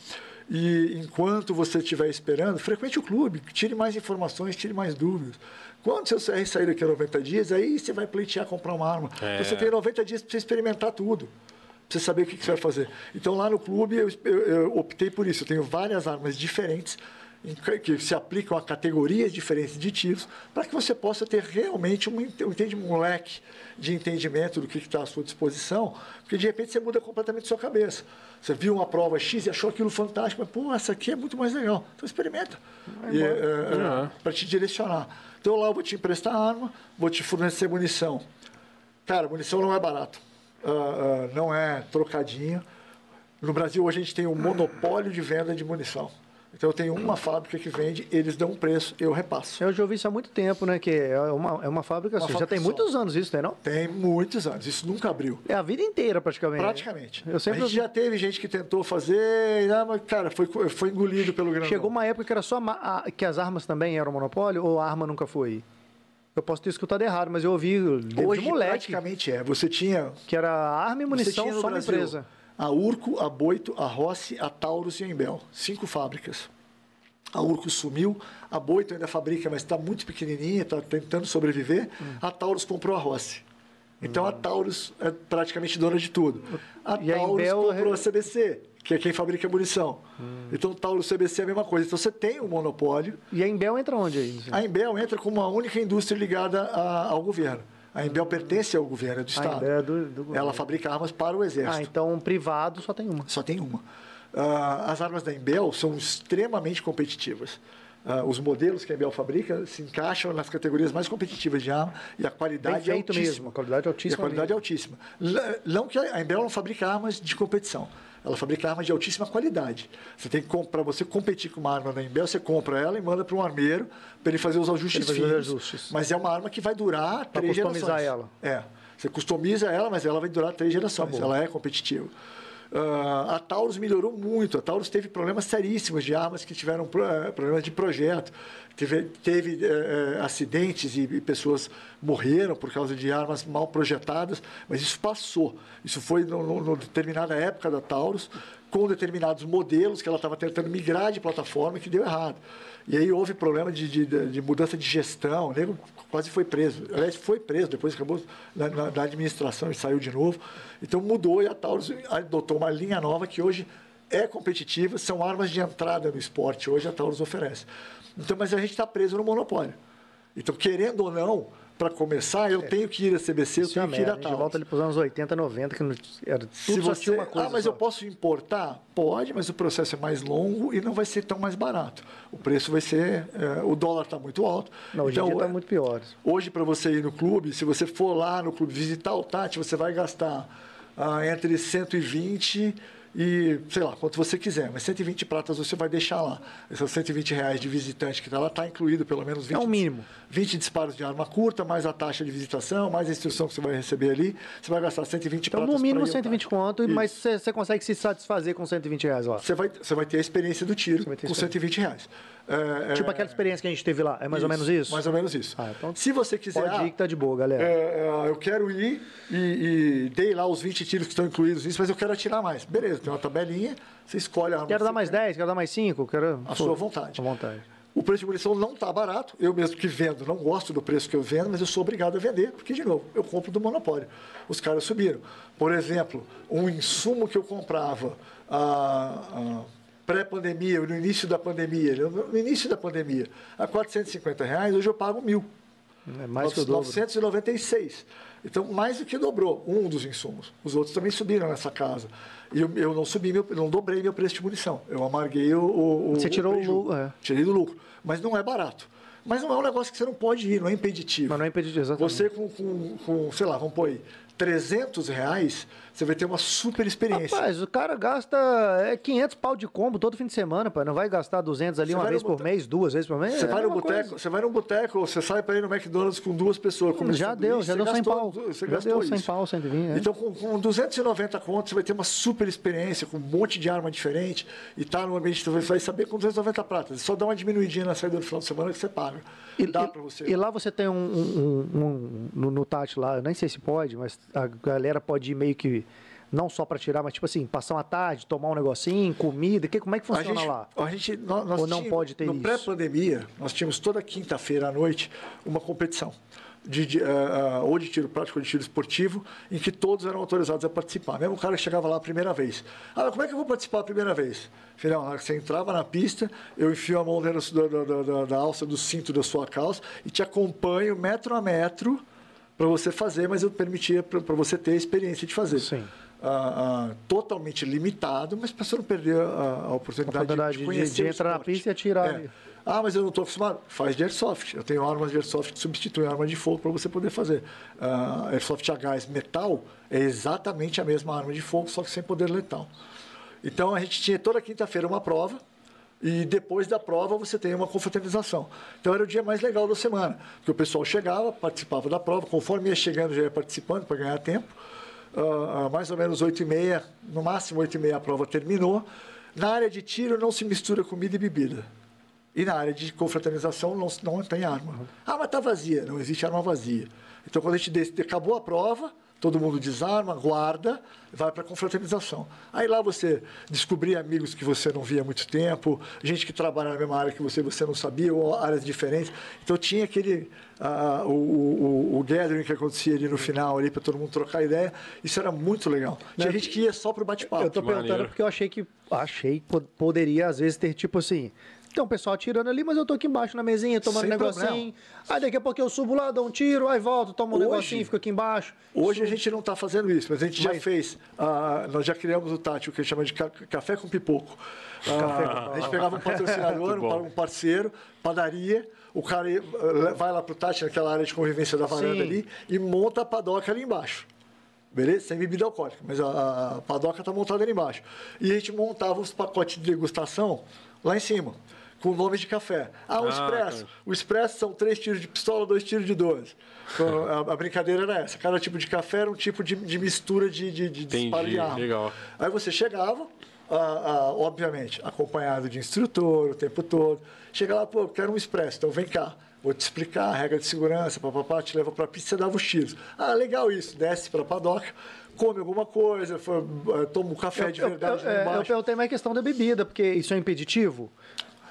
E enquanto você estiver esperando, frequente o clube, tire mais informações, tire mais dúvidas. Quando seu CR sair daqui a 90 dias, aí você vai pleitear comprar uma arma. É. Você tem 90 dias para você experimentar tudo você saber o que, que você vai fazer. Então, lá no clube, eu, eu- eu optei por isso. Eu tenho várias armas diferentes, que- se aplicam a categorias diferentes de tiros, para que você possa ter realmente um, um, um leque de entendimento do que está à sua disposição, porque de repente você muda completamente a sua cabeça. Você viu uma prova X e achou aquilo fantástico, mas, pô, essa aqui é muito mais legal. Então, experimenta. É. para te direcionar. Então, lá eu vou te emprestar arma, vou te fornecer munição. Cara, munição não é barato. Ah, ah, não é trocadinho. No Brasil, hoje, a gente tem um monopólio de venda de munição. Então, eu tenho uma fábrica que vende, eles dão um preço, eu repasso. Eu já ouvi isso há muito tempo, né? Que é uma, é uma fábrica Uma assim. Já tem muitos anos isso, né? Não? Tem muitos anos, isso nunca abriu. É a vida inteira, praticamente. Praticamente. Eu sempre a gente já teve gente que tentou fazer, ah, mas, cara, foi, foi engolido pelo grandão. Chegou uma época que era só a- que as armas também eram monopólio ou a arma nunca foi? Eu posso ter escutado errado, mas eu ouvi de Hoje, moleque praticamente é. Você tinha que era arma e munição só uma Brasil empresa. A Urco, a Boito, a Rossi, a Taurus e a Embel. Cinco fábricas. A Urco sumiu, a Boito ainda fabrica, mas está muito pequenininha, está tentando sobreviver. Hum. A Taurus comprou a Rossi. Então a Taurus é praticamente dona de tudo. A E a Taurus Embel- comprou a CBC, que é quem fabrica a munição. Hum. Então Taurus CBC é a mesma coisa. Então você tem um monopólio. E a Embel entra onde aí? A Embel entra como a única indústria ligada a- ao governo. A Embel pertence ao governo, é do Estado. É do- do governo. Ela fabrica armas para o Exército. Ah, então privado só tem uma. Só tem uma. Ah, as armas da Embel são extremamente competitivas. Ah, os modelos que a Embel fabrica se encaixam nas categorias mais competitivas de arma e a qualidade Bem é altíssima. mesmo, a qualidade é altíssima E a qualidade é altíssima. Não que a Embel não fabrica armas de competição. Ela fabrica armas de altíssima qualidade. Você tem que comprar, você competir com uma arma da Embel, você compra ela e manda para um armeiro para ele fazer os ajustes Ele finos. ajustes. Mas é uma arma que vai durar Pra três customizar gerações. ela. É. Você customiza ela, mas ela vai durar três gerações. Tá ela é competitiva. Ah, a Taurus melhorou muito. A Taurus teve problemas seríssimos de armas que tiveram eh, problemas de projeto. Teve, teve eh, acidentes e, e pessoas morreram por causa de armas mal projetadas, mas isso passou. Isso foi no determinada época da Taurus, com determinados modelos que ela estava tentando migrar de plataforma que deu errado. E aí houve problema de, de, de mudança de gestão, o nego quase foi preso. Aliás, foi preso, depois acabou na, na- na administração e saiu de novo. Então mudou e a Taurus adotou uma linha nova que hoje é competitiva, são armas de entrada no esporte, hoje a Taurus oferece. Então, mas a gente está preso no monopólio. Então, querendo ou não, para começar, eu tenho que ir a CBC, eu Isso é tenho uma que ir merda. a A gente Taurus. volta ali pros anos 80, 90, que não, era, tudo Se você, uma coisa. ah, mas só. eu posso importar? Pode, mas o processo é mais longo e não vai ser tão mais barato. O preço vai ser. eh, o dólar está muito alto. Não, hoje em dia tá muito pior. Hoje, para você ir no clube, se você for lá no clube visitar o Tati, você vai gastar ah, entre 120 e, sei lá, quanto você quiser. Mas 120 pratas você vai deixar lá. Esses 120 reais de visitante que está lá, está incluído pelo menos 20, É o mínimo. 20 disparos de arma curta, mais a taxa de visitação, mais a instrução que você vai receber ali. Você vai gastar 120 Então, pratas no mínimo, pra ir ao 120 Tati. conto, Isso. mas você consegue se satisfazer com 120 reais lá. Você vai, você vai ter a experiência do tiro com experiência. 120 reais. É, Tipo é, aquela experiência que a gente teve lá. É mais ou menos isso? Mais ou menos isso. Ah, então Se você quiser. Pode ir que tá de boa, galera. É, é, eu quero ir e, e dei lá os 20 tiros que estão incluídos nisso, mas eu quero atirar mais. Beleza, tem uma tabelinha, você escolhe a arma. Quero que dar mais quer. 10, quero dar mais 5, quero... A sua vontade. À vontade. O preço de munição não está barato. Eu mesmo que vendo, não gosto do preço que eu vendo, mas eu sou obrigado a vender, porque, de novo, eu compro do monopólio. Os caras subiram. Por exemplo, um insumo que eu comprava ah, pré-pandemia, no início da pandemia, no início da pandemia, a 450 reais, hoje eu pago mil. É mais que o dobro. 996. Então, mais do que dobrou um dos insumos. Os outros também subiram nessa casa. E eu, eu não subi, meu, eu não dobrei meu preço de munição. Eu amarguei o. o Você tirou o lucro, é. Tirei do lucro. Mas não é barato. Mas não é um negócio que você não pode ir, não é impeditivo. Mas não é impeditivo, exatamente. Você com, com, com, sei lá, vamos pôr aí, 300 reais, você vai ter uma super experiência. Rapaz, o cara gasta é, 500 pau de combo todo fim de semana, pai. Não vai gastar 200 ali Você uma vez por mês, duas vezes por mês? Você é vai no boteco, você vai no boteco, você sai para ir no McDonald's com duas pessoas. comendo Já deu, já deu 100 gastou- pau. Você Já gastou deu 100 isso. pau, 120, é. Então, com, com 290 contos, você vai ter uma super experiência, com um monte de arma diferente, e tá no ambiente, você vai saber com 290 pratas. Só dá uma diminuidinha na saída do final de semana que você paga. E, Dá para você. e lá você tem um, um- um- no, no Tati lá, eu nem sei se pode, mas a galera pode ir meio que não só para tirar, mas tipo assim, passar uma tarde, tomar um negocinho, comida, que, como é que A funciona gente, lá? a gente, nós, nós Ou não tínhamos- pode ter no isso? pré-pandemia, nós tínhamos toda quinta-feira à noite uma competição. De, ah, ou de tiro prático ou de tiro esportivo, em que todos eram autorizados a participar. Mesmo o cara que chegava lá a primeira vez. Ah, como é que eu vou participar a primeira vez? Final, você entrava na pista, eu enfio a mão dentro da, da, da- da alça do cinto da sua calça e te acompanho metro a metro para você fazer, mas eu permitia para você ter a experiência de fazer. Sim. Ah, ah, totalmente limitado, mas para você não perder a, a oportunidade, oportunidade de- de, de entrar na pista e atirar É. Ah, mas eu não estou acostumado. Faz de airsoft. Eu tenho armas de airsoft que substituem arma de fogo para você poder fazer. Ah, airsoft a gás metal é exatamente a mesma arma de fogo, só que sem poder letal. Então a gente tinha toda quinta-feira uma prova e depois da prova você tem uma confraternização. Então era o dia mais legal da semana, porque o pessoal chegava, participava da prova, conforme ia chegando já ia participando para ganhar tempo. Ah, mais ou menos 8 e meia, no máximo 8 e meia a prova terminou. Na área de tiro não se mistura comida e bebida. E na área de confraternização não, não tem arma. Ah, mas está vazia. Não existe arma vazia. Então, quando a gente des- acabou a prova, todo mundo desarma, guarda, vai para a confraternização. Aí lá você descobria amigos que você não via há muito tempo, gente que trabalha na mesma área que você, você não sabia, ou áreas diferentes. Então, tinha aquele... ah, o, o, o gathering que acontecia ali no final, ali para todo mundo trocar ideia. Isso era muito legal. Tinha gente que ia só para o bate-papo. Eu tô Que perguntando maneiro. porque eu achei que achei que po- poderia às vezes ter tipo assim. Tem um pessoal atirando ali, mas eu tô aqui embaixo na mesinha, tomando Sem um negocinho. problema. Aí daqui a pouco eu subo lá, dou um tiro, aí volto, tomo um Hoje- negocinho, fico aqui embaixo. Hoje a gente não está fazendo isso, mas a gente já Mas- fez. ah, nós já criamos o Tátil, que a gente chama de ca- café com pipoco. Ah, a gente pegava um patrocinador, um, parceiro, padaria, o cara ia, eh, vai lá para o Tátil, naquela área de convivência da varanda Sim. ali, e monta a padoca ali embaixo. Beleza? Sem bebida alcoólica, mas a, a padoca está montada ali embaixo. E a gente montava os pacotes de degustação lá em cima, com nomes de café. Ah, o Ah, expresso. tá. O expresso são três tiros de pistola, dois tiros de 12. Então, a, a brincadeira era essa. Cada tipo de café era um tipo de, de mistura de, de, de Entendi, disparo de arma. legal. Aí você chegava, ah, ah, obviamente, acompanhado de instrutor o tempo todo. Chega lá, pô, eu quero um expresso, então vem cá. Vou te explicar a regra de segurança, papapá, te leva para a pista, você dava os tiros. Ah, legal isso. Desce para a padoca, come alguma coisa, foi, eh, toma um café de eu, verdade eu, é, eu embaixo. perguntei mais questão da bebida, porque isso é impeditivo.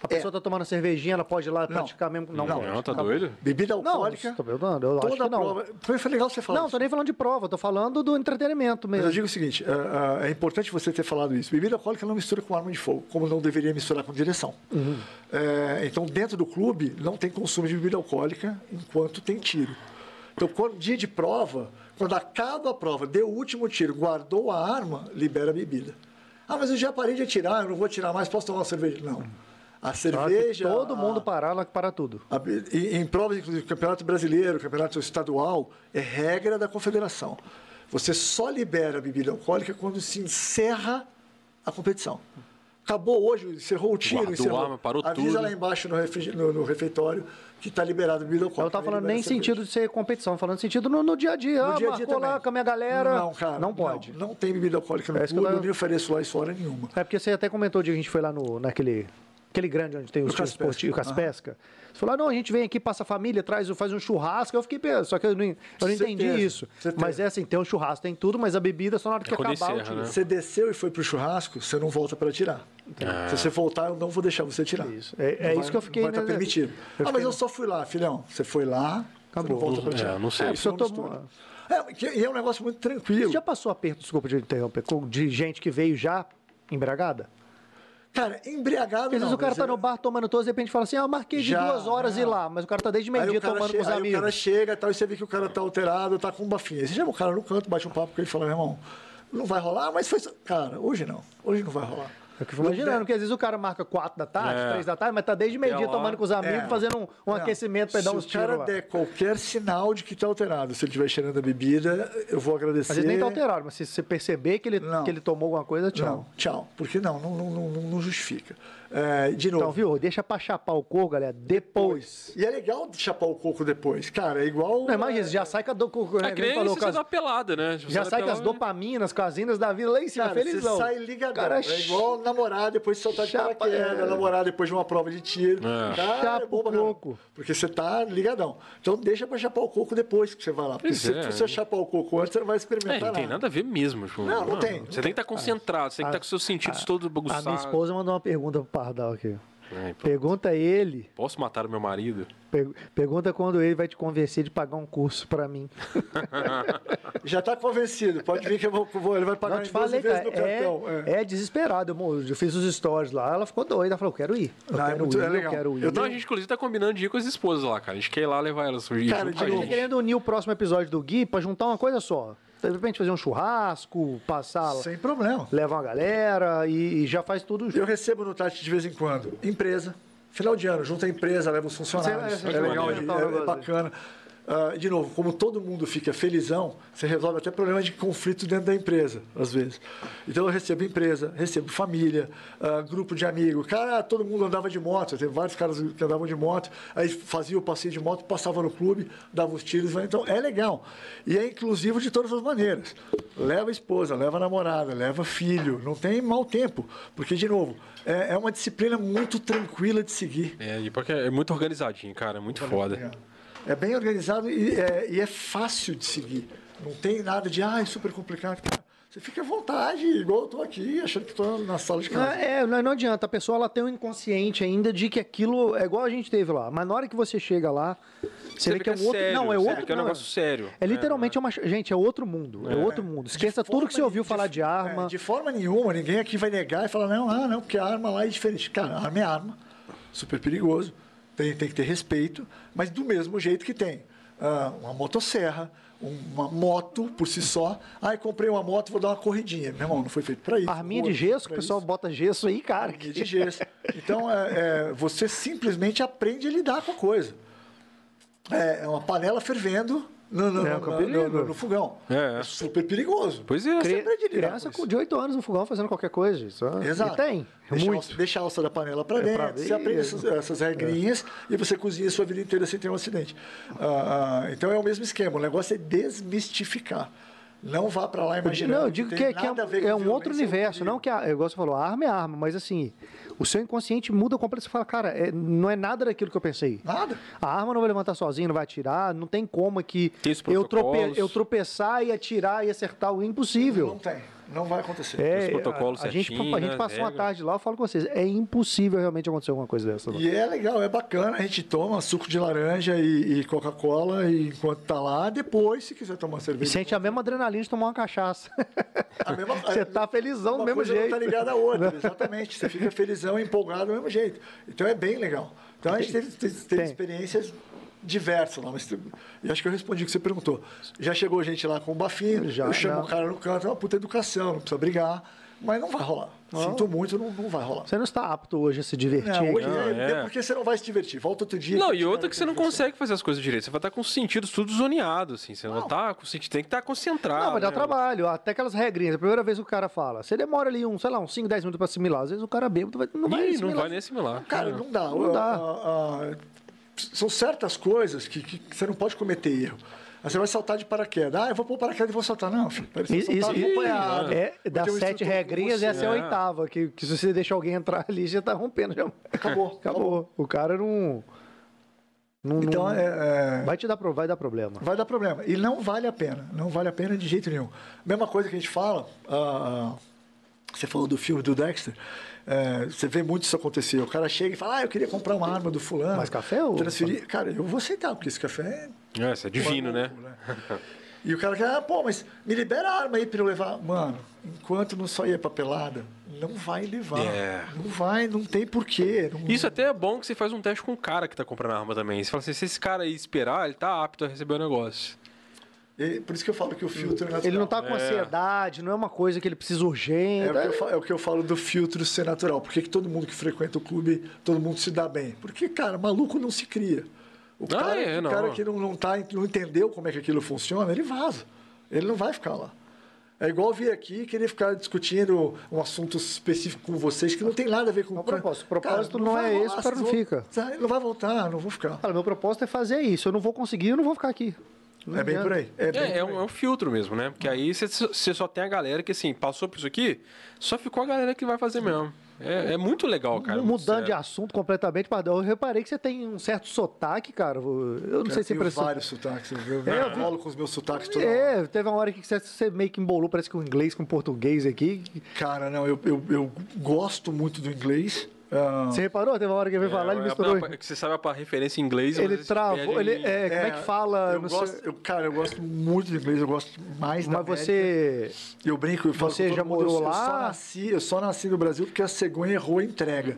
A pessoa tá tomando cervejinha, ela pode ir lá praticar mesmo. Não, Não. Não, tá doido? Bebida Não, alcoólica. tô perguntando, eu acho que não. prova. Foi, legal você falar Não, isso. tô nem falando de prova, tô falando do entretenimento Mas mesmo. eu digo o seguinte, é, é, é importante você ter falado isso. Bebida alcoólica não mistura com arma de fogo, como não deveria misturar com direção. É, então, dentro do clube, não tem consumo de bebida alcoólica enquanto tem tiro. Então, quando, dia de prova, quando acaba a prova, deu o último tiro, guardou a arma, libera a bebida. Ah, mas eu já parei de atirar, eu não vou atirar mais, posso tomar uma cerveja? Não. A cerveja... Todo a- mundo parar, lá que para tudo. a- e- Em provas, inclusive, campeonato brasileiro, campeonato estadual, é regra da confederação. Você só libera a bebida alcoólica quando se encerra a competição. Acabou hoje, encerrou o tiro, Guardou encerrou. a arma, parou Avisa tudo. lá embaixo no, refri- no- no refeitório que está liberado a bebida alcoólica. Eu não Aí falando nem sentido de ser competição, falando sentido no, no dia a dia. No ah, dia a dia lá com a minha galera. Não, cara. Não pode. Não, não tem bebida alcoólica no É clube, eu nem ofereço lá isso hora nenhuma. É porque você até comentou dia que a gente foi lá no, naquele Aquele grande onde tem os O tiros Caspesca. esportivos, Caspesca. Você falou, ah, não, a gente vem aqui, passa a família, traz, faz um churrasco. Eu fiquei pensando, só que eu não, eu não entendi isso. certeza. Mas é assim, tem um churrasco, tem tudo, mas a bebida é só na hora que quando acabar o encerra, tiro. né? Você desceu e foi pro churrasco, você não volta para tirar. Se você voltar, eu não vou deixar você tirar. Isso. É- é vai- isso que eu fiquei, Não vai estar né, permitido. eu ah, mas eu só fui lá, filhão. Você foi lá, Acabou. você não volta para É, tirar. eu não sei. É, Isso eu tô-. É, e é um negócio muito tranquilo. Você já passou aperto, desculpa de interromper, com- de gente que veio já embriagada? Cara, embriagado às não. vezes o cara tá é- no bar tomando todos, de repente fala assim, ah, eu marquei de Já, duas horas ir lá, mas o cara tá desde Aí o, meio-dia tomando com os aí o amigos. cara chega e tal, e você vê que o cara tá alterado, tá com um bafinho. Aí você chama o cara no canto, bate um papo com ele e fala, meu irmão, não vai rolar, mas foi. Cara, hoje não. Hoje não vai rolar. É que eu fico imaginando, porque às vezes o cara marca quatro da tarde, É. três da tarde, mas tá desde meio-dia lá. tomando com os amigos, É. fazendo um, um aquecimento pra dar uns Se o tiros cara lá. der qualquer sinal de que tá alterado, se ele estiver cheirando a bebida, eu vou agradecer. Às vezes nem tá alterado, mas se você perceber que ele, Não. que ele tomou alguma coisa, tchau. Não, tchau. Porque não, não, não, não, não justifica. É, de novo. Então, viu? Deixa pra chapar o coco, galera, depois. E é legal chapar o coco depois. Cara, é igual. Não, imagina, já sai com a do, com, né, É que ele nem falou, as- pelada, né? Você já sai com as pelada, dopaminas, com as inas da vida lá em cima, Cara, felizão. você sai ligadão. Cara, é igual namorar depois de soltar de paraquedas, é. namorar depois de uma prova de tiro. É. Cara, Chapa é bom pra coco. Porque você tá ligadão. Então deixa pra chapar o coco depois que você vai lá. Porque se é. você chapar o coco antes, você não vai É, experimentar não tem nada. nada a ver mesmo. Tipo, Não, não tem, não Você tem que estar concentrado, você tem que estar com seus sentidos todos A bagunçados. minha esposa mandou uma pergunta pro Pardal aqui. Ai, pô, Pergunta ele, Posso matar o meu marido? per- pergunta quando ele vai te convencer de pagar um curso pra mim. Já tá convencido. Pode vir que eu vou, vou- ele vai pagar Não em te 12 falei, vezes cara, cartão. é, é desesperado. Eu, eu fiz os stories lá, ela ficou doida. Ela falou, eu quero ir. Eu Não, é quero muito- ir, é eu legal. quero ir. Eu Então a gente, inclusive, tá combinando de ir com as esposas lá, cara. A gente quer ir lá levar elas Cara, a A gente tá gente. querendo unir o próximo episódio do Gui pra juntar uma coisa só. De repente fazer um churrasco, passar, Sem problema. levar uma galera e, e já faz tudo Eu junto. recebo no Tati de vez em quando. Empresa. Final de ano, junta a empresa, leva os funcionários. Você- É, é, legal, maneiro. de- é, é bacana. Ah, de novo, como todo mundo fica felizão, você resolve até problema de conflito dentro da empresa, às vezes. Então eu recebo empresa, recebo família, ah, grupo de amigos. Cara, todo mundo andava de moto, teve vários caras que andavam de moto, aí fazia o passeio de moto, passava no clube, dava os tiros. Então é legal. E é inclusivo de todas as maneiras. Leva a esposa, leva a namorada, leva filho, não tem mau tempo. Porque, de novo, é, é uma disciplina muito tranquila de seguir. É, e porque é muito organizadinho, cara. É muito foda. É bem organizado e é, e é fácil de seguir. Não tem nada de, ah, é super complicado. Você fica à vontade, igual eu tô aqui, achando que estou na sala de casa. é, não, não adianta. A pessoa ela tem um inconsciente ainda de que aquilo é igual a gente teve lá. Mas na hora que você chega lá, você, vê que é um outro. sério, não, é você vê outro. que é um negócio sério. É literalmente uma. Gente, é outro mundo. É, outro mundo. Esqueça tudo que você ouviu falar de arma. É, de forma nenhuma, ninguém aqui vai negar e falar, não, ah, não, porque a arma lá é diferente. Cara, a arma é arma, super perigoso, tem, tem que ter respeito, mas do mesmo jeito que tem ah, uma motosserra, uma moto por si só. Ah, eu comprei uma moto, vou dar uma corridinha. Meu irmão, não foi feito para isso. Arminha de gesso, o pessoal isso. bota gesso aí, cara. Arminha de gesso. Então, é, é, você simplesmente aprende a lidar com a coisa. É, é uma panela fervendo no, no, É, no- no- no- no fogão. É. É super perigoso. Pois é. Cri- lidar Criança com de 8 anos no fogão fazendo qualquer coisa. Isso, é- Exato. E tem. Deixa, a muito. alça, deixa a alça da panela para É dentro, pra você aprende é. essas, essas regrinhas e você cozinha a sua vida inteira sem ter um acidente. Ah, ah, então é o mesmo esquema, o negócio é desmistificar. Não vá para lá imaginando. Não, eu digo que, é- que ver é, é com um outro universo. Não que, a, igual você falou, a arma é arma, mas assim, o seu inconsciente muda completamente. Você fala, cara, é- não é nada daquilo que eu pensei. Nada. A arma não vai levantar sozinha, não vai atirar, não tem como que Tem os eu, trope, eu tropeçar e atirar e acertar o impossível. Não tem, não vai acontecer. É, Os protocolos a, a gente, a gente né, passou uma tarde lá, eu falo com vocês, é impossível realmente acontecer alguma coisa dessa. lá. E é legal, é bacana, a gente toma suco de laranja e, e Coca-Cola e enquanto tá lá, depois, se quiser tomar E cerveja. sente a mesma adrenalina de tomar uma cachaça. A mesma- Você tá felizão do mesmo coisa jeito. não tá ligada à outra, exatamente. Você fica felizão, empolgado do mesmo jeito. Então é bem legal. Então a gente teve, teve- teve Tem. experiências diversas lá. Mas, tu- e acho que eu respondi o que você perguntou. Já chegou gente lá com o bafinho, Já, eu chamo não. o cara no canto, é uma puta educação, não precisa brigar. Mas não vai rolar. Sinto muito, não, não vai rolar. Você não está apto hoje a se divertir. Não, hoje Não, é, é. porque você não vai se divertir. Volta outro dia. Não, e outra que você não consegue fazer as coisas direito. Você vai estar com os sentidos tudo zoneado, assim. Você não, tá com os sentidos, tem que estar concentrado. Não, mas dá né? trabalho. Até aquelas regrinhas. A primeira vez que o cara fala, você demora ali, um, sei lá, uns 5, 10 minutos pra assimilar. Às vezes o cara bêbado vai, não vai Ih, não assimilar. vai nem assimilar. Cara, não dá. Não dá. Ah, ah, são certas coisas que, que você não pode cometer erro. Aí você vai saltar de paraquedas. Ah, eu vou pôr paraquedas e vou saltar. Não, filho, para Isso, isso, acompanhado. é, das sete regrinhas, essa é a oitava. Que, que se você deixar alguém entrar ali, já tá rompendo. Já... Acabou, Acabou. O cara não. não- Então, não- é, é, Vai te dar vai dar problema. vai dar problema. E não vale a pena. Não vale a pena de jeito nenhum. Mesma coisa que a gente fala, ah, você falou do filme do Dexter, é, você vê muito isso acontecer. O cara chega e fala, ah, eu queria comprar uma arma do fulano. Mais café ou- Transferir. Cara, eu vou aceitar, porque esse café é É, isso é divino, né? maluco, E o cara quer, ah, pô, mas me libera a arma aí pra eu levar. Mano, enquanto não sair a papelada, não vai levar. É. Não vai, não tem porquê. Não- Isso até é bom que você faz um teste com o cara que tá comprando arma também. Você fala assim, se esse cara aí esperar, ele tá apto a receber o negócio. E por isso que eu falo que o filtro é natural. Ele não tá com É. ansiedade, não é uma coisa que ele precisa urgente. É o, que eu falo, é o que eu falo do filtro ser natural. Por que, que todo mundo que frequenta o clube, todo mundo se dá bem? Porque, cara, maluco não se cria. O Ah, cara, é, o não. cara que não, não, tá, não entendeu como é que aquilo funciona, ele vaza. Ele não vai ficar lá. É igual vir aqui e querer ficar discutindo um assunto específico com vocês que não tem nada a ver com O propósito. O Cara, propósito não vai é esse, o cara não fica. Não vai voltar, não vou ficar. Cara, meu propósito é fazer isso. Eu não vou conseguir, eu não vou ficar aqui. Não É bem por aí. É, É, é por um, aí. é um filtro mesmo, né? Porque aí você, só tem a galera que, assim, passou por isso aqui, só ficou a galera que vai fazer mesmo. É, é muito legal, cara. Mudando de assunto completamente, Pardal, eu reparei que você tem um certo sotaque, cara. Eu não Cara, sei se tenho impressão. vários sotaques. Eu, É, eu vi- falo com os meus sotaques toda hora. É, teve uma hora que você, você meio que embolou, parece que o inglês com o português aqui. Cara, não, eu, eu, eu gosto muito do inglês. Ah, Você reparou? Teve uma hora que ele veio falar, ele É, misturou. é, é que você sabe a referência em inglês. Ele travou, ele, é, como é que fala? Eu gosto, eu, cara, eu gosto muito de inglês, eu gosto mais da mas América. você. Eu brinco, eu falo Você já mundo, morou eu, Eu lá? só, nasci, eu só nasci no Brasil porque a cegonha errou a entrega.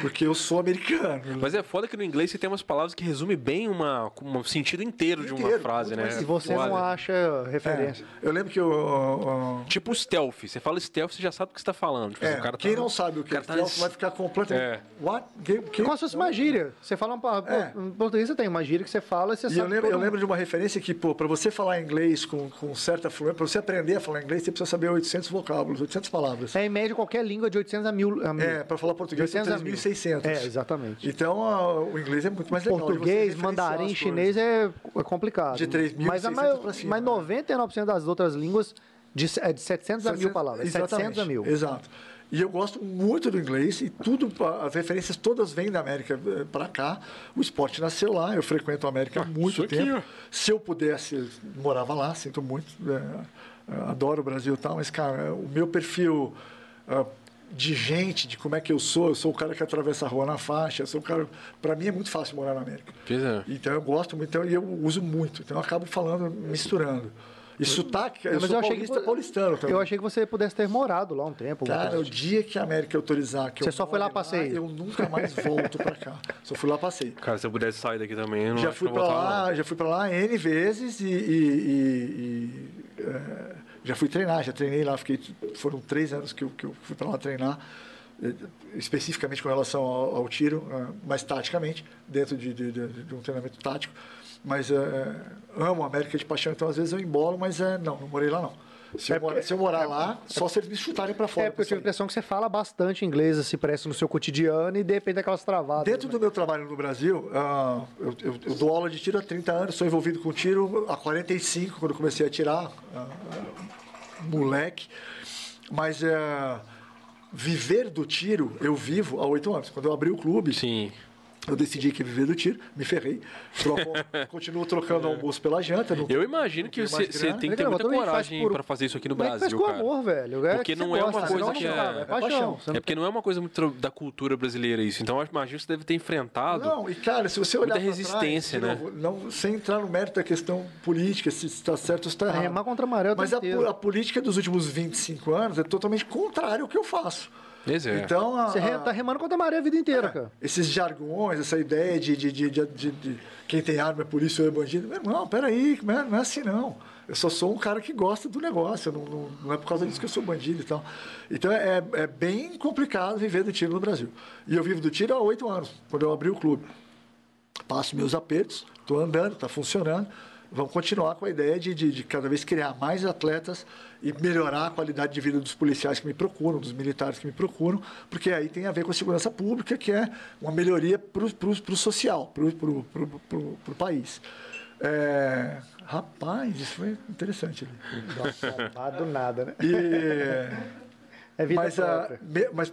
Porque eu sou americano. Mas é foda que no inglês você tem umas palavras que resumem bem uma, um sentido inteiro de uma Inteiro, frase, né? E você Foda. não acha referência. É, eu lembro que eu. Tipo stealth. Você fala stealth, você já sabe o que você tá falando. Tipo, é, o cara quem tá- não sabe o que é tá stealth nesse- vai ficar completamente. É. What? Que, que? Como se fosse uma gíria. Você fala uma. É. Em português você tem uma gíria que você fala e você E sabe. eu lembro, eu lembro de uma referência que, pô, para você falar inglês com, com certa fluência, para você aprender a falar inglês, você precisa saber 800 vocábulos, 800 palavras. É em média qualquer língua de 800 a 1000. A mil. É, para falar português são 800 a 1000. 3.600. É, exatamente. Então, a- o inglês é muito mais legal. Português, mandarim, chinês é, é complicado. De 3.600 mas, a maior- pra cima, mas né? 99% das outras línguas de, é de 700 a 1000 palavras. É 700 a 1000. Exato. E eu gosto muito do inglês e tudo, as referências todas vêm da América para cá. O esporte nasceu lá, eu frequento a América há muito isso aqui, tempo. ó. Se eu pudesse, morava lá, sinto muito. é, adoro o Brasil e tal, mas, cara, o meu perfil ah, de gente, de como é que eu sou, eu sou o cara que atravessa a rua na faixa, eu sou o cara. Para mim é muito fácil morar na América. Pois é. Então eu gosto muito, então, e eu uso muito. Então eu acabo falando, misturando. E sotaque, eu Mas sou eu achei que paulista vo- paulistano também. Eu achei que você pudesse ter morado lá um tempo. Cara, o dia que a América autorizar que Você eu só foi lá more passeio? Eu nunca mais volto pra cá. Só fui lá passeio. Cara, se eu pudesse sair daqui também, eu não Já acho fui que voltava, lá, não. já fui para lá N vezes e, e- e- e, é, já fui treinar, já treinei lá, fiquei foram três anos que eu, que eu fui para lá treinar eh, especificamente com relação ao, ao tiro, eh, mas taticamente dentro de, de- de- de um treinamento tático. Mas eh, amo a América de paixão, então às vezes eu embolo, mas eh, não, não morei lá não. Se, eu, É porque- morar, se eu morar lá, só se eles me chutarem para fora. É, porque eu tive a impressão que você fala bastante inglês, assim, parece no seu cotidiano e de repente aquelas travadas. Dentro do meu trabalho no Brasil, ah, eu, eu- eu dou aula de tiro há 30 anos, sou envolvido com tiro há 45, quando eu comecei a tirar, ah, ah, moleque. Mas ah, viver do tiro, eu vivo há oito anos. Quando eu abri o clube, Sim. Eu decidi que viver do tiro, me ferrei. Troco- continuo trocando almoço pela janta. não- Eu imagino que não você tem que ter muita coragem pra fazer isso aqui no é que faz Brasil, com cara. amor, velho? É Porque que não é uma gosta, coisa senão que não é- dá, é paixão. É não- porque não é uma coisa muito da cultura brasileira isso. Então eu imagino que você deve ter enfrentado. Não, e cara, se você olhar Muita resistência, trás, né? novo, não, sem entrar no mérito da questão política, se está certo ou se está errado. remar contra a maré o Mas a, a política dos últimos 25 anos é totalmente contrária ao que eu faço. Pois é. Então, a, Você re- tá remando contra a maré a vida inteira, cara. esses jargões, essa ideia de, de, de, de- de- de quem tem arma é polícia ou é bandido. Meu irmão, peraí, não é, não é assim não. Eu só sou um cara que gosta do negócio, não, não, não é por causa disso que eu sou bandido e tal. Então é, é bem complicado viver do tiro no Brasil. E eu vivo do tiro há oito anos, quando eu abri o clube. Passo meus apertos, estou andando, está funcionando. Vamos continuar com a ideia de, de, de cada vez criar mais atletas e melhorar a qualidade de vida dos policiais que me procuram, dos militares que me procuram, porque aí tem a ver com a segurança pública, que é uma melhoria para o social, para o país. É, rapaz, isso foi interessante. Nossa, do nada, né? E, É vida mas própria.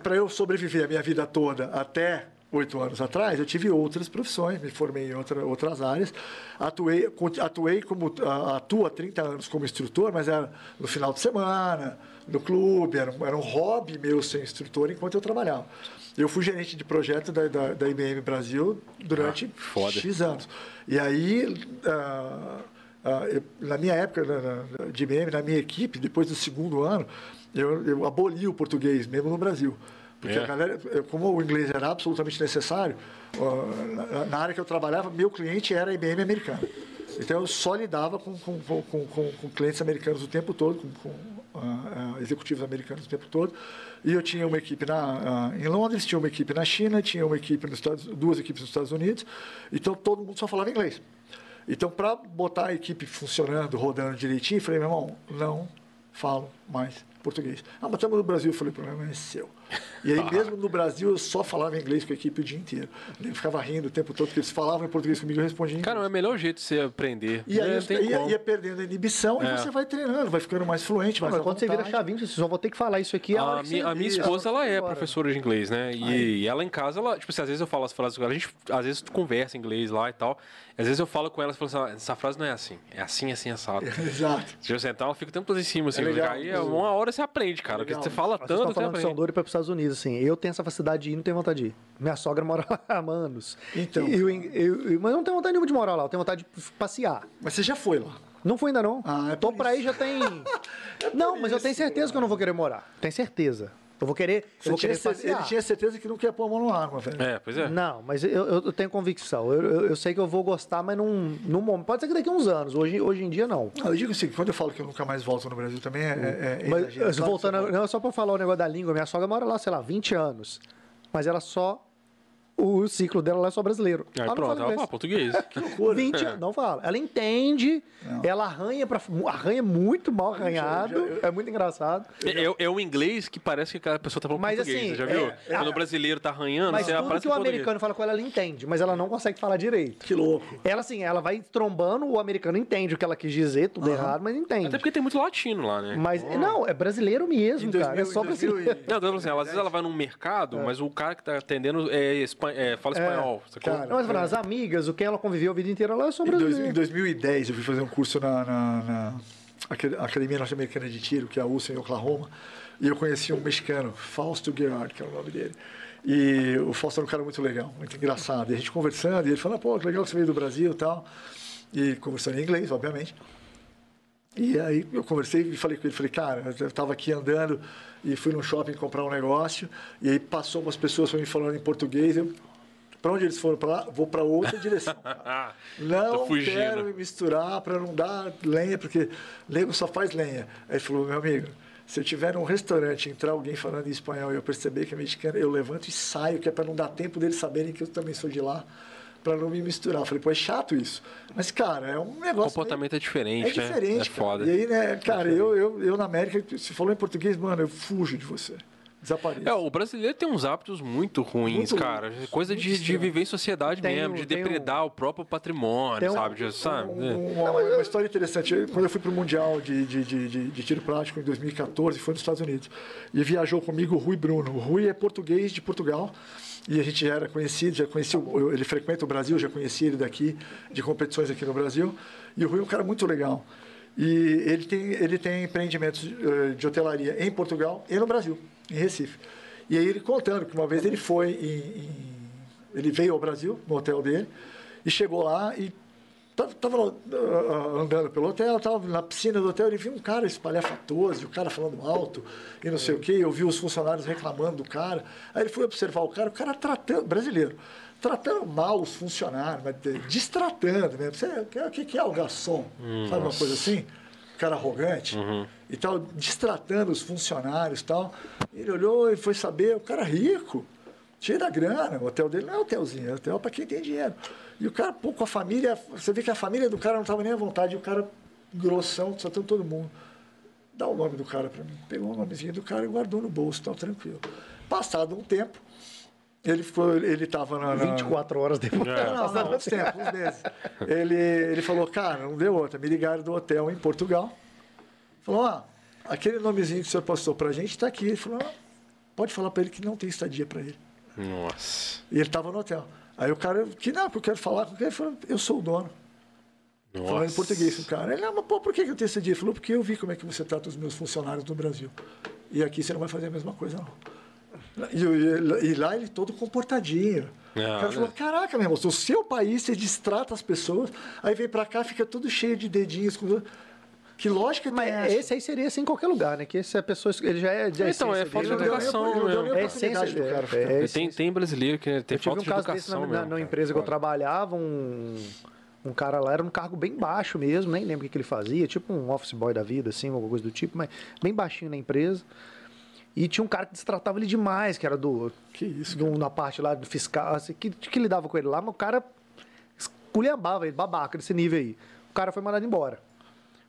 para eu sobreviver a minha vida toda até oito anos atrás, eu tive outras profissões, me formei em outra, outras áreas, atuei, atuei como atuo há 30 anos como instrutor, mas era no final de semana, no clube, era um, era um hobby meu ser instrutor enquanto eu trabalhava. Eu fui gerente de projeto da, da, da IBM Brasil durante foda. X anos. E aí, ah, ah, eu- na minha época na- na- de IBM, na minha equipe, depois do segundo ano, eu, eu aboli o português, mesmo no Brasil. Porque É. a galera, como o inglês era absolutamente necessário, na, área que eu trabalhava, meu cliente era a IBM americana. Então eu só lidava com, com, com, com, clientes americanos o tempo todo, com, ah, executivos americanos o tempo todo. E eu tinha uma equipe na, ah, em Londres, tinha uma equipe na China, tinha uma equipe nos Estados, duas equipes nos Estados Unidos. Então todo mundo só falava inglês. Então, para botar a equipe funcionando, rodando direitinho, eu falei, meu irmão, não falo mais português. Ah, mas estamos no Brasil. Eu falei, o problema é seu. E aí, mesmo no Brasil, eu só falava inglês com a equipe o dia inteiro. Eu ficava rindo o tempo todo, porque eles falavam em português comigo e eu respondia em Cara, é inglês. o melhor jeito de você aprender. E aí eu tem ia, ia perdendo a inibição É. e você vai treinando, vai ficando mais fluente, mais Mas quando você vira chavinho, você só vou ter que falar isso aqui. a hora A você- a minha esposa, ela é agora. professora de inglês, né? E, ela em casa, ela, tipo assim, às vezes eu falo as frases com ela, a gente, às vezes tu conversa em inglês lá e tal. Às vezes eu falo com ela e falo assim, "Ah, essa frase não é assim, é assim, assim, assado. Exato. Se eu sentar, ela fica o tempo todo em cima, assim. É legal. aí uma hora você aprende, cara. Porque Legal. você fala tanto, estão você aprende. Estados Unidos, assim. Eu tenho essa facilidade de ir, não tenho vontade de ir. Minha sogra mora lá há anos. Então. Eu, eu- eu- mas eu não tenho vontade nenhuma de morar lá, eu tenho vontade de passear. Mas você já foi lá. Não fui ainda não. Ah, é Tô pra aí isso. já tem. não, mas eu tenho isso, certeza que eu não vou querer morar. Tenho certeza. Eu vou querer. Você eu vou querer passear. ele tinha certeza que não quer pôr a mão no arma, velho. É, pois é. Não, mas eu, eu- tenho convicção. Eu, eu- eu sei que eu vou gostar, mas num, num momento. Pode ser que daqui a uns anos. Hoje, hoje em dia, não. Não, eu digo assim, quando eu falo que eu nunca mais volto no Brasil também é, é, é Mas, voltando, a- não, só pra falar o negócio da língua, minha sogra mora lá, sei lá, 20 anos. Mas ela só. O ciclo dela é só brasileiro. Aí Ela não pronto, fala ela fala português. Que loucura. 20 anos, não fala. Ela entende, ela arranha para arranha muito mal arranhado, é muito engraçado. É, é, é um inglês que parece que a pessoa tá falando Mas, português, assim, você já viu? é- é- Quando o brasileiro tá arranhando, Mas você tudo aparece que o português. americano fala com ela, ela entende, mas ela não consegue falar direito. Que louco. Ela assim, ela vai trombando, o americano entende o que ela quis dizer, tudo errado, mas entende. Até porque tem muito latino lá, né? Mas não, é brasileiro mesmo, Em cara. 2000, é só em 2000 brasileiro. Não, eu tô falando assim, às vezes ela vai num mercado, mas o cara que tá atendendo é, espan- é, fala espanhol. sacou? Cara, Não, mas falando, as amigas, o que ela conviveu a vida inteira lá, são Em, dois- em brasileiros. 2010, eu fui fazer um curso na, na- na Acad- Academia Norte-Americana de Tiro, que é a USA em Oklahoma, e eu conheci um mexicano, Fausto Gerard, que é o nome dele. E o Fausto era um cara muito legal, muito engraçado. E a gente conversando, e ele falou, pô, que legal que você veio do Brasil e tal. E conversando em inglês, obviamente. E aí eu conversei e falei com ele, falei, cara, eu estava aqui andando e fui no shopping comprar um negócio, e aí passou umas pessoas para mim falando em português, eu, para onde eles foram para lá? Vou para outra direção. Não quero me misturar para não dar lenha, porque nego só faz lenha. Aí ele falou, meu amigo, se eu tiver num restaurante entrar alguém falando em espanhol e eu perceber que é mexicano, eu levanto e saio, que é para não dar tempo deles saberem que eu também sou de lá, para não me misturar. Eu falei, pô, é chato isso. Mas, cara, é um o negócio... comportamento é É diferente, né? diferente, É cara. foda. E aí, né, cara, eu, eu, eu na América, se falou em português, mano, eu fujo de você. Desapareço. É, o brasileiro tem uns hábitos muito ruins, Muito cara. ruins, Coisa muito de, de viver em sociedade Tem mesmo, um- de tem um- depredar o próprio patrimônio, Tem um- sabe? De- sabe? É. Um- Uma, uma história interessante. Eu- Quando eu fui para o Mundial de, de, de, de- de tiro prático em 2014, foi nos Estados Unidos. E viajou comigo o Rui Bruno. O Rui é português de Portugal. E a gente já era conhecido, já conhecia, ele frequenta o Brasil, já conhecia ele daqui, de competições aqui no Brasil. E o Rui é um cara muito legal. E ele tem, ele tem empreendimentos eh, de hotelaria em Portugal e no Brasil, em Recife. E aí ele contando que uma vez ele foi em- em ele veio ao Brasil, no hotel dele, e chegou lá e estava andando pelo hotel, estava na piscina do hotel, ele viu um cara espalhafatoso, o cara falando alto e não sei o quê, eu vi os funcionários reclamando do cara. Aí ele foi observar o cara, o cara tratando, brasileiro, tratando mal os funcionários, mas de- destratando mesmo. Você, o que, que é o garçom? Sabe uma coisa assim? Cara arrogante e tal, destratando os funcionários e tal. Ele olhou e foi saber, o cara rico, cheio da grana. O hotel dele não é hotelzinho, é hotel para quem tem dinheiro. E o cara, pô, com a família, você vê que a família do cara não estava nem à vontade, e o cara grossão, tratando todo mundo. Dá o nome do cara para mim. Pegou o nomezinho do cara e guardou no bolso, tal, tranquilo. Passado um tempo, Ele foi, ele estava na, na... 24 horas depois. É. Não, não, uns tempos, uns meses. Ele, ele falou, cara, não deu outra. Me ligaram do hotel em Portugal. Falou, ó, aquele nomezinho que o senhor postou pra gente está aqui. Ele falou, ah, pode falar para ele que não tem estadia para ele. Nossa. E ele estava no hotel. Aí o cara, que não, porque eu quero falar com ele, ele falou, eu sou o dono. Nossa. Falando em português com o cara. Ele, não, mas pô, por que eu tenho estadia? Ele falou, porque eu vi como é que você trata os meus funcionários no Brasil. E aqui você não vai fazer a mesma coisa, não. E, e, e lá ele todo comportadinho. É, o cara né? falou, caraca, meu irmão, no seu país você distrata as pessoas, aí vem pra cá, fica tudo cheio de dedinhos. Com... Que lógica Mas tem esse aí seria assim em qualquer lugar, né? Que se a pessoa. Ele já é de Então, é falta de né? educação, Ele não deu né? É essência do cara. é, é tem, tem brasileiro que tem Eu tive falta um de caso desse educação na, na, mesmo. na cara. empresa que eu trabalhava, um, um cara lá era um cargo bem baixo mesmo, nem lembro o que, que ele fazia, tipo um office boy da vida, assim, alguma coisa do tipo, mas bem baixinho na empresa. E tinha um cara que destratava ele demais, que era do. Que isso, do, na parte lá do fiscal, assim, que, que lidava com ele lá, mas o cara esculhambava ele, babaca desse nível aí. O cara foi mandado embora.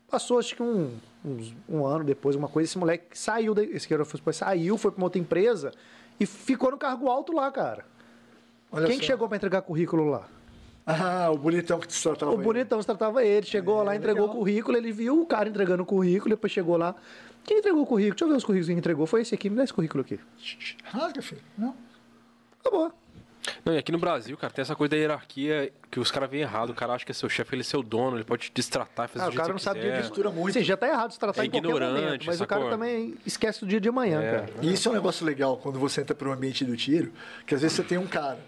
Passou, acho que um, uns- um ano depois, uma coisa, esse moleque saiu, da- esse que era o saiu, foi pra uma outra empresa e ficou no cargo alto lá, cara. Olha Quem que chegou pra entregar currículo lá? Ah, o bonitão que te tratava O ele. bonitão se tratava ele, chegou É, lá, entregou legal. o currículo, ele viu o cara entregando o currículo, depois chegou lá. Quem entregou o currículo? Deixa eu ver os currículos que entregou. Foi esse aqui, me dá esse currículo aqui. Rasga, filho. Não. Acabou. Não, e aqui no Brasil, cara, tem essa coisa da hierarquia que os caras veem errado. O cara acha que é seu chefe, ele é seu dono, ele pode te destratar, fazer Ah, o jeito cara que não sabe de mistura muito. Sim, já tá errado se tratar É em qualquer ignorante, momento, mas o cara sacou? também esquece do dia de amanhã, É. cara. E isso é um negócio legal quando você entra para o ambiente do tiro, que às vezes você tem um cara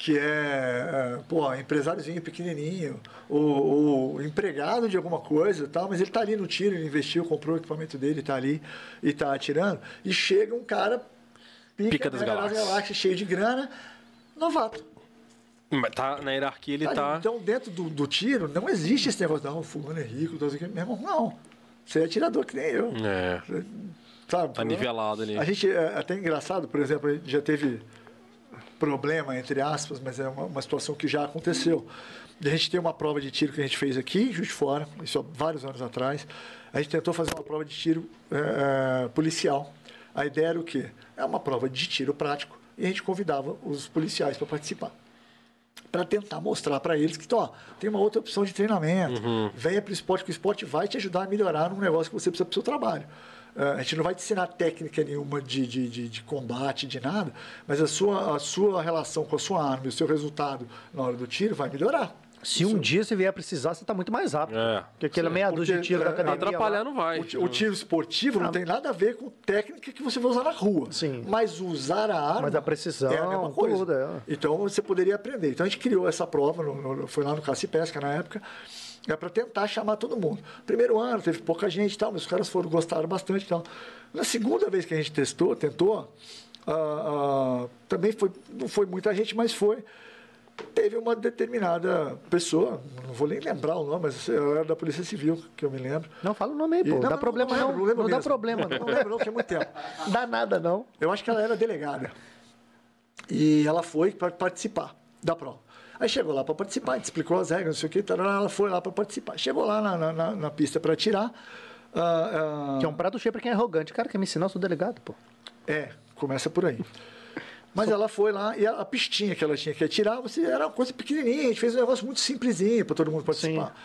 que é, é, pô, empresáriozinho pequenininho, ou, ou empregado de alguma coisa e tal, mas ele está ali no tiro, ele investiu, comprou o equipamento dele, está ali e está atirando, e chega um cara Pica das mega galáxias. cheio de grana, novato. Mas tá na hierarquia, ele Tá tá. Então, dentro do, do tiro, não existe esse negócio, não, o fulano é rico, o quê. meu irmão, não. Você é atirador que nem eu. É, Sabe? tá nivelado ali. A gente é até engraçado, por exemplo, a gente já teve problema, entre aspas, mas é uma, uma situação que já aconteceu. A gente tem uma prova de tiro que a gente fez aqui, de Fora, isso há vários anos atrás. A gente tentou fazer uma prova de tiro é, policial. A ideia era o quê? É uma prova de tiro prático e a gente convidava os policiais para participar. Para tentar mostrar para eles que ó, tem uma outra opção de treinamento. Venha para o esporte, que o esporte vai te ajudar a melhorar num negócio que você precisa para o seu trabalho. Eh, a gente não vai te ensinar técnica nenhuma de, de, de, de combate, de nada, mas a sua, a sua relação com a sua arma e o seu resultado na hora do tiro vai melhorar. Se um dia você vier precisar, você tá muito mais rápido. É. Porque aquela meia dúzia de tiro da é, academia. Atrapalhar lá- não vai. O, o tiro esportivo não tem nada a ver com técnica que você vai usar na rua. Sim. Mas usar a arma. Mas a precisão, é a mesma coisa. tudo, é. Então você poderia aprender. Então a gente criou essa prova, no- no- foi lá no Caça e Pesca na época, é para tentar chamar todo mundo. Primeiro ano teve pouca gente e tal, mas os caras foram gostaram bastante e tal. Na segunda vez que a gente testou, tentou, ah, ah, também foi, não foi muita gente, mas foi. Teve uma determinada pessoa, não vou nem lembrar o nome, mas era da Polícia Civil, que eu me lembro. Não, fala o nome aí, pô. E- Não dá problema não. lembro, lembro Não dá mesmo. problema Não não. lembro não, é muito tempo. Dá nada não. Eu acho que ela era delegada. E ela foi para participar da prova. Aí chegou lá para participar, gente explicou as regras, não sei o que, tarará, ela foi lá para participar. Chegou lá na, na- na- pista para atirar. ah, ah, Que é um prato cheio pra quem é arrogante. Cara, quer me ensinar, eu sou delegado, pô. é, começa por aí. Mas ela foi lá e a, pistinha que ela tinha que atirar, você, era uma coisa pequenininha, a gente fez um negócio muito simplesinho para todo mundo participar.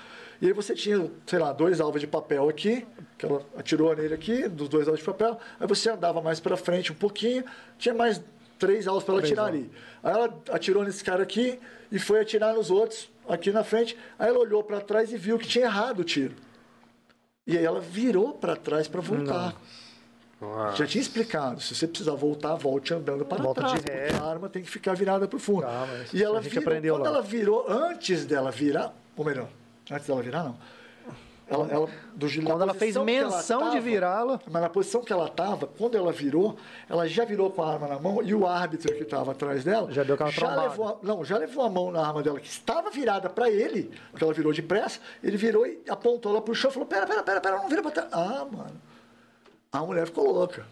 E aí você tinha, sei lá, dois alvos de papel aqui, que ela atirou nele aqui, dos dois alvos de papel, aí você andava mais para frente um pouquinho, tinha mais três alvos para ela atirar ali. Aí ela atirou nesse cara aqui e foi atirar nos outros aqui na frente, aí ela olhou para trás e viu que tinha errado o tiro. E aí ela virou para trás para voltar. Já tinha explicado, se você precisar voltar, volte andando para Volta trás, de ré. a arma tem que ficar virada para o fundo. Tá, e ela virou, quando lá. ela virou, antes dela virar, ou melhor, antes dela virar, não. Ela, ela, do, Quando ela fez que ela menção de tava, virá-la. Mas na posição que ela estava, quando ela virou, ela já virou com a arma na mão e o árbitro que estava atrás dela Já deu aquela trombada. levou a, não, já levou a mão na arma dela que estava virada para ele, porque ela virou depressa, ele virou e apontou ela pro chão e falou: Pera, pera, pera, pera, não vira pra trás. Ah, mano. A mulher ficou louca.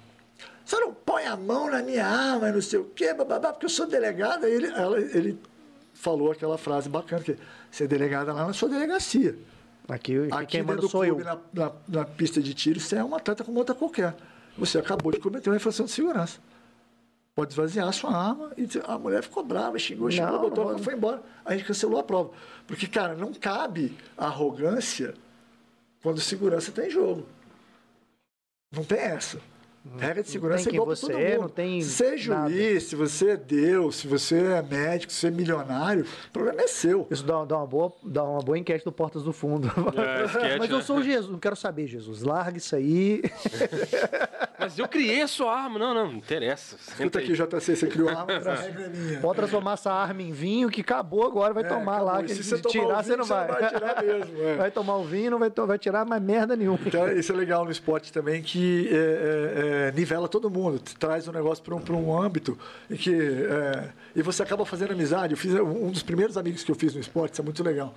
Você não põe a mão na minha arma, não sei o quê, bababá, porque eu sou delegada. Ele, ela, ele falou aquela frase bacana, que ser delegada lá na sua delegacia. Aqui, aqui quem manda do sou eu. clube, na, na, na pista de tiro, você é uma atleta como outra qualquer. Você acabou de cometer uma infração de segurança. pode esvaziar a sua arma. E a mulher ficou brava, xingou, xingou, Não, botou, não. foi embora. A gente cancelou a prova. Porque, cara, não cabe arrogância quando segurança está em jogo. Não tem essa. Regra de segurança tem é igual para todo você é, mundo. não tem se você é juiz, se você é Deus, se você é médico, se você é milionário, o problema é seu. Isso dá, dá uma boa, dá uma boa enquete do Portas do Fundo. É, esquete, Mas eu né? sou Jesus, não quero saber, Jesus. Larga isso aí. Mas eu criei a sua arma. Não, não, não interessa. Escuta aqui. JC, você criou a arma, é. Pode transformar essa arma em vinho, que acabou agora, vai É, tomar acabou. lá. Que se você tomar tirar, o você vinho, não você vai. não vai tirar mesmo, é. Vai tomar o vinho, não vai, to- vai tirar mais merda nenhuma. Então, isso é legal no esporte também, que é, é, nivela todo mundo, traz o negócio para um, um âmbito em que. é, e você acaba fazendo amizade. Eu fiz um dos primeiros amigos que eu fiz no esporte, isso é muito legal.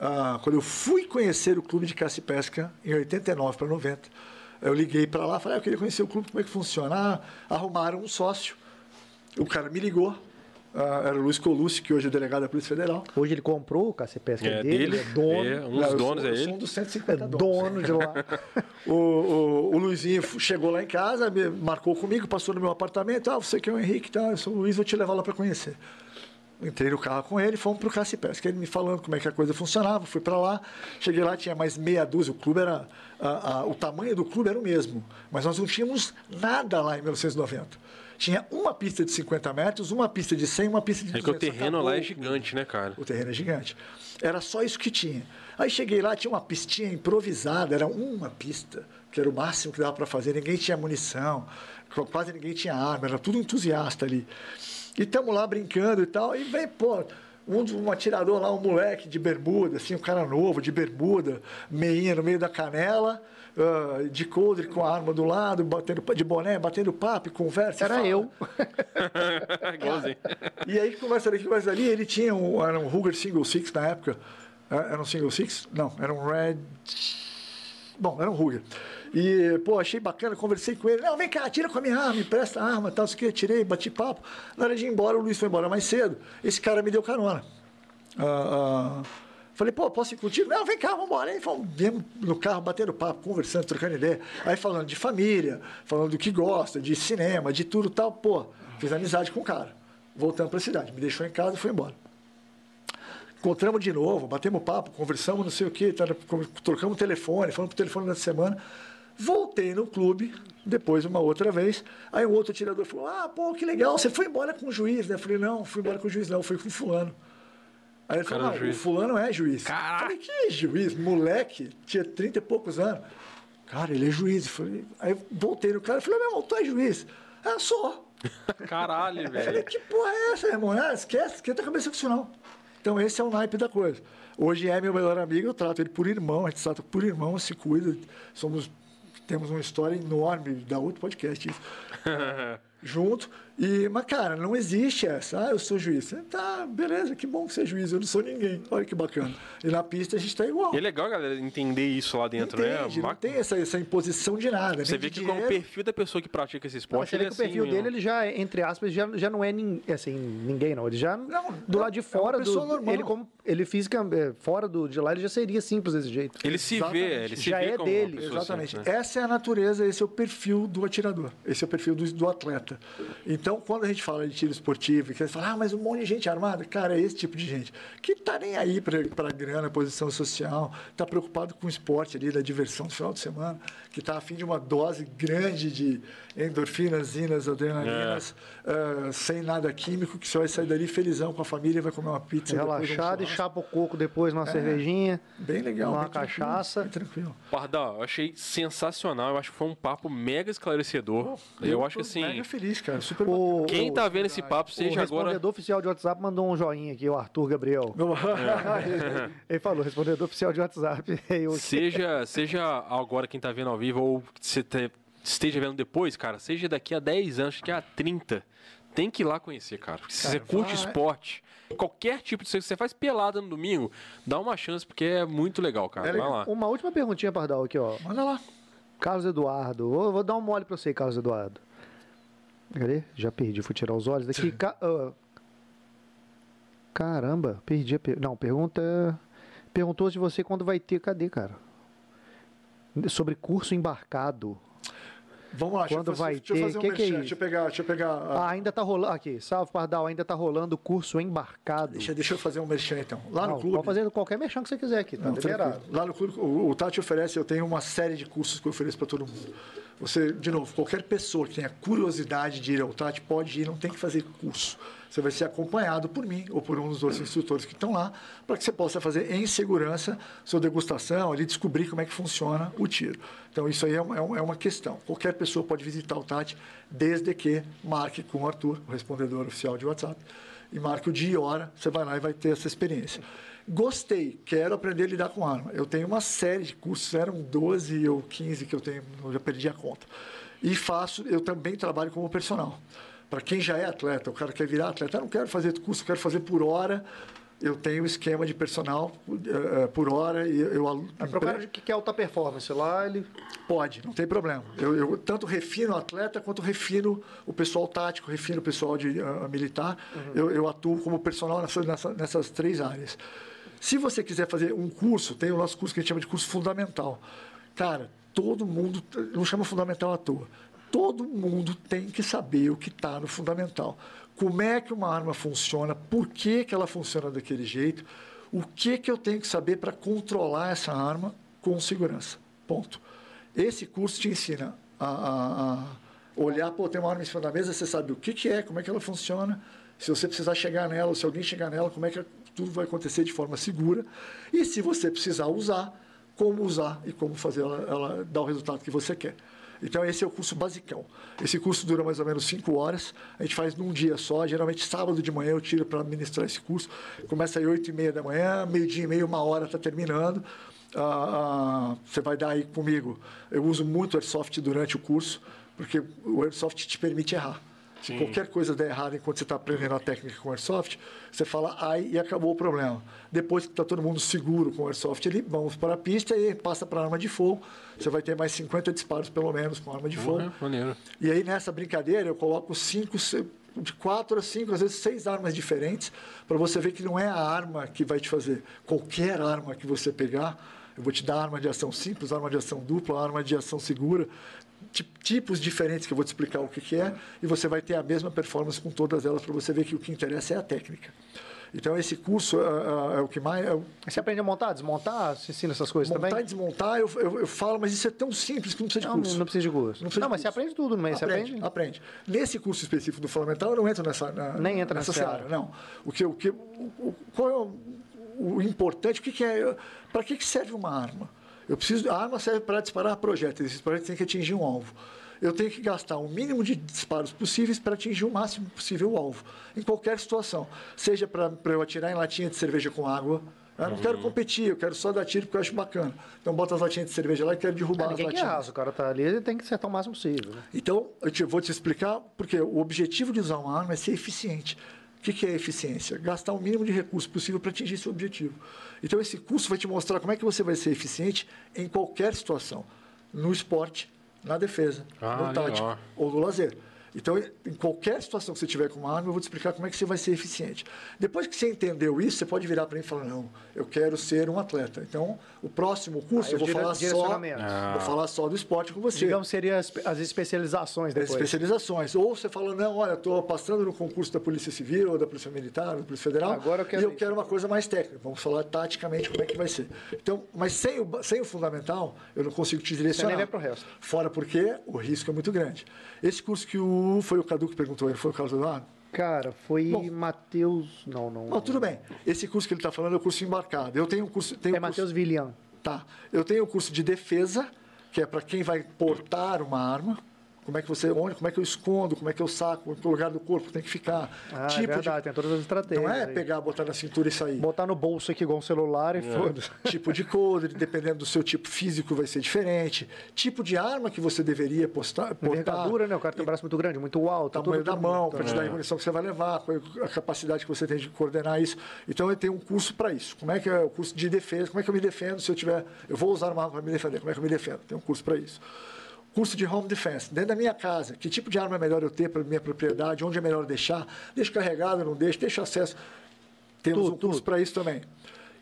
Ah, quando eu fui conhecer o clube de caça e pesca, em 89 para 90, eu liguei para lá, falei, ah, eu queria conhecer o clube, como é que funciona. Ah, arrumaram um sócio. O cara me ligou, ah, era o Luiz Colucci, que hoje é delegado da Polícia Federal. Hoje ele comprou o KCPS É dele, dele, ele é dono. é, um dos eu donos sou, é eu sou ele. um dos É 150 donos. dono de lá. O, o, o Luizinho chegou lá em casa, me marcou comigo, passou no meu apartamento. Ah, você que é o Henrique, tá? Eu sou o Luiz, vou te levar lá para conhecer. Entrei no carro com ele, fomos para o Caça Pesca. Ele me falando como é que a coisa funcionava, fui para lá. Cheguei lá, tinha mais meia dúzia. O clube era. a- a- o tamanho do clube era o mesmo, mas nós não tínhamos nada lá em 1990. Tinha uma pista de 50 metros, uma pista de 100, uma pista de É que o 200. terreno Acabou lá é gigante, né, cara? O terreno é gigante. Era só isso que tinha. Aí cheguei lá, tinha uma pistinha improvisada, era uma pista, que era o máximo que dava para fazer. Ninguém tinha munição, qu- quase ninguém tinha arma, era tudo entusiasta ali. E estamos lá brincando e tal, e vem, pô, um, um atirador lá, um moleque de bermuda, assim, um cara novo, de bermuda, meinha no meio da canela, ah, de coldre com a arma do lado, batendo, de boné, batendo papo, e conversa. e Era fala. eu. Igualzinho. E aí, conversa ali, conversa ali, ele tinha um, era um Ruger Single Six na época. É, Era um Single Six? Não, era um Red... Bom, era um Ruger. E, pô, achei bacana, conversei com ele. Não, vem cá, tira com a minha arma, empresta a arma, tal, isso que tirei, bati papo. Na hora de ir embora, o Luiz foi embora mais cedo. Esse cara me deu carona. Ah, ah, falei, pô, posso ir contigo? Não, vem cá, vamos embora. Aí fomos viemos no carro, batendo papo, conversando, trocando ideia. Aí falando de família, falando do que gosta, de cinema, de tudo tal. Pô, fiz amizade com o cara. Voltamos para a cidade. Me deixou em casa e foi embora. Encontramos de novo, batemos papo, conversamos, não sei o quê, tá, trocamos telefone, falamos pro telefone da semana. Voltei no clube, depois uma outra vez. Aí um outro tirador falou: Ah, pô, que legal, você foi embora com o juiz, né? Falei: Não, fui embora com o juiz, não, fui com o fulano. Aí ele falou: Cara, o fulano é juiz. Caraca! Eu falei: Que juiz? Moleque, tinha 30 e poucos anos. Cara, ele é juiz. Falei, aí voltei no cara e falei: Meu irmão, tu é juiz? Ah, sou. Caralho, Eu falei, velho. que porra é essa, irmão? Ah, esquece, esquenta a cabeça com isso não. Então esse é o naipe da coisa. Hoje é meu melhor amigo, eu trato ele por irmão, a gente trata por irmão, se cuida. Somos, temos uma história enorme, da outro podcast isso. junto. E, mas, cara, não existe essa. Ah, eu sou juiz. Tá, beleza, que bom que você é juiz, eu não sou ninguém. Olha que bacana. E na pista a gente tá igual. E é legal, galera, entender isso lá dentro, Entende, né? não tem essa, essa imposição de nada. Você vê que com o dinheiro. perfil da pessoa que pratica esse Não, esporte, você vê ele que é o perfil assim, dele, ele já, entre aspas, já, já não é nin- assim, ninguém, não. Ele já, Não, do é- lado de é uma fora, pessoa do, normal. ele como ele física, é, fora do, de lá, ele já seria simples desse jeito. Ele se Exatamente. vê, ele se Já vê é como dele. Exatamente. assim, né? Essa é a natureza, esse é o perfil do atirador. Esse é o perfil do, do atleta. Então, quando a gente fala de tiro esportivo, e que você fala, ah, mas um monte de gente armada, cara, é esse tipo de gente. Que tá nem aí para grana, posição social, tá preocupado com o esporte ali, da diversão do final de semana, que tá afim de uma dose grande de endorfinas, zinas, adrenalinas, ah, sem nada químico, que você vai sair dali felizão com a família, vai comer uma pizza. um Relaxado e chapa o coco depois numa cervejinha. Bem legal. uma tranquilo, cachaça. Tranquilo. Pardal, eu achei sensacional. Eu acho que foi um papo mega esclarecedor. eu acho que assim, Mega feliz, cara. Super O, quem o- tá vendo esse papo, o seja agora. respondedor oficial de WhatsApp mandou um joinha aqui, o Arthur Gabriel. Ele falou, respondedor oficial de WhatsApp. Seja, seja agora quem tá vendo ao vivo ou te- esteja vendo depois, cara, seja daqui a 10 anos, daqui a 30, tem que ir lá conhecer, cara. Porque se Cara, você curte vai. esporte, qualquer tipo de coisa que você faz pelada no domingo, dá uma chance, porque é muito legal, cara. É Vai lá. Uma última perguntinha, Pardal, aqui, ó. Manda lá. Carlos Eduardo. Vou, vou dar um mole pra você, Carlos Eduardo. Cadê? Já perdi, fui tirar os olhos daqui. Ca- ah, Caramba, perdi a per... Não, pergunta. Perguntou se você quando vai ter. Cadê, cara? Sobre curso embarcado. Vamos lá, Quando vai fazer, deixa eu ter? fazer um Que que é merchan, isso? Deixa eu pegar, deixa eu pegar. a- Ah, ainda tá rolando. Aqui, salve Pardal, ainda tá rolando o curso embarcado. Deixa, deixa eu fazer um merchan então. Lá Não, no clube. Pode fazer qualquer merchan que você quiser aqui, tá Não. Lá no clube, o, o Tati oferece, eu tenho uma série de cursos que eu ofereço para todo mundo. Você, de novo, qualquer pessoa que tenha curiosidade de ir ao Tati pode ir, não tem que fazer curso. Você vai ser acompanhado por mim ou por um dos outros instrutores que estão lá, para que você possa fazer em segurança sua degustação, ali descobrir como é que funciona o tiro. Então, isso aí é uma, é é uma questão. Qualquer pessoa pode visitar o Tati, desde que marque com o Arthur, o respondedor oficial de WhatsApp, e marque o dia e hora, você vai lá e vai ter essa experiência. Gostei, quero aprender a lidar com arma. Eu tenho uma série de cursos, eram 12 ou 15 que eu tenho, eu já perdi a conta. E faço, eu também trabalho como personal. Para quem já é atleta, o cara quer virar atleta, eu não quero fazer curso, eu quero fazer por hora. Eu tenho esquema de personal eh, por hora e eu, eu pro cara que quer alta performance lá, ele. Pode, não tem problema. Eu, eu tanto refino o atleta quanto refino o pessoal tático, refino o pessoal de ah, militar. Eu, eu atuo como personal nessa, nessa- nessas três áreas. Se você quiser fazer um curso, tem o nosso curso que a gente chama de curso fundamental. Cara, todo mundo, não chama fundamental à toa. Todo mundo tem que saber o que está no fundamental. Como é que uma arma funciona, por que, que ela funciona daquele jeito, o que, que eu tenho que saber para controlar essa arma com segurança. Ponto. Esse curso te ensina a, a- a olhar, pô, tem uma arma em cima da mesa, você sabe o que, que é, como é que ela funciona, se você precisar chegar nela, se alguém chegar nela, como é que tudo vai acontecer de forma segura. E se você precisar usar, como usar e como fazer ela, ela dar o resultado que você quer. Então, esse é o curso basicão. Esse curso dura mais ou menos cinco horas. A gente faz num dia só. Geralmente, sábado de manhã, eu tiro para ministrar esse curso. Começa às oito e meia da manhã, meio-dia e meio, uma hora está terminando. Ah, ah, você vai dar aí comigo. Eu uso muito Airsoft durante o curso, porque o Airsoft te permite errar. Se qualquer coisa der errado enquanto você está aprendendo a técnica com Airsoft, você fala ai e acabou o problema. Depois que está todo mundo seguro com o Airsoft, ele, vamos para a pista e passa para a arma de fogo. Você vai ter mais 50 disparos, pelo menos, com arma de fogo. Porra, maneiro. E aí, nessa brincadeira, eu coloco cinco, de quatro a cinco, às vezes seis armas diferentes, para você ver que não é a arma que vai te fazer. Qualquer arma que você pegar, eu vou te dar arma de ação simples, arma de ação dupla, arma de ação segura, tipos diferentes que eu vou te explicar o que, que é, e você vai ter a mesma performance com todas elas, para você ver que o que interessa é a técnica. Então, esse curso ah, ah, é o que mais. é o- Você aprende a montar, desmontar? Você ensina essas coisas montar e também? desmontar, eu, eu, eu falo, mas isso é tão simples que não precisa de Não, curso. não precisa de curso. Não precisa Não, de mas você curso. aprende tudo no meio. Você aprende, aprende. aprende. Nesse curso específico do Fundamental, eu não entro nessa, na- Nem entra nessa seara, seara. Não. O que, o que, o- qual é o, o importante? O que, que é? Para que, que serve uma arma? Eu preciso, a arma serve para disparar projéteis. Esses projéteis têm que atingir um alvo. Eu tenho que gastar o mínimo de disparos possíveis para atingir o máximo possível o alvo, em qualquer situação. Seja para eu atirar em latinha de cerveja com água. Eu não quero competir, eu quero só dar tiro porque eu acho bacana. Então, bota as latinhas de cerveja lá e quero derrubar Ah, as latinhas. raso. O cara tá ali, ele tem que acertar o máximo possível. né? Então, eu te- vou te explicar, porque o objetivo de usar uma arma é ser eficiente. O que, que é eficiência? Gastar o mínimo de recurso possível para atingir seu objetivo. Então, esse curso vai te mostrar como é que você vai ser eficiente em qualquer situação. No esporte, na defesa, Ah, no tático legal. ou no lazer. Então, em qualquer situação que você tiver com uma arma, eu vou te explicar como é que você vai ser eficiente. Depois que você entendeu isso, você pode virar para mim e falar, não, eu quero ser um atleta. Então, o próximo curso Aí eu vou falar só, direcionamentos. vou falar só do esporte com você. Digamos, seria as, as especializações As depois. especializações. Ou você fala, não, olha, estou passando no concurso da Polícia Civil, ou da Polícia Militar, ou da Polícia Federal, Agora eu quero e eu isso. quero uma coisa mais técnica. Vamos falar taticamente como é que vai ser. Então, mas sem o, sem o fundamental, eu não consigo te direcionar. nem vai pro resto. Fora porque o risco é muito grande. Esse curso que o... Foi o Cadu que perguntou, ele foi o Carlos Eduardo? Cara, foi. Matheus. Não, não. Bom, tudo bem. Esse curso que ele está falando é o curso embarcado. Eu tenho um curso... Tenho É um curso- Matheus Villian. Tá. Eu tenho o curso de defesa, que é para quem vai portar uma arma. Como é que você, onde, como é que eu escondo, como é que eu saco, em que lugar do corpo tem que ficar. Ah, é verdade, tem todas as estratégias. Não é aí. pegar, botar na cintura e sair. Botar no bolso aqui igual um celular e É. foda-se. tipo de coldre, dependendo do seu tipo físico, vai ser diferente. Tipo de arma que você deveria postar, portar. Envergadura, né? O cara tem um braço muito grande, muito alto. tamanho tudo- da tudo- mão, tudo- quantidade de munição que você vai levar, qual é a capacidade que você tem de coordenar isso. Então eu tenho um curso para isso. Como é que é o curso de defesa? Como é que eu me defendo se eu tiver, eu vou usar uma arma para me defender? Como é que eu me defendo? Tem um curso para isso. Curso de home defense, dentro da minha casa, que tipo de arma é melhor eu ter para minha propriedade, onde é melhor deixar, deixo carregado, não deixo, deixo acesso. Temos Tudo, um curso para isso também.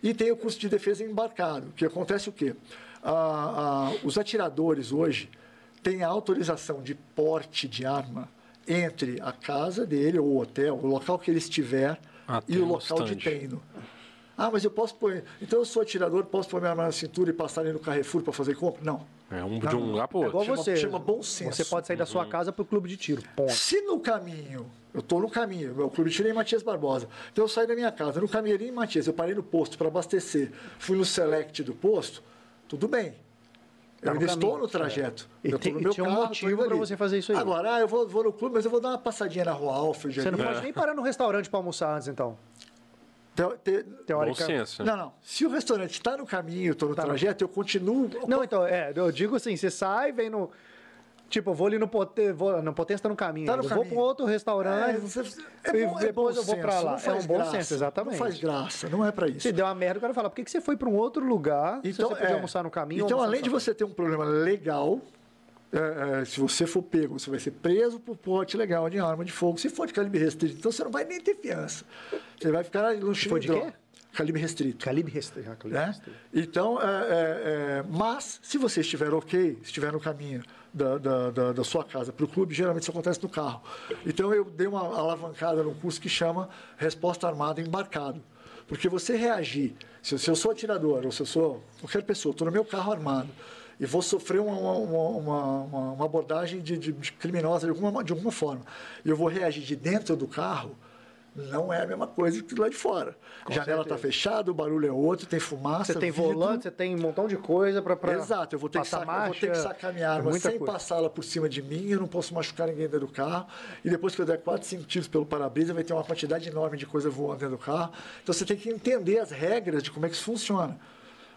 E tem o curso de defesa embarcado, que acontece o quê? Ah, ah, os atiradores hoje tem a autorização de porte de arma entre a casa dele, ou o hotel, o local que ele estiver, Até e o local de stand. treino. Ah, mas eu posso pôr. Então eu sou atirador, posso pôr minha arma na cintura e passar ali no Carrefour para fazer compra? Não. É um de um lugar pro É outro. igual Chama- você. chama bom senso. Você pode sair da Uhum. sua casa pro clube de tiro. Ponto. Se no caminho, eu estou no caminho, meu clube de tiro é em Matias Barbosa. Então eu saí da minha casa, no caminho ali em Matias, eu parei no posto para abastecer, fui no select do posto, tudo bem. Tá Eu ainda estou no trajeto. é. Eu estou no e meu tinha um carro, tô motivo ali. você fazer isso aí. Agora, ah, eu vou, vou no clube, mas eu vou dar uma passadinha na rua Alfred. Você não ali. pode nem parar no restaurante para almoçar antes, então. Te- te- Bom Teórica. senso. né? Não, não. Se o restaurante está no caminho, estou no Tá no- trajeto, eu continuo. Não, então, é, eu digo assim, você sai, vem no. Tipo, eu vou ali no Potência, vou, não, Potência tá no caminho. Tá no eu vou caminho. para outro É, restaurante. você- é e bom- é depois bom eu vou pra senso, lá. É faz um bom graça, senso, exatamente. Não faz graça, não é para isso. Se deu uma merda, o cara fala, por que, que você foi para um outro lugar se você podia é. almoçar no caminho? Então, além no de você ter um problema legal, é, é, se você for pego, você vai ser preso por porte legal de arma de fogo, se for de calibre restrito. Então, você não vai nem ter fiança. Você vai ficar no quê? Calibre restrito. Calibre restrito. Calibre né? restrito. Então, é, é, é, mas se você estiver ok, estiver no caminho da, da, da, da sua casa para o clube, geralmente isso acontece no carro. Então, eu dei uma alavancada num curso que chama Resposta Armada Embarcado. Porque você reagir, se, se eu sou atirador ou se eu sou qualquer pessoa, estou no meu carro armado e vou sofrer uma, uma, uma, uma- abordagem de, de- de criminosa de alguma, de alguma forma, e eu vou reagir de dentro do carro, não é a mesma coisa que lá de fora. Com Janela está fechada, o barulho é outro, tem fumaça. Você tem vidro. volante, você tem um montão de coisa para Exato, eu vou, ter que sacar, eu vou ter que marcha, sacar minha é arma sem passá-la por cima de mim, eu não posso machucar ninguém dentro do carro. E depois que eu der 4, 5 tiros pelo para-brisa, vai ter uma quantidade enorme de coisa voando dentro do carro. Então você tem que entender as regras de como é que isso funciona.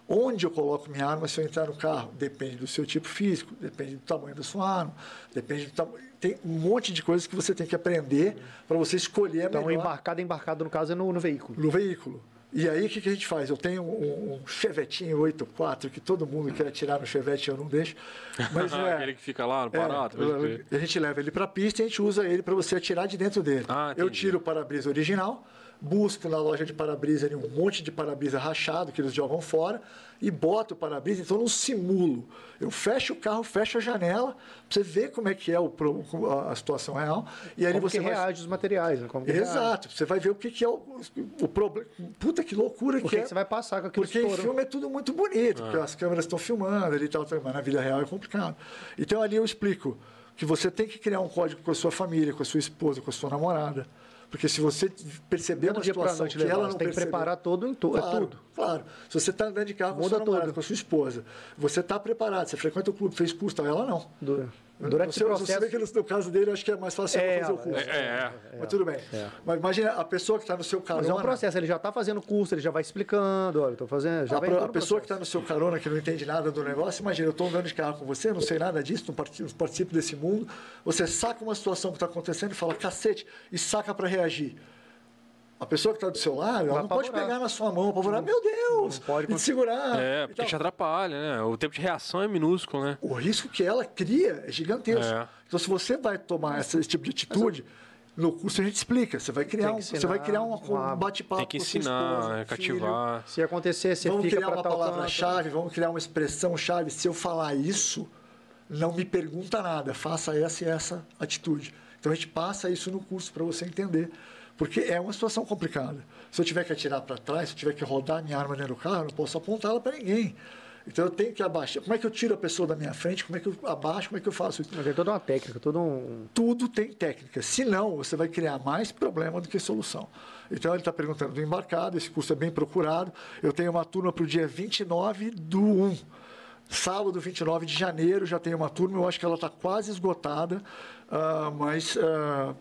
Onde eu coloco minha arma se eu entrar no carro? Depende do seu tipo físico, depende do tamanho da sua arma, depende do tamanho. Tem um monte de coisas que você tem que aprender para você escolher a Então, melhor embarcado, embarcado, no caso, é no, no veículo. no veículo. E aí, o que, que a gente faz? Eu tenho um, um Chevetinho 84, que todo mundo quer atirar no Chevette, eu não deixo. Mas é, Aquele que fica lá, é, parado. pode crer. a gente leva ele para a pista e a gente usa ele para você atirar de dentro dele. Ah, eu tiro o para-brisa original, busco na loja de para-brisa ali um monte de para-brisa rachado que eles jogam fora e boto o para-brisa, então eu não simulo. Eu fecho o carro, fecho a janela, para você ver como é que é o, a situação real. E aí Como você que vai... reage os materiais, né? Como que reage. Exato, você vai ver o que, que é o, o problema. Puta que loucura que que, é. que você vai passar com aquele Porque em filme é tudo muito bonito, porque as câmeras estão filmando ali e tal, mas na vida real é complicado. Então ali eu explico que você tem que criar um código com a sua família, com a sua esposa, com a sua namorada. Porque se você perceber uma situação noite que ela não tem que preparar todo em é Claro, tudo. Claro. Se você está andando de carro com a Muda sua namorada, com a sua esposa, você está preparado, você frequenta o clube, fez curso, tal, ela não. Du- Durante você, esse você processo... vê que no, no caso dele, eu acho que é mais fácil É, ela fazer o curso. É, é. Mas tudo bem. Mas imagina a pessoa que está no seu carona. Mas é um processo, ele já está fazendo curso, ele já vai explicando, olha, estou fazendo, já A, vai pro- a o pessoa que processo. está no seu carona, que não entende nada do negócio, imagina, eu estou andando de carro com você, não sei nada disso, não participo, não participo desse mundo. Você saca uma situação que está acontecendo e fala, cacete, e saca para reagir. A pessoa que está do seu lado, ela não pode apavorar. pegar na sua mão, apavorar, meu Deus, não pode e te segurar. É, porque te atrapalha, né? O tempo de reação é minúsculo, né? O risco que ela cria é gigantesco. É. Então, se você vai tomar essa- esse tipo de atitude, no curso a gente explica. Você vai criar Tem um, você vai ensinar criar um, uma- um bate-papo Tem que ensinar, esposa, é, filho. cativar. Se acontecer, você Vamos fica criar uma palavra-chave, vamos criar uma expressão-chave. Se eu falar isso, não me pergunta nada, faça essa e essa atitude. Então a gente passa isso no curso para você entender. Porque é uma situação complicada. Se eu tiver que atirar para trás, se eu tiver que rodar minha arma dentro do carro, eu não posso apontá-la para ninguém. Então eu tenho que abaixar. Como é que eu tiro a pessoa da minha frente? Como é que eu abaixo? Como é que eu faço isso? Mas é toda uma técnica, todo um... tudo tem técnica. Senão, você vai criar mais problema do que solução. Então, ele está perguntando do embarcado, esse curso é bem procurado. Eu tenho uma turma para o dia 29 do 1. Sábado, 29 de janeiro, já tem uma turma. Eu acho que ela está quase esgotada, ah, mas ah,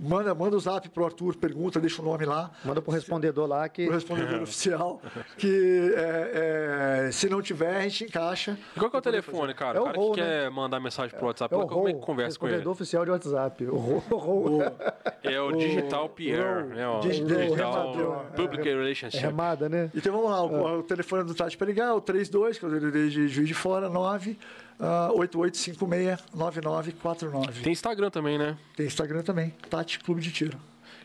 manda, manda o zap para o Arthur, pergunta, deixa o nome lá Manda pro respondedor lá que... o respondedor oficial, que é, é, se não tiver, a gente encaixa. E qual que é o telefone, cara? É o o cara que né? quer mandar mensagem pro WhatsApp, É o como é que conversa com ele? respondedor oficial de WhatsApp. O. É o Digital PR, né? O Digi- Digital Remador. Public É Relationship. remada, né? Então vamos lá, o, Ah. o telefone do Tati para ligar é o 32, que eu dei de Juiz de Fora, 9 ah, 8856-9949. Tem Instagram também, né? Tem Instagram também, Tati Clube de Tiro.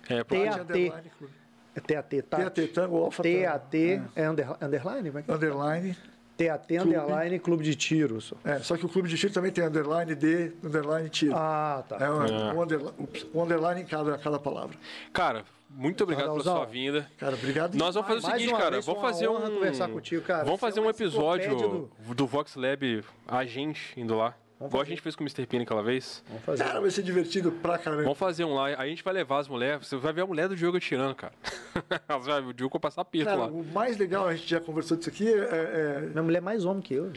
É, Tem Tati a- underline, clube. É TAT, tá? TAT, Tango Alfa TAT é under, underline? Como é que é? Underline TAT Underline Clube de Tiros. É, só que o clube de tiro também tem underline de, underline tiro. Ah, tá. É, um, É. um underline, um underline em cada, cada palavra. Cara, muito obrigado pela Pardalzão. sua vinda. Cara, obrigado. Nós vamos fazer o seguinte, cara. vez, Vamos fazer um. conversar contigo, cara. Vamos Você fazer é um episódio enciclopédia do... Vox Lab, a gente indo lá. Igual a gente fez com o Mr. Pina aquela vez. Vamos fazer. Cara, vai ser divertido pra caramba. Vamos fazer um lá. Aí a gente vai levar as mulheres. Você vai ver a mulher do Diogo atirando, cara. O Diogo vai passar perto Cara, lá. o mais legal, a gente já conversou disso aqui, é, é- Minha mulher é mais homem que eu.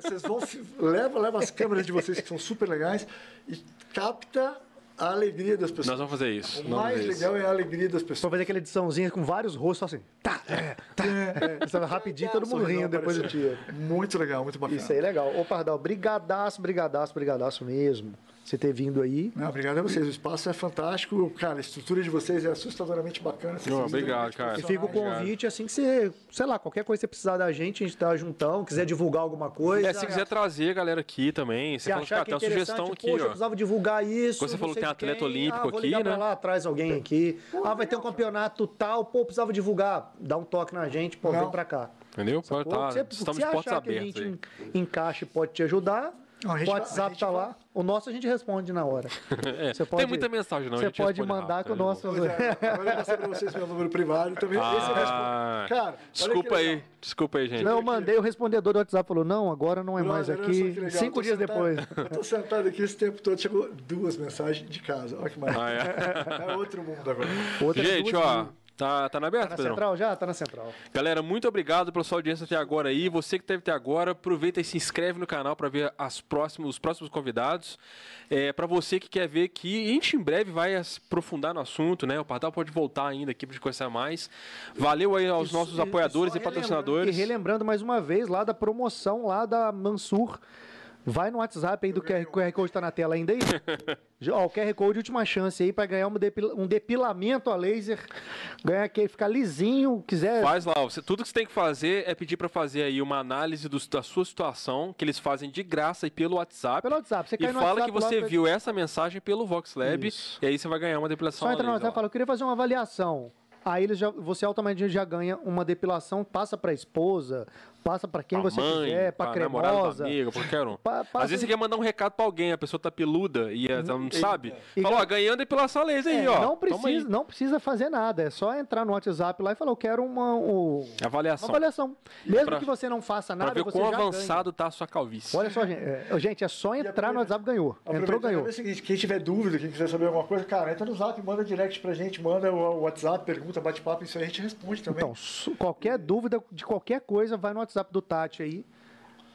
vocês vão, leva, leva as câmeras de vocês que são super legais e capta a alegria das pessoas. Nós vamos fazer isso. O vamos mais isso. legal é a alegria das pessoas. fazer aquela ediçãozinha com vários rostos, só assim. Tá, é, tá. É, sabe, rapidinho, todo mundo rindo depois do tiro. Muito legal, muito bacana. Isso aí é legal. Ô, Pardal, brigadaço, brigadaço, brigadaço mesmo. Você ter vindo aí. Não, obrigado a vocês. O espaço é fantástico. Cara, a estrutura de vocês é assustadoramente bacana. São obrigado, cara. E fica o convite, assim que você, sei lá, qualquer coisa que você precisar da gente, a gente tá juntão, quiser divulgar alguma coisa. É, se quiser trazer a galera aqui também, você Se falou, cara, que tem é uma sugestão aqui, poxa, eu ó. precisava divulgar isso. Você falou não que tem atleta quem. olímpico ah, vou aqui, ligar pra né? lá, traz alguém aqui. Ah, vai ter um campeonato tal, pô, precisava divulgar. Dá um toque na gente, pô, Não. vem pra cá. Entendeu? Pô, tá, se você- estamos de portas achar que a abertas gente aí. en- encaixa e pode te ajudar, Não, o WhatsApp tá vai- lá. O nosso a gente responde na hora. É, Você tem pode- muita mensagem, não. a Você gente pode mandar rápido, com o nosso. Pois é, agora eu passei pra vocês meu número privado também. Ah, respondo. Cara, que desculpa aí, desculpa aí, gente. Não, eu mandei o respondedor do WhatsApp falou: não, agora não é mais Brother, que aqui. Cinco dias sentado- depois. Eu tô sentado aqui esse tempo todo, chegou duas mensagens de casa. Olha que maravilha. Ah, é. É outro mundo agora. Outra Gente, ó, mil. Tá, tá na aberta, Tá na Pedrão? central já? Tá na central. Galera, muito obrigado pela sua audiência até agora aí. Você que teve até agora, aproveita e se inscreve no canal para ver as próximos, os próximos convidados. É, para você que quer ver que a gente em breve vai aprofundar no assunto, né? O Pardal pode voltar ainda aqui para gente conhecer mais. Valeu aí aos nossos E- apoiadores e relembrando- patrocinadores. E relembrando mais uma vez lá da promoção lá da Mansur. Vai no WhatsApp aí do QR, QR Code tá na tela ainda aí. Ó, o QR Code, última chance aí pra ganhar um, depila- um depilamento a laser. Ganhar aquele, ficar lisinho, quiser. Faz lá, você- tudo que você tem que fazer é pedir para fazer aí uma análise dos- da sua situação, que eles fazem de graça e pelo WhatsApp. Pelo WhatsApp. Você E cai no fala WhatsApp que você viu essa mensagem pelo Vox Lab Isso. e aí você vai ganhar uma depilação Só entra no a WhatsApp e fala, eu queria fazer uma avaliação. Aí eles já, você automaticamente já ganha uma depilação, passa pra esposa, passa pra quem Pra você mãe, quiser, pra namorada, pra cremosa. amiga, pra qualquer um. Pa- passa- Às vezes você quer mandar um recado pra alguém, a pessoa tá peluda e ela não sabe. e Fala, ó, gan- ganhando depilação laser aí, É, ó. não, aí. precisa, não precisa fazer nada, é só entrar no WhatsApp lá e falar, eu quero uma, um- uma Avaliação. avaliação. Mesmo pra- que você não faça Pra nada, ver você quão já avançado tá a sua calvície. ganha. Olha só, gente, é, gente, é só entrar no WhatsApp, ganhou. Entrou, ganhou. É o seguinte, quem tiver dúvida, quem quiser saber alguma coisa, cara, entra no zap, manda direct pra gente, manda o WhatsApp, pergunta, bate-papo, isso aí a gente responde também. Então, qualquer dúvida de qualquer coisa, vai no WhatsApp do Tati aí.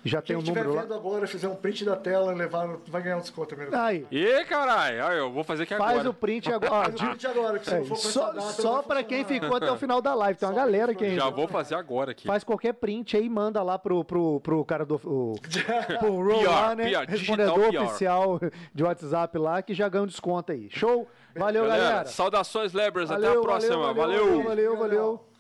Já tem quem um estiver número vendo lá. agora, fizer um print da tela, levar, vai ganhar um desconto também. Aí, Ih, caralho, eu vou fazer aqui faz agora. o print agora. Faz o print agora, que se é, não for só data, só pra quem ficou até o final da live. Tem uma Só galera que quem Já vou fazer agora aqui. faz qualquer print aí, manda lá pro, pro, pro cara do. O, pro Roll lá, né? PR, Respondedor PR. oficial de WhatsApp lá, que já ganha um desconto aí. Show? Valeu, galera. Saudações, Lebras. Até a próxima. valeu, valeu, valeu, valeu. valeu.